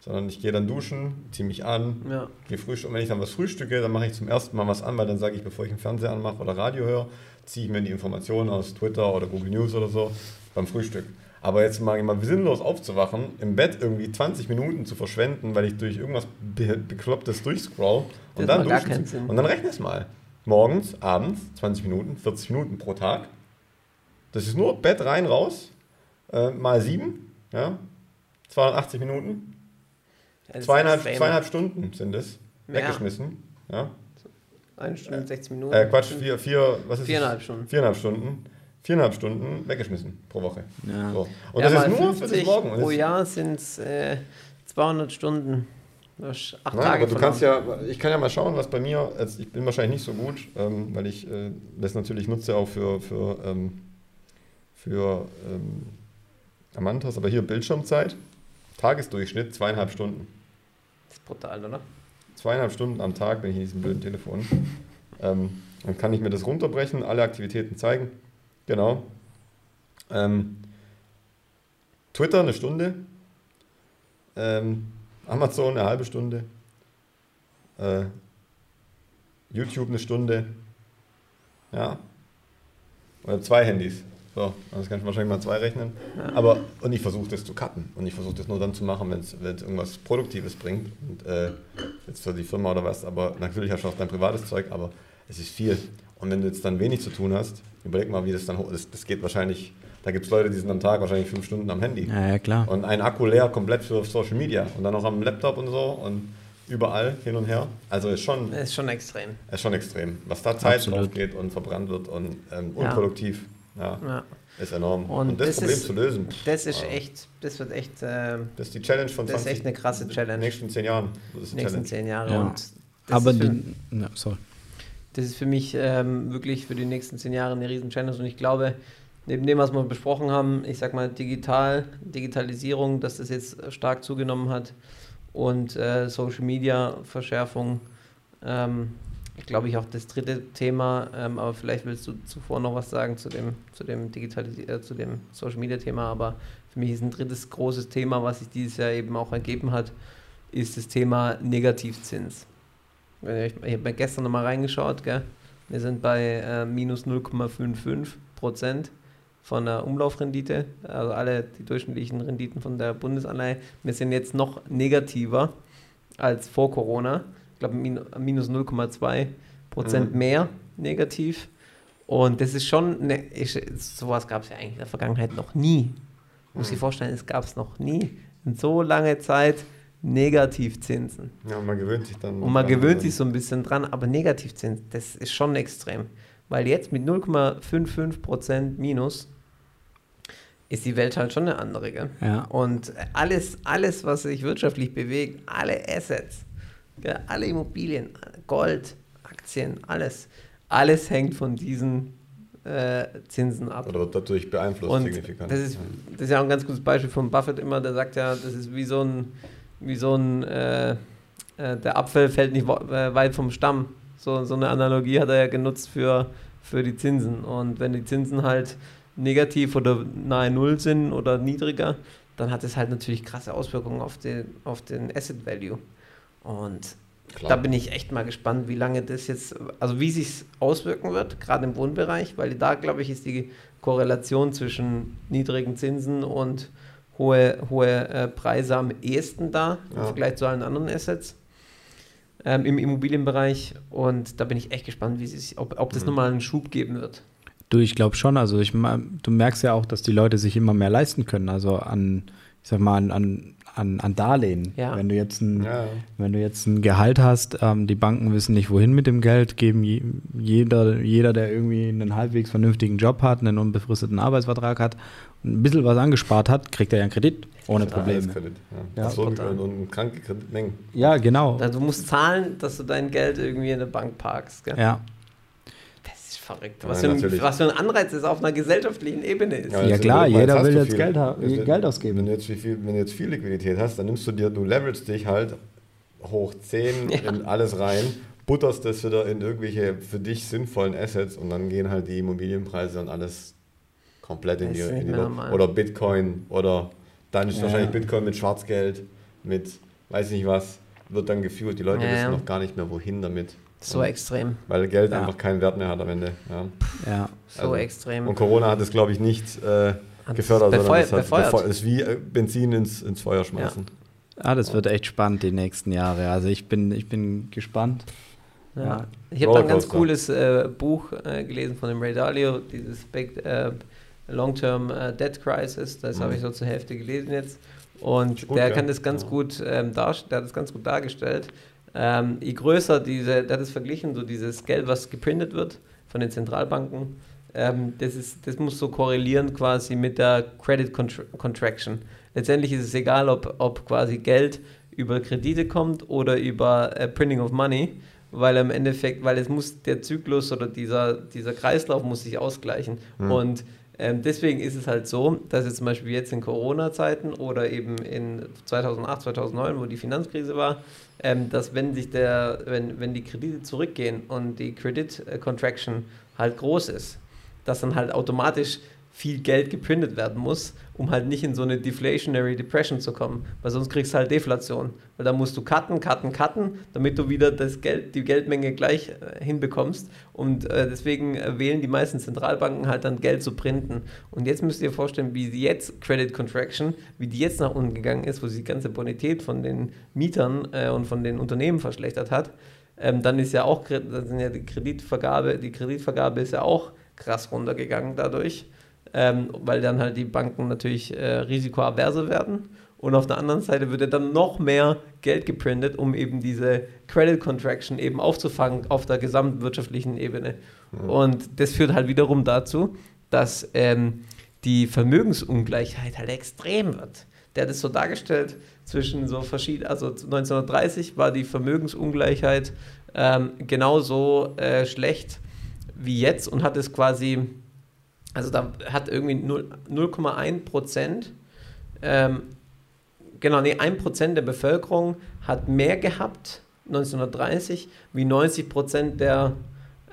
Sondern ich gehe dann duschen, ziehe mich an, Ja. gehe frühstücken. Und wenn ich dann was frühstücke, dann mache ich zum ersten Mal was an, weil dann sage ich, bevor ich den Fernseher anmache oder Radio höre, ziehe ich mir die Informationen aus Twitter oder Google News oder so beim Frühstück. Aber jetzt mal mal sinnlos aufzuwachen, im Bett irgendwie 20 Minuten zu verschwenden, weil ich durch irgendwas Be Beklopptes durchscroll Das und dann Sinn. Und dann rechne es mal. Morgens, abends, 20 Minuten, 40 Minuten pro Tag. Das ist nur Bett rein, raus, äh, mal sieben, ja, 280 Minuten. Ja, Zweieinhalb, zweieinhalb Stunden sind es. Ja. Weggeschmissen. Ja. Eine Stunde, 60 Minuten. Äh, Quatsch, vier, vier, was ist Viereinhalb? Stunden. Viereinhalb Stunden. Viereinhalb Stunden weggeschmissen pro Woche. Ja. So. Und ja, das ist nur für 50 Morgen. Pro Jahr sind es äh, 200 Stunden. Acht Nein, Tage aber du kannst ja, ich kann ja mal schauen, was bei mir, also ich bin wahrscheinlich nicht so gut, ähm, weil ich äh, das natürlich nutze auch für, für, ähm, für ähm, Amantas, aber hier Bildschirmzeit, Tagesdurchschnitt zweieinhalb Stunden. Das ist brutal, oder? Zweieinhalb Stunden am Tag bin ich in diesem blöden Telefon. Ähm, dann kann ich mir das runterbrechen, alle Aktivitäten zeigen. Genau. Ähm, Twitter eine Stunde. Ähm, Amazon eine halbe Stunde. Äh, YouTube eine Stunde. Ja. Oder zwei Handys. So, das kann ich wahrscheinlich mal zwei rechnen. Ja. Aber, und ich versuche das zu cutten. Und ich versuche das nur dann zu machen, wenn es irgendwas Produktives bringt. Und äh, jetzt für die Firma oder was. Aber natürlich hast du auch dein privates Zeug, aber es ist viel. Und wenn du jetzt dann wenig zu tun hast, überleg mal, wie das dann hoch das, das geht wahrscheinlich. Da gibt es Leute, die sind am Tag wahrscheinlich fünf Stunden am Handy. Ja, ja, klar. Und ein Akku leer komplett für Social Media. Und dann noch am Laptop und so und überall hin und her. Also ist schon, ist schon extrem. ist schon extrem. Was da Zeit Absolut. drauf geht und verbrannt wird und ähm, unproduktiv. Ja. Ja. ist enorm. Und Und, das, das Problem ist- zu lösen, Das ist Ja. echt, das wird echt ähm, das ist die Challenge von Das ist 20. echt eine krasse Challenge. In den nächsten zehn Jahren. Das ist die die nächsten Challenge. zehn Jahre. Ja. Und das Aber ist für, die, sorry. Das ist für mich ähm, wirklich für die nächsten zehn Jahre eine riesen Challenge. Und ich glaube, neben dem, was wir besprochen haben, ich sag mal digital, Digitalisierung, dass das jetzt stark zugenommen hat und äh, Social Media Verschärfung, ähm, glaube ich auch das dritte Thema, ähm, aber vielleicht willst du zuvor noch was sagen zu dem, zu dem äh, zu dem Social Media Thema, aber für mich ist ein drittes großes Thema, was sich dieses Jahr eben auch ergeben hat, ist das Thema Negativzins. Ich, ich habe gestern nochmal reingeschaut, gell? wir sind bei äh, minus 0,55 Prozent von der Umlaufrendite, also alle die durchschnittlichen Renditen von der Bundesanleihe. Wir sind jetzt noch negativer als vor Corona. Ich glaube, min minus 0,2 Prozent Mhm. mehr negativ. Und das ist schon, ne, ich, sowas gab es ja eigentlich in der Vergangenheit noch nie. Muss ich Mhm. vorstellen, es gab es noch nie. In so lange Zeit Negativzinsen. Ja, und man gewöhnt sich dann. Und man dran. gewöhnt sich so ein bisschen dran, aber Negativzins, das ist schon extrem. Weil jetzt mit 0,55% Minus ist die Welt halt schon eine andere. Gell? Ja. Und alles, alles, was sich wirtschaftlich bewegt, alle Assets, gell, alle Immobilien, Gold, Aktien, alles, alles hängt von diesen äh, Zinsen ab. Oder wird dadurch beeinflusst Und signifikant. das ist, das ist ja auch ein ganz gutes Beispiel von Buffett immer, der sagt ja, das ist wie so ein, wie so ein, äh, äh, der Apfel fällt nicht äh, weit vom Stamm. So, so eine Analogie hat er ja genutzt für, für die Zinsen. Und wenn die Zinsen halt negativ oder nahe Null sind oder niedriger, dann hat es halt natürlich krasse Auswirkungen auf den, auf den Asset Value. Und Klar. da bin ich echt mal gespannt, wie lange das jetzt, also wie sich auswirken wird, gerade im Wohnbereich, weil da, glaube ich, ist die Korrelation zwischen niedrigen Zinsen und hohe, hohe äh, Preise am ehesten da ja. im Vergleich zu allen anderen Assets ähm, im Immobilienbereich. Und da bin ich echt gespannt, wie sich, ob, ob das mhm. nochmal einen Schub geben wird. Du, ich glaube schon. Also ich, du merkst ja auch, dass die Leute sich immer mehr leisten können. Also an, ich sag mal, an, an, an, an Darlehen. Ja. Wenn du jetzt ein, ja. wenn du jetzt ein Gehalt hast, ähm, die Banken wissen nicht, wohin mit dem Geld, geben je, jeder, jeder, der irgendwie einen halbwegs vernünftigen Job hat, einen unbefristeten Arbeitsvertrag hat, ein bisschen was angespart hat, kriegt er ja einen Kredit ohne Probleme. Kredit, ja. Ja, so und, und kranke Kreditmengen. Ja, genau. Also du musst zahlen, dass du dein Geld irgendwie in eine Bank parkst. Gell? Ja. Verrückt. Was, ja, für ein, was, für ein, Anreiz es auf einer gesellschaftlichen Ebene ist. Ja, ja klar, jeder will jetzt Geld, wenn, Geld ausgeben. Wenn du, jetzt viel, wenn du jetzt viel Liquidität hast, dann nimmst du dir, du leveragst dich halt hoch 10 (laughs) in alles rein, butterst das wieder in irgendwelche für dich sinnvollen Assets und dann gehen halt die Immobilienpreise und alles komplett in die, in die oder Bitcoin oder dann ist ja. wahrscheinlich Bitcoin mit Schwarzgeld, mit weiß nicht was, wird dann geführt. Die Leute ja. wissen noch gar nicht mehr, wohin damit. So und, extrem. Weil Geld ja. einfach keinen Wert mehr hat am Ende. Ja, ja. so also, extrem. Und Corona hat es, glaube ich, nicht äh, gefördert, Befeu sondern es, hat, es ist wie äh, Benzin ins, ins Feuer schmeißen. Ah, das wird echt spannend die nächsten Jahre. Also ich bin, ich bin gespannt. Ja. Ich habe ein ganz cooles äh, Buch äh, gelesen von dem Ray Dalio, dieses Big, äh, Long-Term äh, Debt Crisis. Das mhm. habe ich so zur Hälfte gelesen jetzt. Und gut, der ja. kann das ganz ja. gut ähm, der hat das ganz gut dargestellt. Ähm, je größer diese, der hat es verglichen, so dieses Geld, was geprintet wird von den Zentralbanken, ähm, das, ist, das muss so korrelieren quasi mit der Credit Contra Contraction. Letztendlich ist es egal, ob, ob quasi Geld über Kredite kommt oder über äh, Printing of Money, weil im Endeffekt, weil es muss der Zyklus oder dieser, dieser Kreislauf muss sich ausgleichen. Mhm. Und ähm, deswegen ist es halt so, dass jetzt zum Beispiel jetzt in Corona-Zeiten oder eben in 2008, 2009, wo die Finanzkrise war, ähm, dass wenn sich der, wenn, wenn die Kredite zurückgehen und die Credit Contraction halt groß ist, dass dann halt automatisch viel Geld geprintet werden muss, um halt nicht in so eine Deflationary Depression zu kommen, weil sonst kriegst du halt Deflation, weil da musst du cutten, cutten, cutten, damit du wieder das Geld, die Geldmenge gleich äh, hinbekommst. Und äh, deswegen äh, wählen die meisten Zentralbanken halt dann Geld zu printen. Und jetzt müsst ihr vorstellen, wie jetzt Credit Contraction, wie die jetzt nach unten gegangen ist, wo sich die ganze Bonität von den Mietern äh, und von den Unternehmen verschlechtert hat, ähm, dann ist ja auch, dann sind ja die Kreditvergabe, die Kreditvergabe ist ja auch krass runtergegangen dadurch ähm, weil dann halt die Banken natürlich äh, risikoaverse werden. Und auf der anderen Seite wird ja dann noch mehr Geld geprintet, um eben diese Credit Contraction eben aufzufangen auf der gesamtwirtschaftlichen Ebene. Mhm. Und das führt halt wiederum dazu, dass ähm, die Vermögensungleichheit halt extrem wird. Der hat es so dargestellt, zwischen so verschiedenen, also 1930 war die Vermögensungleichheit ähm, genauso äh, schlecht wie jetzt und hat es quasi also da hat irgendwie 0,1 Prozent, ähm, genau, nee, 1 Prozent der Bevölkerung hat mehr gehabt 1930 wie 90 Prozent der,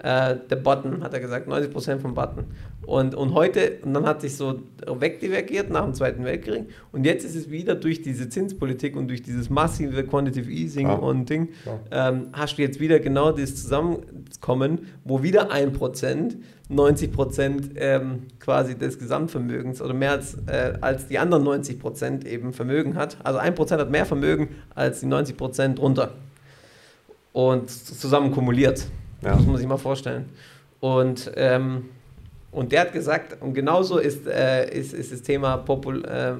äh, der Button, hat er gesagt, 90 Prozent vom Button. Und, und heute, und dann hat sich so wegdivergiert nach dem Zweiten Weltkrieg. Und jetzt ist es wieder durch diese Zinspolitik und durch dieses massive Quantitative Easing ja. und Ding, ähm, hast du jetzt wieder genau das Zusammenkommen, wo wieder ein Prozent 90 Prozent ähm, quasi des Gesamtvermögens oder mehr als, äh, als die anderen 90 Prozent eben Vermögen hat. Also ein Prozent hat mehr Vermögen als die 90 Prozent drunter. Und zusammen kumuliert. Ja. Das muss man sich mal vorstellen. Und ähm, und der hat gesagt, und genauso ist, äh, ist, ist das Thema Popul äh,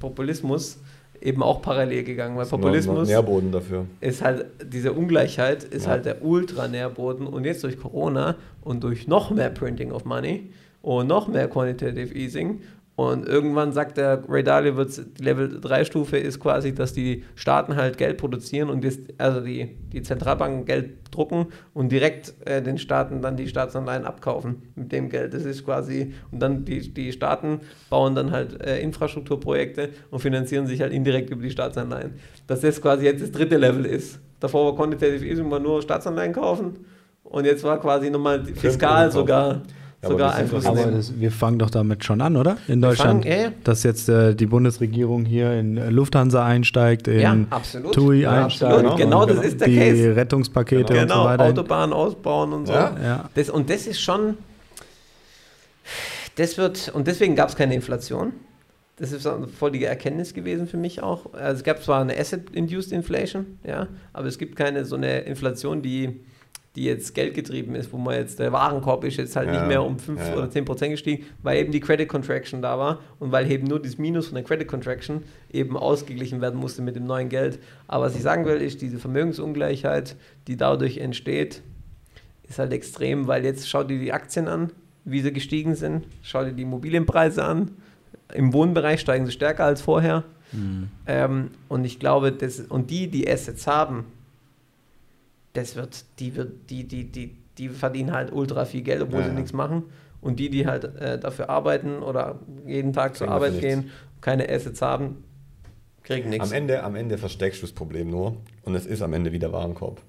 Populismus eben auch parallel gegangen, weil Populismus Nährboden dafür. ist halt, diese Ungleichheit ist ja. halt der Ultra-Nährboden und jetzt durch Corona und durch noch mehr Printing of Money und noch mehr Quantitative Easing und irgendwann sagt der Ray Dalio, wird Level 3 Stufe ist quasi, dass die Staaten halt Geld produzieren und das, also die, die Zentralbanken Geld drucken und direkt äh, den Staaten dann die Staatsanleihen abkaufen mit dem Geld. Das ist quasi, und dann die, die Staaten bauen dann halt äh, Infrastrukturprojekte und finanzieren sich halt indirekt über die Staatsanleihen. Dass das quasi jetzt das dritte Level ist. Davor war Quantitative Easing war nur Staatsanleihen kaufen und jetzt war quasi nochmal fiskal sogar Ja, sogar aber wir sind Einfluss Aber nehmen. das, wir fangen doch damit schon an, oder? In Deutschland. fangen- ja. Dass jetzt äh, die Bundesregierung hier in äh, Lufthansa einsteigt, in Ja, absolut. TUI Ja, einsteigt. absolut. Genau, das ist der die Case. Rettungspakete und so Genau, weiter. Autobahnen ausbauen und so. Ja. Ja. Das, und das ist schon, das wird, und deswegen gab es keine Inflation. Das ist eine vollige Erkenntnis gewesen für mich auch. Also es gab zwar eine Asset-Induced Inflation, ja, aber es gibt keine so eine Inflation, die, die jetzt geldgetrieben ist, wo man jetzt, der Warenkorb ist jetzt halt Ja. nicht mehr um 5 Ja, oder 10 Prozent gestiegen, weil eben die Credit Contraction da war und weil eben nur das Minus von der Credit Contraction eben ausgeglichen werden musste mit dem neuen Geld. Aber was ich sagen will, ist diese Vermögensungleichheit, die dadurch entsteht, ist halt extrem, weil jetzt schau dir die Aktien an, wie sie gestiegen sind, schau dir die Immobilienpreise an. Im Wohnbereich steigen sie stärker als vorher. Ähm, und ich glaube, das, und die, die Assets haben, das wird, die wird, die, die, die, die verdienen halt ultra viel Geld, obwohl Ja, sie ja. nichts machen. Und die, die halt äh, dafür arbeiten oder jeden Tag zur Arbeit gehen, keine Assets haben, kriegen nichts. Am Ende, am Ende versteckst du das Problem nur und es ist am Ende wieder Warenkorb.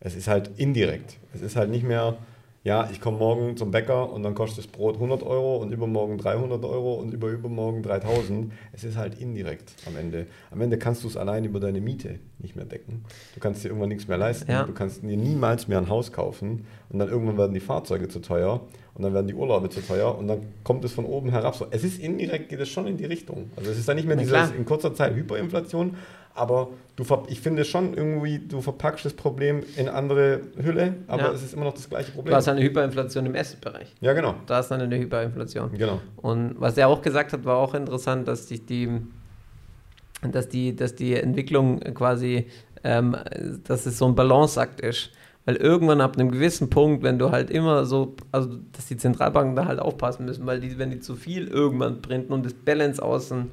Es ist halt indirekt. Es ist halt nicht mehr, ja, ich komme morgen zum Bäcker und dann kostet das Brot 100 Euro und übermorgen 300 Euro und über übermorgen 3000. Es ist halt indirekt am Ende. Am Ende kannst du es allein über deine Miete nicht mehr decken. Du kannst dir irgendwann nichts mehr leisten. Ja. Du kannst dir niemals mehr ein Haus kaufen und dann irgendwann werden die Fahrzeuge zu teuer und dann werden die Urlaube zu teuer und dann kommt es von oben herab. So, es ist indirekt, geht es schon in die Richtung. Also es ist dann nicht mehr Na dieses klar. in kurzer Zeit Hyperinflation, aber du ich finde schon irgendwie, du verpackst das Problem in andere Hülle, aber Ja. es ist immer noch das gleiche Du Problem. hast eine Hyperinflation im Asset-Bereich. Ja, genau. Da ist dann eine Hyperinflation. Genau. Und was er auch gesagt hat, war auch interessant, dass sich die, dass die, dass die Entwicklung quasi, ähm, dass es so ein Balanceakt ist. Weil irgendwann ab einem gewissen Punkt, wenn du halt immer so, also dass die Zentralbanken da halt aufpassen müssen, weil die, wenn die zu viel irgendwann printen und das Balance außen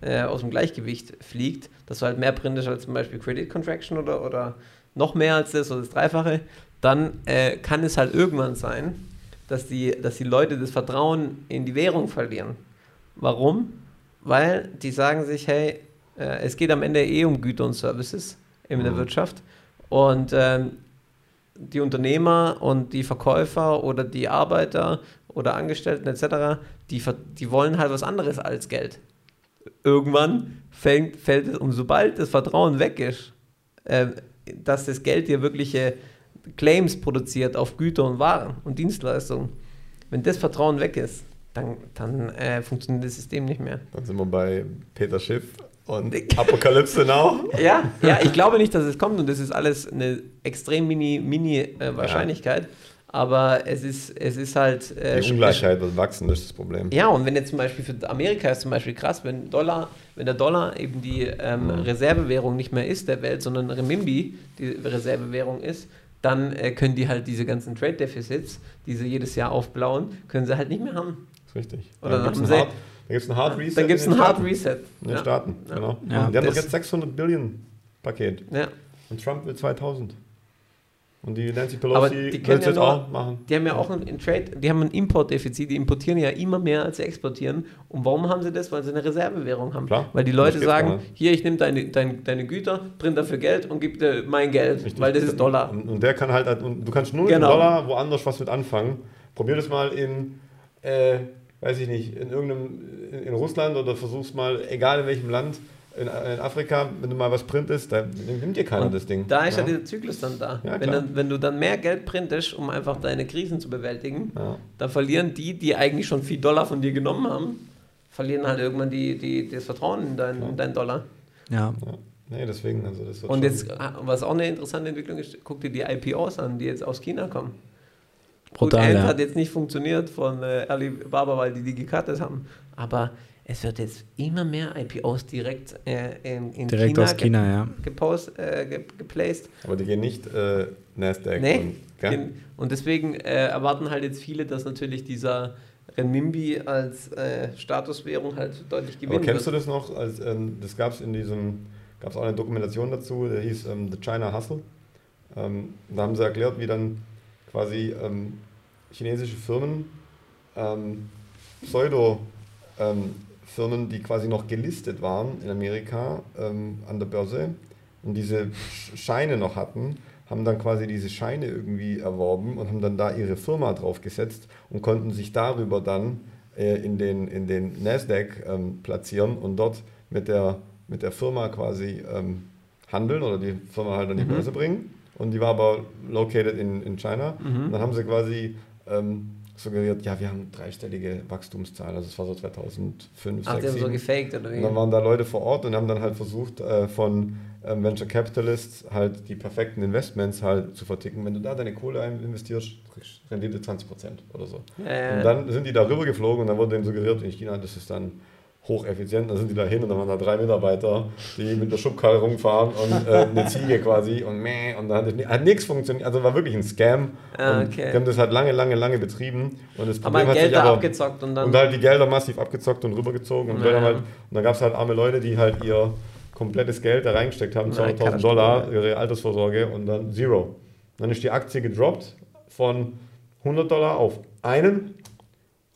äh, aus dem Gleichgewicht fliegt, dass du halt mehr printest als zum Beispiel Credit Contraction oder, oder noch mehr als das oder das Dreifache, dann äh, kann es halt irgendwann sein, dass die, dass die Leute das Vertrauen in die Währung verlieren. Warum? Weil die sagen sich, hey, äh, es geht am Ende eh um Güter und Services in der Mhm. Wirtschaft und ähm, die Unternehmer und die Verkäufer oder die Arbeiter oder Angestellten etc., die, die wollen halt was anderes als Geld. Irgendwann fängt, fällt es, und sobald das Vertrauen weg ist, äh, dass das Geld dir wirkliche Claims produziert auf Güter und Waren und Dienstleistungen, wenn das Vertrauen weg ist, dann, dann äh, funktioniert das System nicht mehr. Dann sind wir bei Peter Schiff und Apokalypse Now. (laughs) Ja, ja, (laughs) ich glaube nicht, dass es kommt und das ist alles eine extrem mini, mini äh, Wahrscheinlichkeit. Aber es ist, es ist halt. Äh, Die Ungleichheit wird wachsen, das ist das Problem. Ja, und wenn jetzt zum Beispiel für Amerika ist zum Beispiel krass, wenn Dollar, wenn der Dollar eben die ähm, Mhm. Reservewährung nicht mehr ist der Welt, sondern Renminbi die Reservewährung ist, dann äh, können die halt diese ganzen Trade Deficits, die sie jedes Jahr aufblauen, können sie halt nicht mehr haben. Das ist richtig. Oder dann gibt es haben einen, sie- Hard- dann gibt's einen Hard Reset. dann gibt es in einen den Hard Staaten. Reset. In den Ja. Staaten, Ja. genau. Ja, die haben doch jetzt 600 Billionen Paket. Ja. Und Trump will 2000. Und die Nancy Aber Pelosi die will können ja nur- auch machen. Die haben ja auch ein Trade, die haben ein Importdefizit, die importieren ja immer mehr als sie exportieren. Und warum haben sie das? Weil sie eine Reservewährung haben. Klar, Weil die Leute sagen, hier, ich nehme deine, deine, deine Güter, print dafür Geld und gib dir mein Geld, Richtig. weil das ist Dollar. Und, und der kann halt, und du kannst nur Genau. dem Dollar woanders was mit anfangen. Probier das mal in, äh, weiß ich nicht, in irgendeinem, in, in Russland oder versuch's mal, egal in welchem Land, in, in Afrika, wenn du mal was printest, dann nimmt dir keiner Und das Ding. Da ist ja, ja. dieser Zyklus dann da. Ja, wenn, dann, wenn du dann mehr Geld printest, um einfach deine Krisen zu bewältigen, Ja. dann verlieren die, die eigentlich schon viel Dollar von dir genommen haben, verlieren halt irgendwann die, die, das Vertrauen in deinen in deinen Dollar. Ja. Ja. Nee, deswegen, also das Und jetzt, ah, was auch eine interessante Entwicklung ist, guck dir die IPOs an, die jetzt aus China kommen. Brutal, Gut, Ant ja. hat jetzt nicht funktioniert von äh, Alibaba, weil die die gecuttet haben. Aber es wird jetzt immer mehr IPOs direkt äh, in, in Direkt China, aus China, ja. gepost, äh, ge geplaced. aber die gehen nicht äh, Nasdaq. Nee. Und, gell? Den- Und deswegen äh, erwarten halt jetzt viele, dass natürlich dieser Renminbi als äh, Statuswährung halt deutlich gewinnen Aber kennst du wird. das noch? Als, ähm, das gab es in diesem, gab es auch eine Dokumentation dazu, der hieß ähm, The China Hustle. Ähm, da haben sie erklärt, wie dann quasi ähm, chinesische Firmen, ähm, Pseudo-Firmen, die quasi noch gelistet waren in Amerika ähm, an der Börse und diese Sch- Scheine noch hatten, haben dann quasi diese Scheine irgendwie erworben und haben dann da ihre Firma draufgesetzt und konnten sich darüber dann äh, in, den, in den Nasdaq ähm, platzieren und dort mit der, mit der Firma quasi ähm, handeln oder die Firma halt an die Mhm. Börse bringen. Und die war aber located in, in China. Mhm. Und dann haben sie quasi ähm, suggeriert, ja, wir haben dreistellige Wachstumszahlen. Also es war so 2005, Ach, die 2006, haben so 2007. gefaked oder Und dann wie? waren da Leute vor Ort und haben dann halt versucht, äh, von ähm, Venture Capitalists halt die perfekten Investments halt zu verticken. Wenn du da deine Kohle investierst, kriegst du Rendite 20% oder so. Äh, Und dann sind die da rüber geflogen und dann wurde denen suggeriert, in China, das ist dann hocheffizient. Dann sind die da hin und dann waren da drei Mitarbeiter, die mit der Schubkarre rumfahren und äh, eine Ziege quasi und meh, und dann hat, hat nichts funktioniert. Also war wirklich ein Scam. Ah, und okay. Die haben das halt lange, lange, lange betrieben. Und das aber Problem hat Geld sich da aber abgezockt und dann. und halt die Gelder massiv abgezockt und rübergezogen. Und, Ja. Leute haben halt, und dann gab es halt arme Leute, die halt ihr komplettes Geld da reingesteckt haben, Ja, 200.000 Katastrophe. Dollar, ihre Altersvorsorge und dann Zero. Dann ist die Aktie gedroppt von 100 Dollar auf einen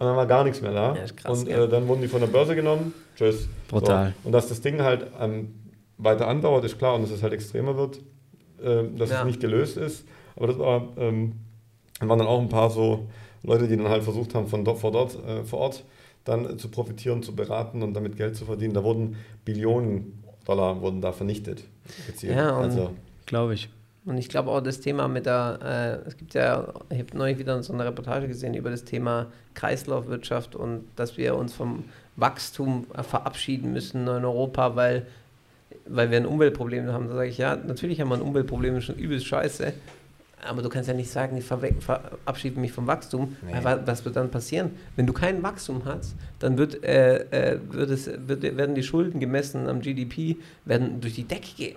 und dann war gar nichts mehr da. Ja, krass, und äh, dann wurden die von der Börse genommen. Tschüss. Brutal. So. Und dass das Ding halt ähm, weiter andauert, ist klar und dass es halt extremer wird, äh, dass Ja. es nicht gelöst ist. Aber das war, ähm, waren dann auch ein paar so Leute, die dann halt versucht haben, von dort, vor, dort, äh, vor Ort dann äh, zu profitieren, zu beraten und damit Geld zu verdienen. Da wurden Billionen Dollar wurden da vernichtet. gezielt. Ja, also, Glaube ich. Und ich glaube auch das Thema mit der, äh, es gibt ja, ich habe neulich wieder so eine Reportage gesehen über das Thema Kreislaufwirtschaft und dass wir uns vom Wachstum äh, verabschieden müssen in Europa, weil, weil wir ein Umweltproblem haben. Da sage ich, ja, natürlich haben wir ein Umweltproblem, ist schon übelst scheiße. Aber du kannst ja nicht sagen, ich verabschiede mich vom Wachstum. Nee. Was wird dann passieren? Wenn du kein Wachstum hast, dann wird, äh, äh, wird es, wird, werden die Schulden gemessen am GDP werden durch die Decke gehen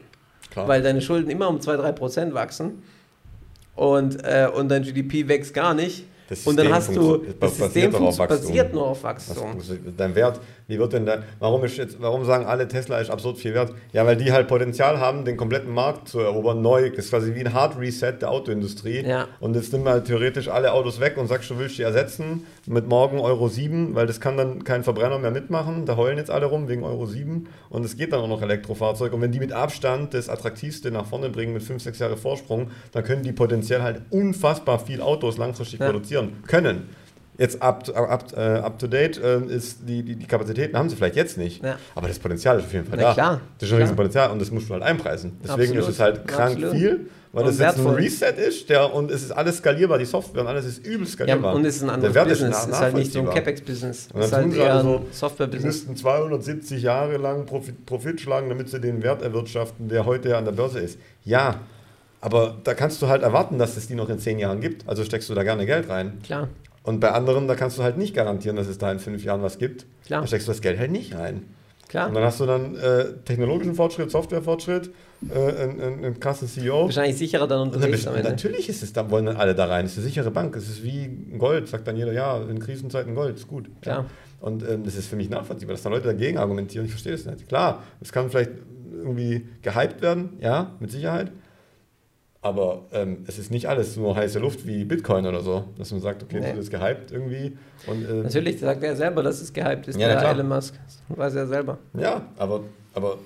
klar. weil deine Schulden immer um 2-3% wachsen und, äh, und dein GDP wächst gar nicht. Das und dann hast du, das basiert System basiert nur auf Wachstum. dein Wert, wie wird denn da, warum, ist jetzt, warum sagen alle, Tesla ist absurd viel wert? Ja, weil die halt Potenzial haben, den kompletten Markt zu erobern, neu. Das ist quasi wie ein Hard Reset der Autoindustrie. Ja. Und jetzt nimm halt theoretisch alle Autos weg und sagst, du willst die ersetzen mit morgen Euro 7, weil das kann dann kein Verbrenner mehr mitmachen. Da heulen jetzt alle rum wegen Euro 7. Und es geht dann auch noch Elektrofahrzeug. Und wenn die mit Abstand das Attraktivste nach vorne bringen mit 5, 6 Jahre Vorsprung, dann können die potenziell halt unfassbar viel Autos langfristig Ja. produzieren können. Jetzt up, up, äh, up to date äh, ist die, die, die Kapazitäten haben sie vielleicht jetzt nicht. Ja. Aber das Potenzial ist auf jeden Fall Na da. klar, Das ist schon ein. Riesenpotenzial und das musst du halt einpreisen. Deswegen Absolut. ist es halt krank Absolut. viel, weil Und das jetzt ein. Reset ist der, und es ist alles skalierbar, die Software und alles ist übel Ja, skalierbar. und es ist ein Der anderes Wert Business. nach- Es ist halt nicht so ein. CapEx-Business. Es ist halt sie eher also so, ein Die Software-Business. müssten 270 Jahre lang Profit, Profit schlagen, damit sie den Wert erwirtschaften, der heute an der Börse ist. Ja, aber da kannst du halt erwarten, dass es die noch in 10 Jahren gibt. Also steckst du da gerne Geld rein. Klar, Und bei anderen, da kannst du halt nicht garantieren, dass es da in fünf Jahren was gibt. Klar. Da steckst du das Geld halt nicht rein. Klar. Und dann hast du dann äh, technologischen Fortschritt, Softwarefortschritt, äh, einen, einen, einen krassen CEO. Wahrscheinlich sicherer dann dann unterwegs Ende. natürlich ist es, da wollen dann alle da rein. Es ist eine sichere Bank. Es ist wie Gold, sagt dann jeder, ja, in Krisenzeiten Gold, ist gut. Klar. Ja. Und ähm, das ist für mich nachvollziehbar, dass da Leute dagegen argumentieren. Ich verstehe das nicht. Klar, es kann vielleicht irgendwie gehypt werden, ja, mit Sicherheit. Aber ähm, es ist nicht alles nur heiße Luft wie Bitcoin oder so, dass man sagt, okay, Nee. das ist gehypt irgendwie. Und, äh, Natürlich sagt er selber, dass es gehypt ist, Ja, der. Elon Musk. Das weiß er selber. Ja, aber, aber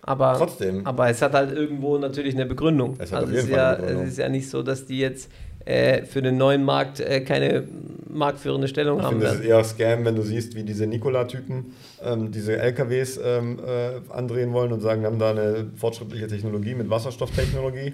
Aber, trotzdem. aber es hat halt irgendwo natürlich eine Begründung. Es also es, ist ja, eine Begründung. es ist ja nicht so, dass die jetzt äh, für den neuen Markt äh, keine marktführende Stellung Ich haben finde, es ist werden. eher Scam, wenn du siehst, wie diese Nikola-Typen ähm, diese LKWs ähm, äh, andrehen wollen und sagen, wir haben da eine fortschrittliche Technologie mit Wasserstofftechnologie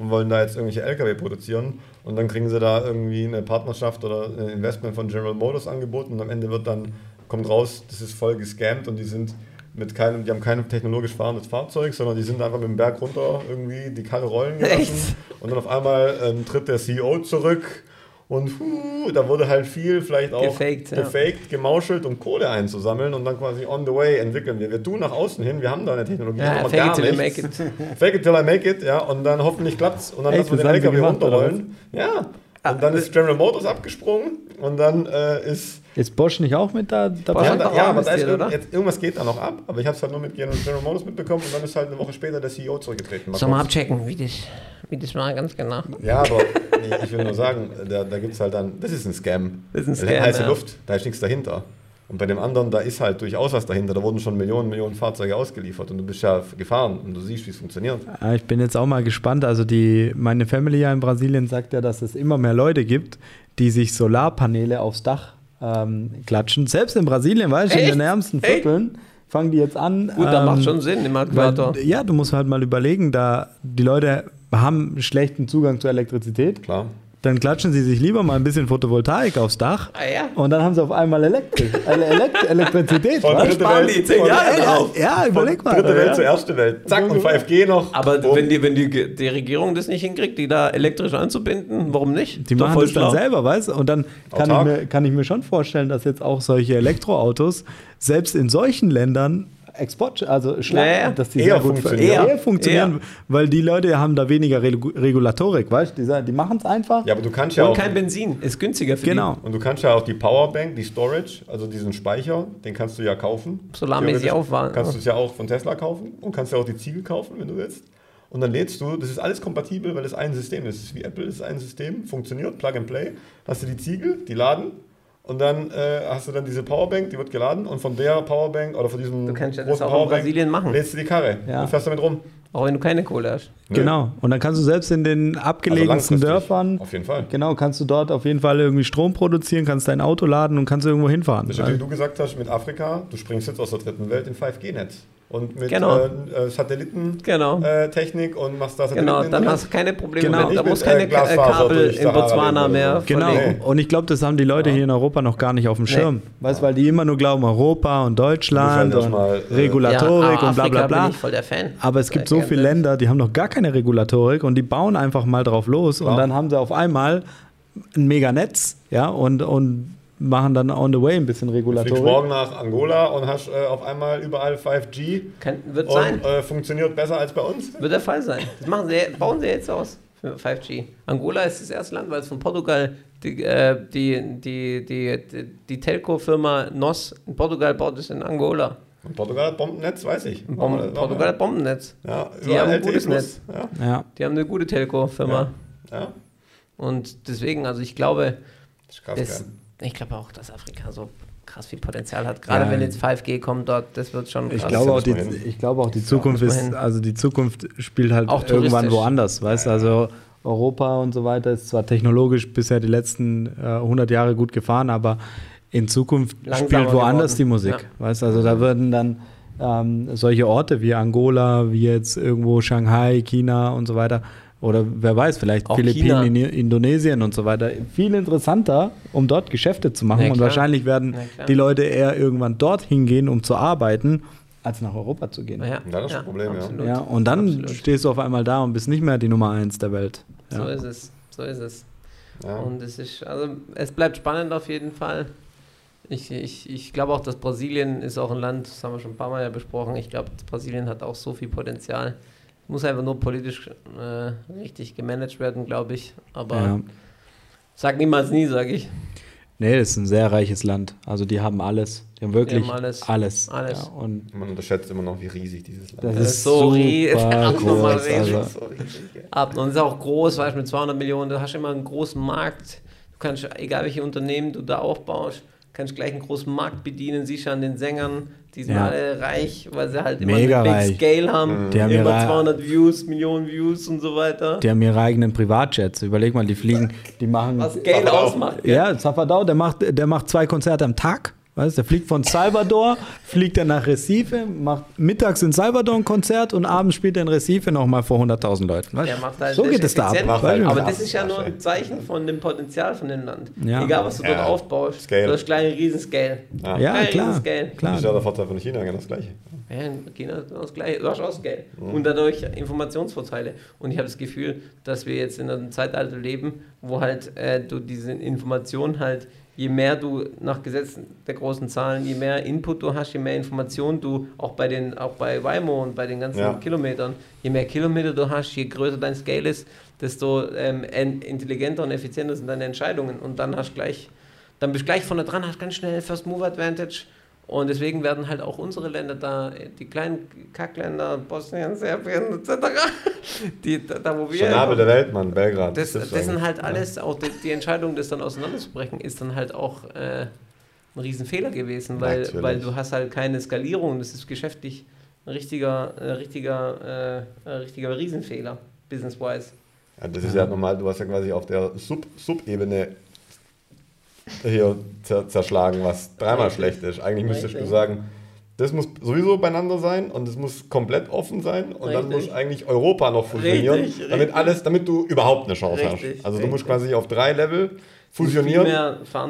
und wollen da jetzt irgendwelche LKW produzieren. Und dann kriegen sie da irgendwie eine Partnerschaft oder ein Investment von General Motors angeboten. Und am Ende wird dann, kommt raus, das ist voll gescammt und die sind mit keinem, die haben kein technologisch fahrendes Fahrzeug, sondern die sind einfach mit dem Berg runter irgendwie die Karre rollen gelassen. Echt? und dann auf einmal ähm, tritt der CEO zurück und huh, da wurde halt viel vielleicht auch Gefaked, ja. gefaked, gemauschelt, um Kohle einzusammeln und dann quasi on the way entwickeln wir. Wir tun nach außen hin, wir haben da eine Technologie, Ja, aber fake gar it till nichts. make it. Fake it till I make it, ja, und dann hoffentlich klappt's und dann Echt, lassen wir den LKW runterrollen. Ja. Und dann ist General Motors abgesprungen und dann äh, ist Ist Bosch nicht auch mit da dabei? ja, da, ja aber da ist investiert, irgend, oder? jetzt, irgendwas geht da noch ab, aber ich habe es halt nur mit General Motors mitbekommen und dann ist halt eine Woche später der CEO zurückgetreten. Soll mal kurz. abchecken, wie das, wie das war, ganz genau. Ja, aber nee, ich will nur sagen, da, da gibt es halt dann, das ist ein Scam. Das ist ein Scam, Heiße ja. Luft, da ist nichts dahinter. Und bei dem anderen, da ist halt durchaus was dahinter. Da wurden schon Millionen, Millionen Fahrzeuge ausgeliefert und du bist ja gefahren und du siehst, wie es funktioniert. Ich bin jetzt auch mal gespannt. Also die, meine Family ja in Brasilien sagt ja, dass es immer mehr Leute gibt, die sich Solarpaneele aufs Dach ähm, klatschen. Selbst in Brasilien, weißt du, in Echt? den ärmsten Echt? Vierteln fangen die jetzt an. Gut, da ähm, macht schon Sinn im Äquator. Weil, ja, du musst halt mal überlegen, da die Leute haben schlechten Zugang zur Elektrizität, Klar. Dann klatschen sie sich lieber mal ein bisschen Photovoltaik aufs Dach Ah ja. und dann haben sie auf einmal Elektri Ele Elekt Elektrizität. Von dritte sparen Welt- die zehn Jahre du? drauf. ja, ja, überleg mal. Dritte Welt ja. zur erste Welt. Zack, und 5G noch. Aber Bumm. wenn, die, wenn die, die Regierung das nicht hinkriegt, die da elektrisch anzubinden, warum nicht? Die Doch machen voll das dann selber, weißt du? Und dann kann ich, mir, kann ich mir schon vorstellen, dass jetzt auch solche Elektroautos selbst in solchen Ländern Export, also Schlag, Ja, ja. dass die Eher sehr gut funktionieren. eher Eher. funktionieren, Eher. weil die Leute haben da weniger Regu Regulatorik, weißt du? Die, die machen es einfach. Ja, aber du kannst ja Und auch. kein Benzin, ist günstiger für genau. Und du kannst ja auch die Powerbank, die Storage, also diesen Speicher, den kannst du ja kaufen. Solarmäßig aufwarten. Kannst du es ja auch von Tesla kaufen und kannst ja auch die Ziegel kaufen, wenn du willst. Und dann lädst du, das ist alles kompatibel, weil es ein System ist. Wie Apple, es ist ein System, funktioniert, Plug and Play. Hast du die Ziegel, die laden und dann äh, hast du dann diese Powerbank, die wird geladen und von der Powerbank oder von diesem Du kannst ja das großen auch in Powerbank Brasilien machen. lädst du die Karre Ja. und fährst damit rum. Auch wenn du keine Kohle hast. Nö. Genau. Und dann kannst du selbst in den abgelegensten Also. Dörfern, Auf jeden Fall. genau, kannst du dort auf jeden Fall irgendwie Strom produzieren, kannst dein Auto laden und kannst irgendwo hinfahren. Das ist ja, wie du gesagt hast, mit Afrika, du springst jetzt aus der dritten Welt in 5G-Netz. Und mit Genau. äh, äh, Satellitentechnik Genau. und machst da Genau, dann hast du keine Probleme Genau. mehr. Da äh, keine äh, Glasfaser Kabel in Botswana mehr. Genau. verlegen. Und ich glaube, das haben die Leute hier in Europa noch gar nicht auf dem Schirm. Weißt du, weil die immer nur glauben, Europa und Deutschland und mal, äh, Regulatorik aber und bla bla bla. bin ich voll der Fan. Aber es gibt so viele das. Länder, die haben noch gar keine Regulatorik und die bauen einfach mal drauf los und Klar. dann haben sie auf einmal ein Meganetz, ja, und, und machen dann on the way ein bisschen Fliegst Regulatorik. morgen nach Angola und hast äh, auf einmal überall 5G Kann, wird sein. und äh, funktioniert besser als bei uns. Wird der Fall sein. Das machen sie, bauen sie jetzt aus für 5G. Angola ist das erste Land, weil es von Portugal die, äh, die, die, die, die, die Telco-Firma NOS in Portugal baut es in Angola. Und Portugal hat Bombennetz, weiß ich. Bom Portugal hat Bombennetz. Ja, Die haben ein gutes. Netz. Ja, Ja. Die haben eine gute Telco-Firma. ja. Und deswegen, also ich glaube, Das ich glaube auch, dass Afrika so krass viel Potenzial hat. Gerade Ja. wenn jetzt 5G kommt dort, das wird schon krass. Ich glaube, auch die, ich glaube auch die Zukunft ist, also die Zukunft spielt halt Auch irgendwann woanders, weißt du, also Europa und so weiter ist zwar technologisch bisher die letzten äh, 100 Jahre gut gefahren, aber in Zukunft Langsamer spielt woanders geworden. die Musik, Ja. weißt du, also da würden dann ähm, solche Orte wie Angola, wie jetzt irgendwo Shanghai, China und so weiter oder wer weiß, vielleicht Auch Philippinen, China. in Indonesien und so weiter, viel interessanter, um dort Geschäfte zu machen Ja, und wahrscheinlich werden Ja, die Leute eher irgendwann dorthin gehen, um zu arbeiten, als nach Europa zu gehen. Ja, Und dann ist das Problem, ja. absolut. Ja, und dann Absolut. stehst du auf einmal da und bist nicht mehr die Nummer eins der Welt. So ist es. So ist es. ja. Und es ist, also es bleibt spannend auf jeden Fall. Ich, ich, ich glaube auch, dass Brasilien ist auch ein Land, das haben wir schon ein paar Mal ja besprochen. Ich glaube, Brasilien hat auch so viel Potenzial. Muss einfach nur politisch äh, richtig gemanagt werden, glaube ich. Aber Ja. sag niemals nie, sage ich. Nee, das ist ein sehr reiches Land. Also die haben alles. Die haben wirklich haben alles. alles. Alles. Ja, und Man unterschätzt immer noch, wie riesig dieses Land das Das ist ist so rie- super (laughs) abnormal groß. riesig. Also, So riesig? Ab und ist auch groß, weißt du, mit 200 Millionen, da hast du immer einen großen Markt. Du kannst, egal welche Unternehmen du da aufbaust, kannst gleich einen großen Markt bedienen, siehst du an den Sängern, die sind Ja. alle reich, weil sie halt immer Mega eine reich. Big Scale haben, Die haben immer ihre- 200 Views, Millionen Views und so weiter. die haben ihre eigenen Privatjets. Überleg mal, die fliegen, die machen. Was Scale ausmacht. Ja, Zafadao, der macht, der macht zwei Konzerte am Tag. Weißt, der fliegt von Salvador, fliegt dann nach Recife, macht mittags in Salvador ein Konzert und abends spielt er in Recife nochmal vor 100.000 Leuten. Weißt? Der macht halt so das geht es da ab. halt Aber das ist ja nur ein Zeichen von dem Potenzial von dem Land. Ja. Egal, was du dort Ja. aufbaust, Scale. du hast gleich einen riesen Scale. Ja. Ja, klar. Riesenscale. Das klar. ist ja der Vorteil von China, genau das gleiche. Ja, in China ist das gleiche. Du hast auch Geld. Und dadurch Informationsvorteile. Und ich habe das Gefühl, dass wir jetzt in einem Zeitalter leben, wo halt äh, du diese Information halt, je mehr du nach Gesetzen der großen Zahlen, je mehr Input du hast, je mehr Information du auch bei den, auch bei Waymo und bei den ganzen Ja. Kilometern, je mehr Kilometer du hast, je größer dein Scale ist, desto ähm, en- intelligenter und effizienter sind deine Entscheidungen. Und dann hast gleich, dann bist du gleich vorne dran, hast ganz schnell First Move Advantage. Und deswegen werden halt auch unsere Länder da, die kleinen Kackländer, Bosnien, Serbien etc., (laughs) die, da, da wo wir. Schnabel der Welt, Mann, Belgrad. das, das sind halt alles, auch die, die Entscheidung, das dann auseinanderzubrechen, ist dann halt auch äh, ein Riesenfehler gewesen, weil, Natürlich. weil du hast halt keine Skalierung. Das ist geschäftlich ein richtiger, ein richtiger, äh, ein richtiger Riesenfehler, business-wise. Ja, das ist ja normal, du hast ja quasi auf der Sub- Sub-Ebene hier zer zerschlagen, was dreimal schlecht ist. Eigentlich müsstest du sagen, das muss sowieso beieinander sein und es muss komplett offen sein und dann Richtig. muss eigentlich Europa noch fusionieren, Richtig, damit richtig. alles, damit du überhaupt eine Chance hast. Also du musst quasi auf drei Level fusionieren,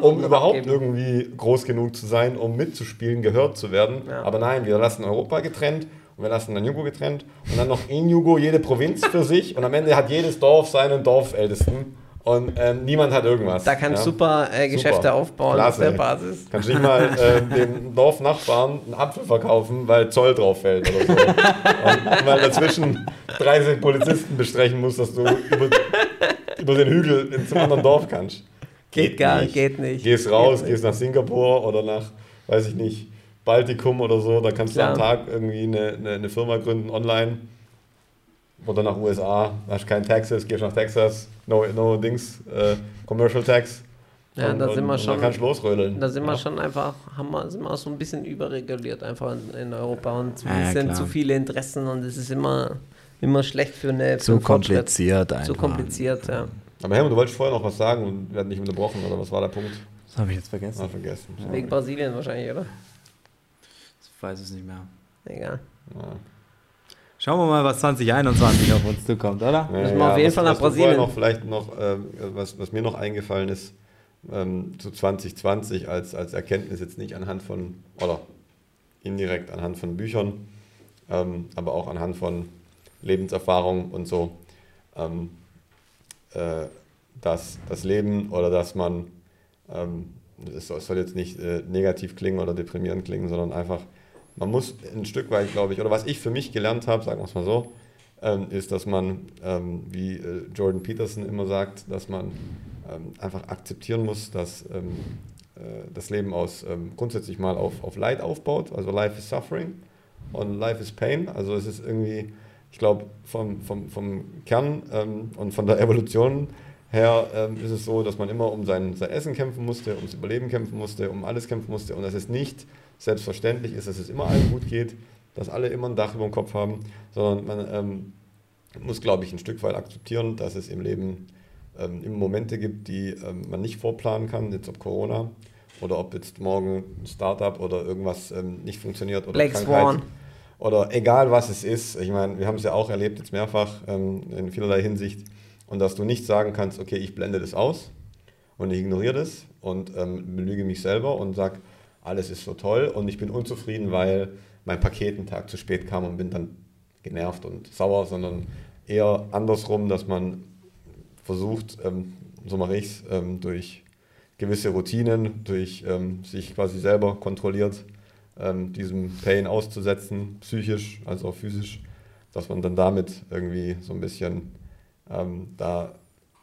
um überhaupt abgeben. irgendwie groß genug zu sein, um mitzuspielen, gehört zu werden. Ja. Aber nein, wir lassen Europa getrennt und wir lassen dann Jugo getrennt und dann noch in Jugo jede Provinz für sich und am Ende hat jedes Dorf seinen Dorfältesten und ähm, niemand hat irgendwas. Da kannst du ja. super äh, Geschäfte Super. aufbauen Klasse. auf der Basis. Kannst nicht mal (laughs) äh, dem Dorfnachbarn einen Apfel verkaufen, weil Zoll drauf fällt oder so. und weil dazwischen 30 Polizisten bestrechen musst, dass du über, über den Hügel ins anderen Dorf kannst. Geht gar nicht, geht nicht. Gehst raus, Geht nicht. gehst nach Singapur oder nach, weiß ich nicht, Baltikum oder so, da kannst Klar. du am Tag irgendwie eine, eine, eine Firma gründen online. Oder nach USA, hast kein Taxes, gehst nach Texas, no, no Dings, äh, Commercial Tax. Ja, da sind wir und schon- dann kannst du losrödeln. Da sind ja. wir schon einfach, haben wir, sind wir so ein bisschen überreguliert einfach in, in Europa und Ja, ja, es sind klar. zu viele Interessen und es ist immer, immer schlecht für eine für Zu Fortschritt. kompliziert einfach. Zu kompliziert, ja. Aber Helmut, du wolltest vorher noch was sagen und werden nicht unterbrochen, oder was war der Punkt? Das habe ich jetzt vergessen. Ah, vergessen. Wegen Brasilien wahrscheinlich, oder? Ich weiß es nicht mehr. Egal. Ja. Schauen wir mal, was 2021 auf uns zukommt, oder? Müssen wir auf jeden was, Fall nach was Brasilien. Noch, vielleicht noch, ähm, was, was mir noch eingefallen ist, ähm, zu 2020 als, als Erkenntnis jetzt nicht anhand von, oder indirekt anhand von Büchern, ähm, aber auch anhand von Lebenserfahrung und so, ähm, äh, dass das Leben oder dass man, ähm, es soll, soll jetzt nicht äh, negativ klingen oder deprimierend klingen, sondern einfach, man muss ein Stück weit, glaube ich, oder was ich für mich gelernt habe, sagen wir es mal so, ähm, ist, dass man, ähm, wie äh, Jordan Peterson immer sagt, dass man ähm, einfach akzeptieren muss, dass ähm, äh, das Leben aus ähm, grundsätzlich mal auf, auf Leid aufbaut. Also Life is Suffering und Life is Pain. Also es ist irgendwie, ich glaube, vom, vom, vom Kern ähm, und von der Evolution her ist es so, dass man immer um sein, sein Essen kämpfen musste, ums Überleben kämpfen musste, um alles kämpfen musste und dass es nicht selbstverständlich ist, dass es immer allen gut geht, dass alle immer ein Dach über dem Kopf haben, sondern man ähm, muss, glaube ich, ein Stück weit akzeptieren, dass es im Leben ähm, immer Momente gibt, die ähm, man nicht vorplanen kann, jetzt ob Corona oder ob jetzt morgen ein Startup oder irgendwas ähm, nicht funktioniert oder Black Swan. oder egal was es ist. Ich meine, wir haben es ja auch erlebt jetzt mehrfach ähm, in vielerlei Hinsicht und dass du nicht sagen kannst, okay, ich blende das aus und ich ignoriere das und ähm, belüge mich selber und sage, alles ist so toll und ich bin unzufrieden, weil mein Paket einen Tag zu spät kam und bin dann genervt und sauer, sondern eher andersrum, dass man versucht, ähm, so mache ich es, ähm, durch gewisse Routinen, durch ähm, sich quasi selber kontrolliert, ähm, diesem Pain auszusetzen, psychisch als auch physisch, dass man dann damit irgendwie so ein bisschen ähm, da,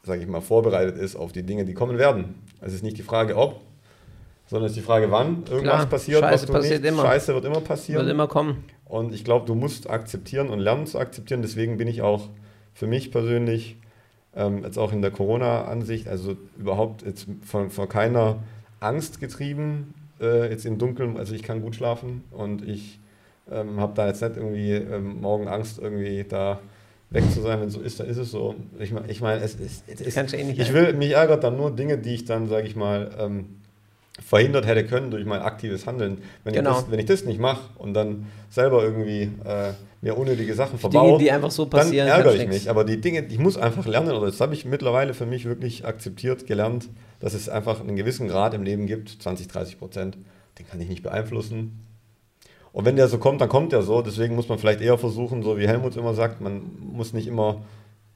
sage ich mal, vorbereitet ist auf die Dinge, die kommen werden. Es ist nicht die Frage, ob, sondern es ist die Frage, wann irgendwas Klar, passiert, Scheiße was du passiert nicht, immer. Scheiße wird immer passieren. Wird immer kommen. Und ich glaube, du musst akzeptieren und lernen zu akzeptieren. Deswegen bin ich auch für mich persönlich ähm, jetzt auch in der Corona-Ansicht, also überhaupt jetzt von, von keiner Angst getrieben, äh, jetzt im Dunkeln. Also ich kann gut schlafen und ich ähm, habe da jetzt nicht irgendwie ähm, morgen Angst, irgendwie da weg zu sein. Wenn so ist, dann ist es so. Ich meine, ich mein, es ist. Es eh nicht ich will, mich ärgert dann nur Dinge, die ich dann, sage ich mal, ähm, verhindert hätte können durch mein aktives Handeln. Wenn, Genau. ich, das, wenn ich das nicht mache und dann selber irgendwie äh, mir unnötige Sachen Dinge, verbaue, die einfach so dann passieren, ärgere kannst ich mich. Aber die Dinge, ich muss einfach lernen, oder das habe ich mittlerweile für mich wirklich akzeptiert, gelernt, dass es einfach einen gewissen Grad im Leben gibt, 20, 30 Prozent, den kann ich nicht beeinflussen. Und wenn der so kommt, dann kommt der so. Deswegen muss man vielleicht eher versuchen, so wie Helmut immer sagt, man muss nicht immer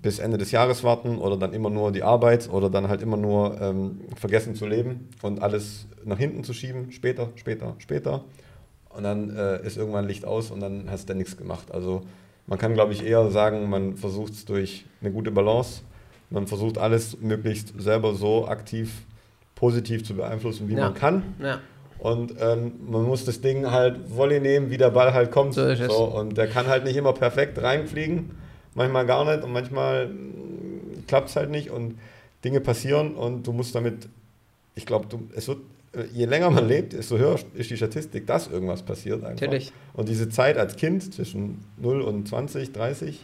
bis Ende des Jahres warten oder dann immer nur die Arbeit oder dann halt immer nur ähm, vergessen zu leben und alles nach hinten zu schieben, später, später, später. Und dann äh, ist irgendwann Licht aus und dann hast du nichts gemacht. Also man kann, glaube ich, eher sagen, man versucht es durch eine gute Balance. Man versucht alles möglichst selber so aktiv, positiv zu beeinflussen, wie Ja. man kann. Ja. Und ähm, man muss das Ding halt Volley nehmen, wie der Ball halt kommt. So es. und der kann halt nicht immer perfekt reinfliegen, manchmal gar nicht und manchmal klappt es halt nicht und Dinge passieren und du musst damit, ich glaube, es wird äh, je länger man lebt, desto höher ist die Statistik, dass irgendwas passiert einfach. Natürlich. Und diese Zeit als Kind zwischen 0 und 20, 30,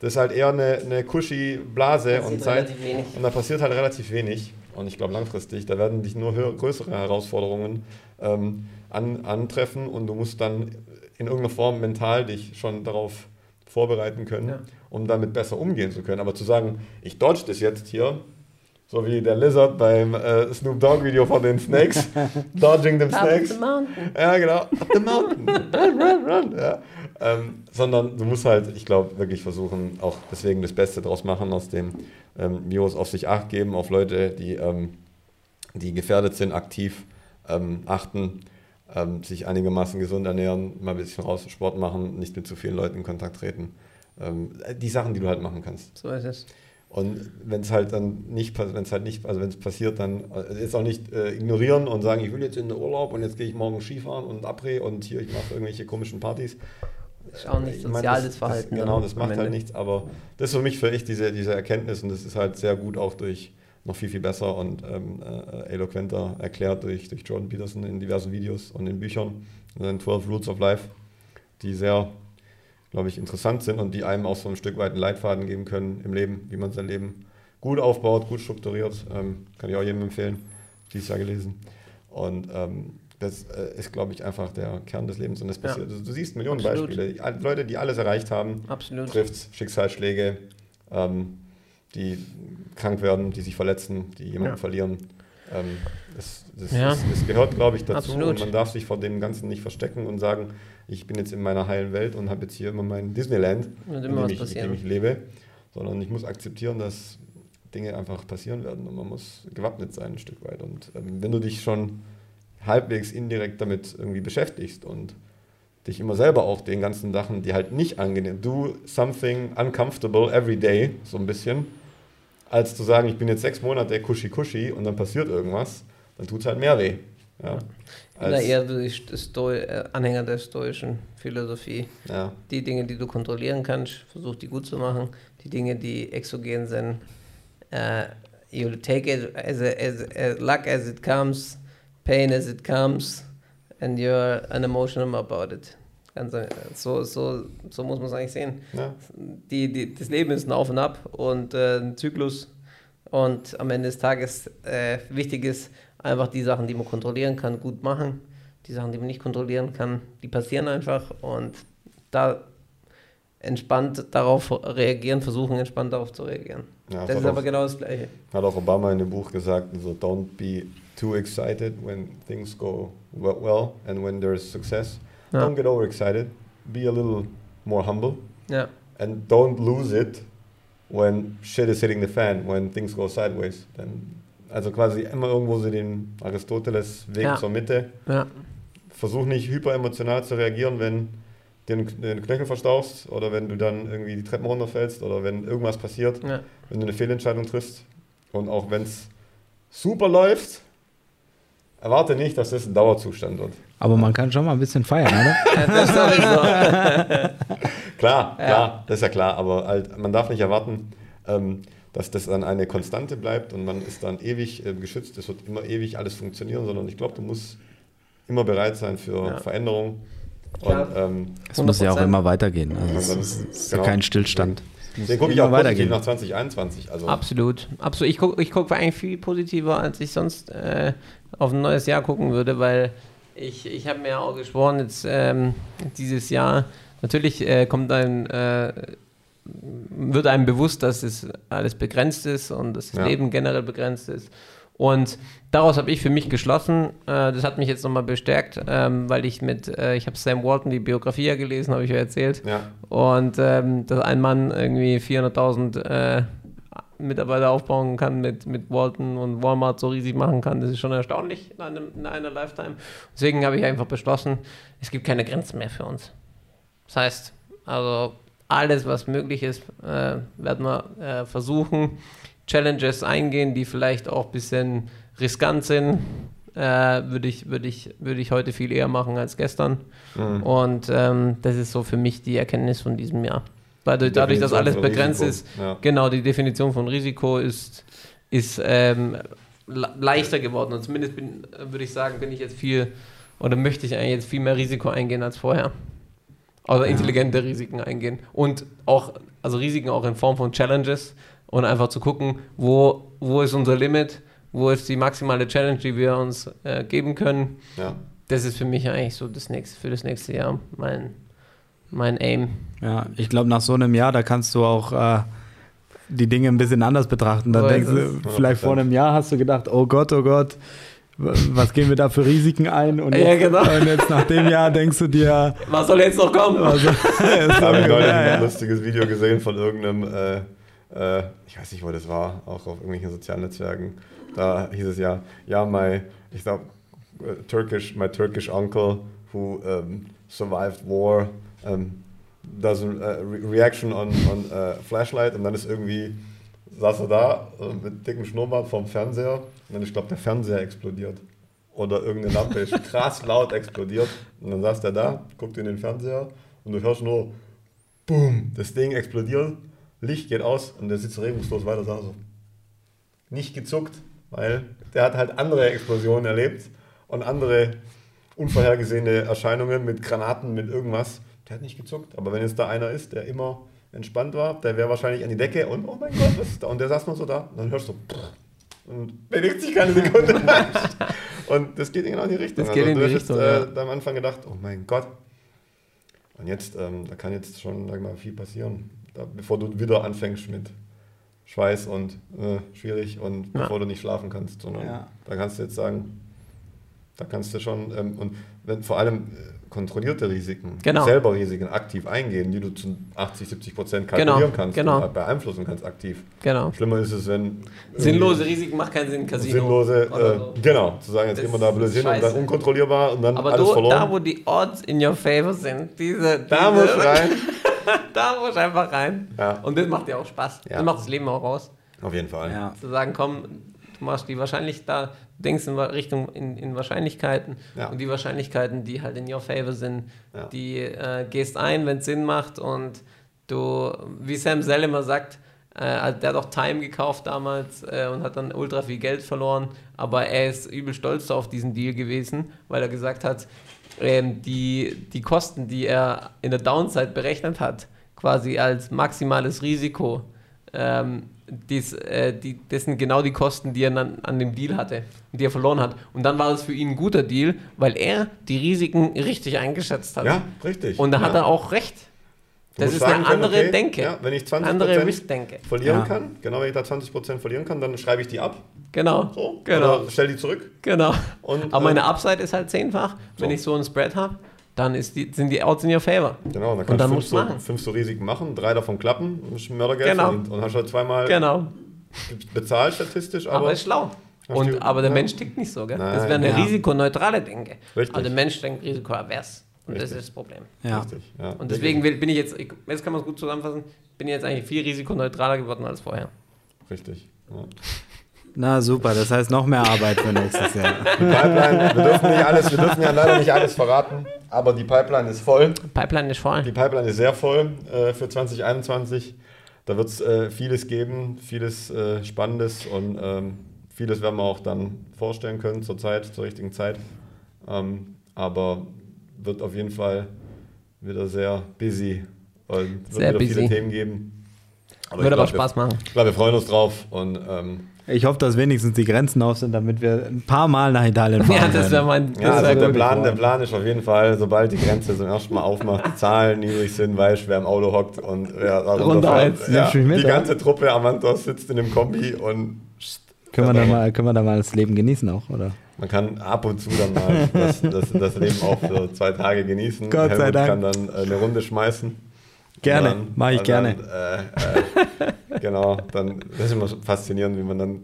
das ist halt eher eine, eine cushy Blase und Zeit. Und da passiert halt relativ wenig. Und ich glaube langfristig, da werden dich nur höher, größere Herausforderungen ähm, an, antreffen und du musst dann in irgendeiner Form mental dich schon darauf vorbereiten können, Ja. Um damit besser umgehen zu können. Aber zu sagen, ich dodge das jetzt hier, so wie der Lizard beim äh, Snoop Dogg Video von den Snakes, (laughs) dodging them Snakes. Ja, genau. Up the mountain. Run, run, run. Ja. Ähm, sondern du musst halt, ich glaube, wirklich versuchen, auch deswegen das Beste draus machen aus dem ähm, Virus, auf sich Acht geben, auf Leute, die, ähm, die gefährdet sind, aktiv ähm, achten, ähm, sich einigermaßen gesund ernähren, mal ein bisschen raus Sport machen, nicht mit zu vielen Leuten in Kontakt treten. Ähm, die Sachen, die du halt machen kannst. So ist es. Und wenn es halt dann nicht, wenn es halt nicht, also wenn es passiert, dann äh, jetzt auch nicht äh, ignorieren und sagen, ich will jetzt in den Urlaub und jetzt gehe ich morgen Skifahren und Abre und hier ich mache irgendwelche komischen Partys. Das ist auch nicht Ich meine, soziales das, Verhalten. Das, genau, das macht halt nichts, aber das ist für mich für echt diese, diese Erkenntnis und das ist halt sehr gut auch durch noch viel, viel besser und ähm, äh, eloquenter erklärt durch, durch Jordan Peterson in diversen Videos und in Büchern, in seinen 12 Rules of Life, die sehr, glaube ich, interessant sind und die einem auch so ein Stück weit einen Leitfaden geben können im Leben, wie man sein Leben gut aufbaut, gut strukturiert. Ähm, kann ich auch jedem empfehlen, dieses Jahr gelesen. Und ähm, das äh, ist, glaube ich, einfach der Kern des Lebens. Und das Ja. passiert. Du, du siehst Millionen Absolut. Beispiele. Leute, die alles erreicht haben, trifft Schicksalsschläge, ähm, die krank werden, die sich verletzen, die jemanden Ja. verlieren. Ähm, das, das, Ja. das, das gehört, glaube ich, dazu. Absolut. Und man darf sich vor dem Ganzen nicht verstecken und sagen, ich bin jetzt in meiner heilen Welt und habe jetzt hier immer mein Disneyland, Wird in immer dem, ich, in dem ich lebe. Sondern ich muss akzeptieren, dass Dinge einfach passieren werden und man muss gewappnet sein ein Stück weit. Und ähm, wenn du dich schon halbwegs indirekt damit irgendwie beschäftigst und dich immer selber auch den ganzen Sachen, die halt nicht angenehm, do something uncomfortable every day, so ein bisschen, als zu sagen, ich bin jetzt sechs Monate kuschi kuschi und dann passiert irgendwas, dann tut es halt mehr weh. Ja, bin da eher Sto äh, Anhänger der stoischen Philosophie. ja, Die Dinge, die du kontrollieren kannst, versuch die gut zu machen. Die Dinge, die exogen sind, äh, you take it as, a, as, as luck as it comes, pain as it comes, and you're unemotional about it. Ganz, ein- so, so, so muss man es eigentlich sehen. ja, Die, die, das Leben ist ein Auf und Ab und äh, ein Zyklus. Und am Ende des Tages äh, wichtig ist, einfach die Sachen, die man kontrollieren kann, gut machen. Die Sachen, die man nicht kontrollieren kann, die passieren einfach. Und da entspannt darauf reagieren, versuchen entspannt darauf zu reagieren. ja das ist auch- aber genau das Gleiche. Hat auch Obama in dem Buch gesagt, so don't be too excited when things go we- well and when there's success. Ja. Don't get overexcited. Be a little more humble Ja, and don't lose it when shit is hitting the fan, when things go sideways. Dann, also quasi immer irgendwo so den Aristoteles-Weg Ja. zur Mitte. ja, Versuch nicht hyperemotional zu reagieren, wenn du den, den Knöchel verstauchst oder wenn du dann irgendwie die Treppen runterfällst oder wenn irgendwas passiert ja. wenn du eine Fehlentscheidung triffst und auch wenn es super läuft, erwarte nicht, dass das ein Dauerzustand wird. Aber man kann schon mal ein bisschen feiern, oder? (laughs) Das ist sowieso. Klar, Ja. klar, das ist ja klar, aber halt, man darf nicht erwarten, ähm, dass das dann eine Konstante bleibt und man ist dann ewig äh, geschützt, es wird immer ewig alles funktionieren, sondern ich glaube, du musst immer bereit sein für Ja. Veränderung. Klar. Und ähm, Es muss ja auch 100%. immer weitergehen. Also ist, es ist genau. ja kein Stillstand. den gucke ich immer auch weitergehen. nach 2021. Also, Absolut, absolut. Ich gucke ich guck eigentlich viel positiver, als ich sonst äh, auf ein neues Jahr gucken würde, weil ich, ich habe mir auch geschworen, jetzt ähm, dieses Jahr, natürlich äh, kommt ein, äh, wird einem bewusst, dass es alles begrenzt ist und dass das Ja. Leben generell begrenzt ist. Und daraus habe ich für mich geschlossen, äh, das hat mich jetzt nochmal bestärkt, ähm, weil ich mit, äh, ich habe Sam Walton die Biografie ja gelesen, habe ich ja erzählt. ja, Und ähm, dass ein Mann irgendwie 400.000 äh, Mitarbeiter aufbauen kann, mit, mit Walton und Walmart so riesig machen kann, das ist schon erstaunlich in, einem, in einer Lifetime. Deswegen habe ich einfach beschlossen, es gibt keine Grenzen mehr für uns. Das heißt, also alles, was möglich ist, äh, werden wir äh, versuchen. Challenges eingehen, die vielleicht auch ein bisschen riskant sind, äh, würde ich, würd ich, würd ich heute viel eher machen als gestern. Mhm. Und ähm, das ist so für mich die Erkenntnis von diesem Jahr. Weil durch- dadurch, dass alles begrenzt Risiko. ist, Ja. genau, die Definition von Risiko ist, ist ähm, leichter geworden. Und zumindest bin, würde ich sagen, bin ich jetzt viel oder möchte ich eigentlich jetzt viel mehr Risiko eingehen als vorher. Also intelligente Risiken eingehen. Und auch, also Risiken auch in Form von Challenges und einfach zu gucken, wo, wo ist unser Limit, wo ist die maximale Challenge, die wir uns äh, geben können. Ja. Das ist für mich eigentlich so das nächste, für das nächste Jahr mein, mein Aim. Ja, ich glaube, nach so einem Jahr, da kannst du auch äh, die Dinge ein bisschen anders betrachten. Dann So denkst du, vielleicht vor einem Jahr hast du gedacht, oh Gott, oh Gott, was gehen wir da für Risiken ein? Und Ja, jetzt, genau. und jetzt nach dem Jahr denkst du dir, Was soll jetzt noch kommen? also, Da (laughs) habe ich neulich ja, ein ja. lustiges Video gesehen von irgendeinem, äh, äh, ich weiß nicht, wo das war, auch auf irgendwelchen sozialen Netzwerken. Da hieß es ja, ja, my, ich glaube, Turkish, my Turkish uncle who um, survived war um, does a re reaction on, on uh, flashlight und dann ist irgendwie, saß er da äh, mit dickem Schnurrbart vorm Fernseher und dann, ich glaube, der Fernseher explodiert. Oder irgendeine Lampe ist (laughs) krass laut explodiert. Und dann saß der da, guckt in den Fernseher und du hörst nur Boom, das Ding explodiert, Licht geht aus und der sitzt regungslos weiter da so. Nicht gezuckt, weil der hat halt andere Explosionen erlebt und andere unvorhergesehene Erscheinungen mit Granaten, mit irgendwas. Der hat nicht gezuckt. Aber wenn jetzt da einer ist, der immer entspannt war, der wäre wahrscheinlich an die Decke und oh mein Gott, was ist da? Und der saß nur so da. Und dann hörst du und bewegt sich keine Sekunde. (laughs) und das geht genau in die Richtung. Das geht in du die hast Richtung, jetzt, äh, ja. am Anfang gedacht, oh mein Gott. Und jetzt, ähm, da kann jetzt schon sag mal, viel passieren, da, bevor du wieder anfängst mit Schweiß und äh, schwierig und Ja. bevor du nicht schlafen kannst, sondern Ja. da kannst du jetzt sagen, da kannst du schon, ähm, und wenn vor allem äh, kontrollierte Risiken, Genau. selber Risiken aktiv eingehen, die du zu 80, 70 Prozent Genau, kalkulieren kannst genau. und beeinflussen kannst aktiv. Genau. Schlimmer ist es, wenn Sinnlose Risiken macht keinen Sinn, Casino. sinnlose, äh, so. genau, zu sagen, jetzt gehen wir da blöd hin und dann unkontrollierbar und dann Aber alles du, verloren. da wo die Odds in your favor sind, diese, da diese, muss rein. (laughs) da muss einfach rein. Ja. Und das macht dir auch Spaß. Ja. Das macht das Leben auch aus. Auf jeden Fall. ja. Zu sagen, komm, du machst die wahrscheinlich da, du denkst in Richtung in, in Wahrscheinlichkeiten Ja. und die Wahrscheinlichkeiten, die halt in your favor sind, Ja. die äh, gehst ein, wenn es Sinn macht und du, wie Sam Zell immer sagt, äh, also der hat auch Time gekauft damals äh, und hat dann ultra viel Geld verloren, aber er ist übel stolz auf diesen Deal gewesen, weil er gesagt hat, ähm, die, die Kosten, die er in der Downside berechnet hat, quasi als maximales Risiko, ähm, dies, äh, die, das sind genau die Kosten, die er dann an dem Deal hatte und die er verloren hat. Und dann war es für ihn ein guter Deal, weil er die Risiken richtig eingeschätzt hat. Ja, richtig. Und da hat ja. er auch recht. Du Das ist eine sagen können, andere okay, Denke. Ja, wenn ich 20 andere Risk-Denke. verlieren Ja. kann, genau, wenn ich da 20 verlieren kann, dann schreibe ich die ab. Genau. So, Genau. Oder stell die zurück. Genau. Und, Aber meine ähm, Upside ist halt zehnfach. Wenn so. ich so einen Spread habe, dann ist die, sind die Outs in your favor. Genau, dann Und kannst dann du musst fünf, du so, machen. fünf so Risiken machen, drei davon klappen, und hast Mördergeld Genau. verdient. Und hast halt zweimal Genau. bezahlt statistisch, Aber, aber, ist schlau. Und, du- aber der ja. Mensch tickt nicht so, gell? das Nein. wäre eine Ja. risikoneutrale Denke. Richtig. Aber der Mensch denkt risikoavers. Und das Richtig. ist das Problem. ja. richtig. Ja, Und deswegen bin ich jetzt, ich, jetzt kann man es gut zusammenfassen, bin ich jetzt eigentlich viel risikoneutraler geworden als vorher. Richtig. Ja. Na super, das heißt noch mehr Arbeit für nächstes Jahr. Die Pipeline, wir dürfen nicht alles, wir dürfen ja leider nicht alles verraten, aber die Pipeline ist voll. Pipeline ist voll. Die Pipeline ist sehr voll äh, für 2021. Da wird es äh, vieles geben, vieles äh, Spannendes und ähm, vieles werden wir auch dann vorstellen können zur Zeit, zur richtigen Zeit. Ähm, aber wird auf jeden Fall wieder sehr busy und wird Sehr wieder busy. viele Themen geben. Aber Würde aber glaub, Spaß machen. Wir, ich glaube, wir freuen uns drauf und ähm, Ich hoffe, dass wenigstens die Grenzen auf sind, damit wir ein paar Mal nach Italien fahren Ja, das wäre mein. Das Ja, wär also der. Plan, der Plan ist auf jeden Fall, sobald die Grenze zum ersten Mal aufmacht, die Zahlen niedrig sind, weißt wer im Auto hockt und. Ja, Nimmst du mich mit, die oder? ganze Truppe Amantos sitzt in dem Kombi und Können wir, da mal, können wir da mal das Leben genießen auch, oder? man kann ab und zu dann mal das, das, das Leben auch für zwei Tage genießen. Gott sei Helmut Dank. kann dann äh, eine Runde schmeißen. Gerne, mache ich und gerne. Dann, äh, äh, genau, dann das ist immer faszinierend, wie man dann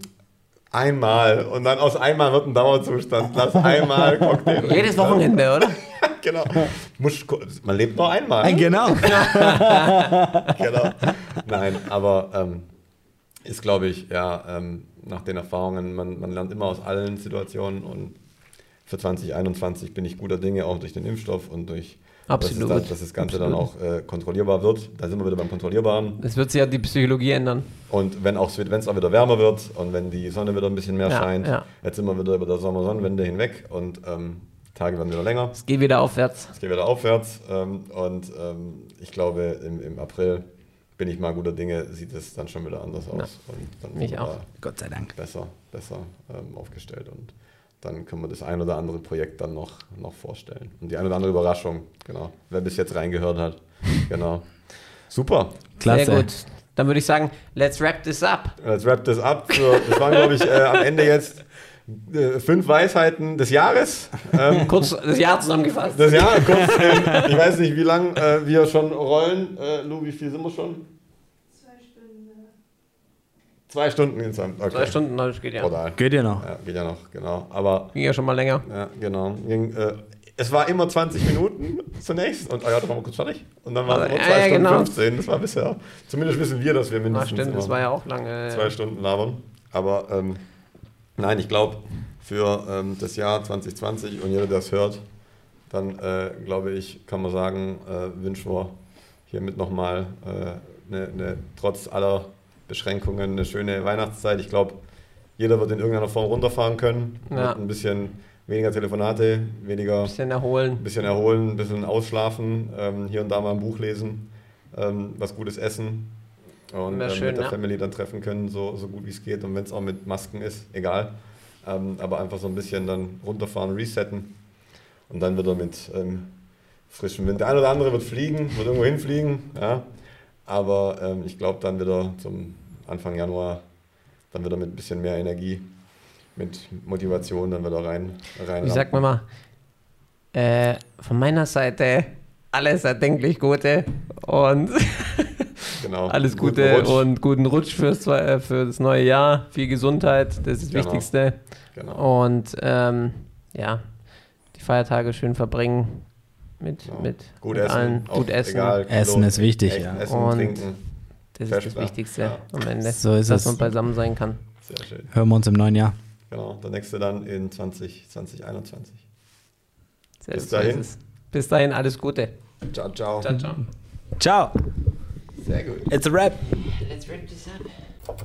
einmal und dann aus einmal wird ein Dauerzustand. Lass einmal Cocktail. (laughs) Jedes Wochenende, oder? (laughs) genau. Muss, man lebt nur einmal. Genau. (laughs) genau. Nein, aber ähm, ist, glaube ich, ja, ähm, nach den Erfahrungen, man, man lernt immer aus allen Situationen und für 2021 bin ich guter Dinge, auch durch den Impfstoff und durch Absolut. Dass, es dann, dass das Ganze dann auch äh, kontrollierbar wird. Da sind wir wieder beim Kontrollierbaren. Es wird sich ja die Psychologie ändern. Und wenn auch wenn es auch wieder wärmer wird und wenn die Sonne wieder ein bisschen mehr Ja, scheint, ja. jetzt sind wir wieder über der Sommersonnenwende hinweg und ähm, Tage werden wieder länger. Es geht wieder aufwärts. Es geht wieder aufwärts ähm, und ähm, ich glaube, im, im April bin ich mal guter Dinge, sieht es dann schon wieder anders aus. Ja, und dann wir auch. Gott sei Dank. besser, besser ähm, aufgestellt und dann können wir das ein oder andere Projekt dann noch, noch vorstellen. Und die ein oder andere Überraschung, genau. Wer bis jetzt reingehört hat, (laughs) genau. Super. Klasse. Sehr gut. Dann würde ich sagen, let's wrap this up. Let's wrap das ab. So, das waren, glaube ich, äh, am Ende jetzt äh, fünf Weisheiten des Jahres. Ähm, (laughs) Kurz das Jahr zusammengefasst. das Jahr, kurz, ähm, ich weiß nicht, wie lange äh, wir schon rollen. Äh, Lou, wie viel sind wir schon? Zwei Stunden. Zwei Stunden insgesamt. Okay. Zwei Stunden, das geht ja. Total. Geht ihr noch? Ja, geht ja noch, genau. Aber Ging ja schon mal länger. Ja, genau. Ging, äh, es war immer 20 Minuten zunächst und oh ja, dann waren wir kurz fertig. Und dann waren es Also, nur ja, 2 ja, Stunden genau. 15. Das war bisher. Zumindest wissen wir, dass wir Ah, mindestens stimmt, das war ja auch lange. zwei Stunden labern. Aber ähm, nein, ich glaube, für ähm, das Jahr 2020 und jeder, der das hört, dann äh, glaube ich, kann man sagen, äh, wünschen wir hiermit nochmal äh, eine, eine, trotz aller Beschränkungen eine schöne Weihnachtszeit. Ich glaube, jeder wird in irgendeiner Form runterfahren können. Ja. Ein bisschen weniger Telefonate, weniger Ein bisschen erholen. ein bisschen erholen, ein bisschen ausschlafen, ähm, hier und da mal ein Buch lesen, ähm, was Gutes essen und ähm, schön, mit der ja. Family dann treffen können, so, so gut wie es geht. Und wenn es auch mit Masken ist, egal. Ähm, aber einfach so ein bisschen dann runterfahren, resetten und dann wieder mit ähm, frischem Wind. Der eine oder andere wird fliegen, wird irgendwo hinfliegen, ja. Aber ähm, ich glaube dann wieder zum Anfang Januar dann wieder mit ein bisschen mehr Energie, mit Motivation dann wieder rein. rein Wie sagt man mal? Äh, von meiner Seite alles erdenklich Gute und (laughs) Genau. alles Guten Gute Rutsch. und guten Rutsch fürs, äh, für das neue Jahr. Viel Gesundheit, das ist das Genau. Wichtigste. Genau. Und ähm, ja, die Feiertage schön verbringen mit, Genau. mit, Gut mit essen, allen. Gut essen. Egal, Essen ist wichtig, ja. Essen, Und- trinken. Das ist das. Wichtigste Ja. am Ende. So ist dass es. man beisammen sein kann. Sehr schön. Hören wir uns im neuen Jahr. Genau. Der nächste dann in 20, 2021. Sehr Bis dahin. es. Bis dahin alles Gute. Ciao, ciao. Ciao, ciao. Ciao. Sehr gut. It's a wrap. Let's wrap this up.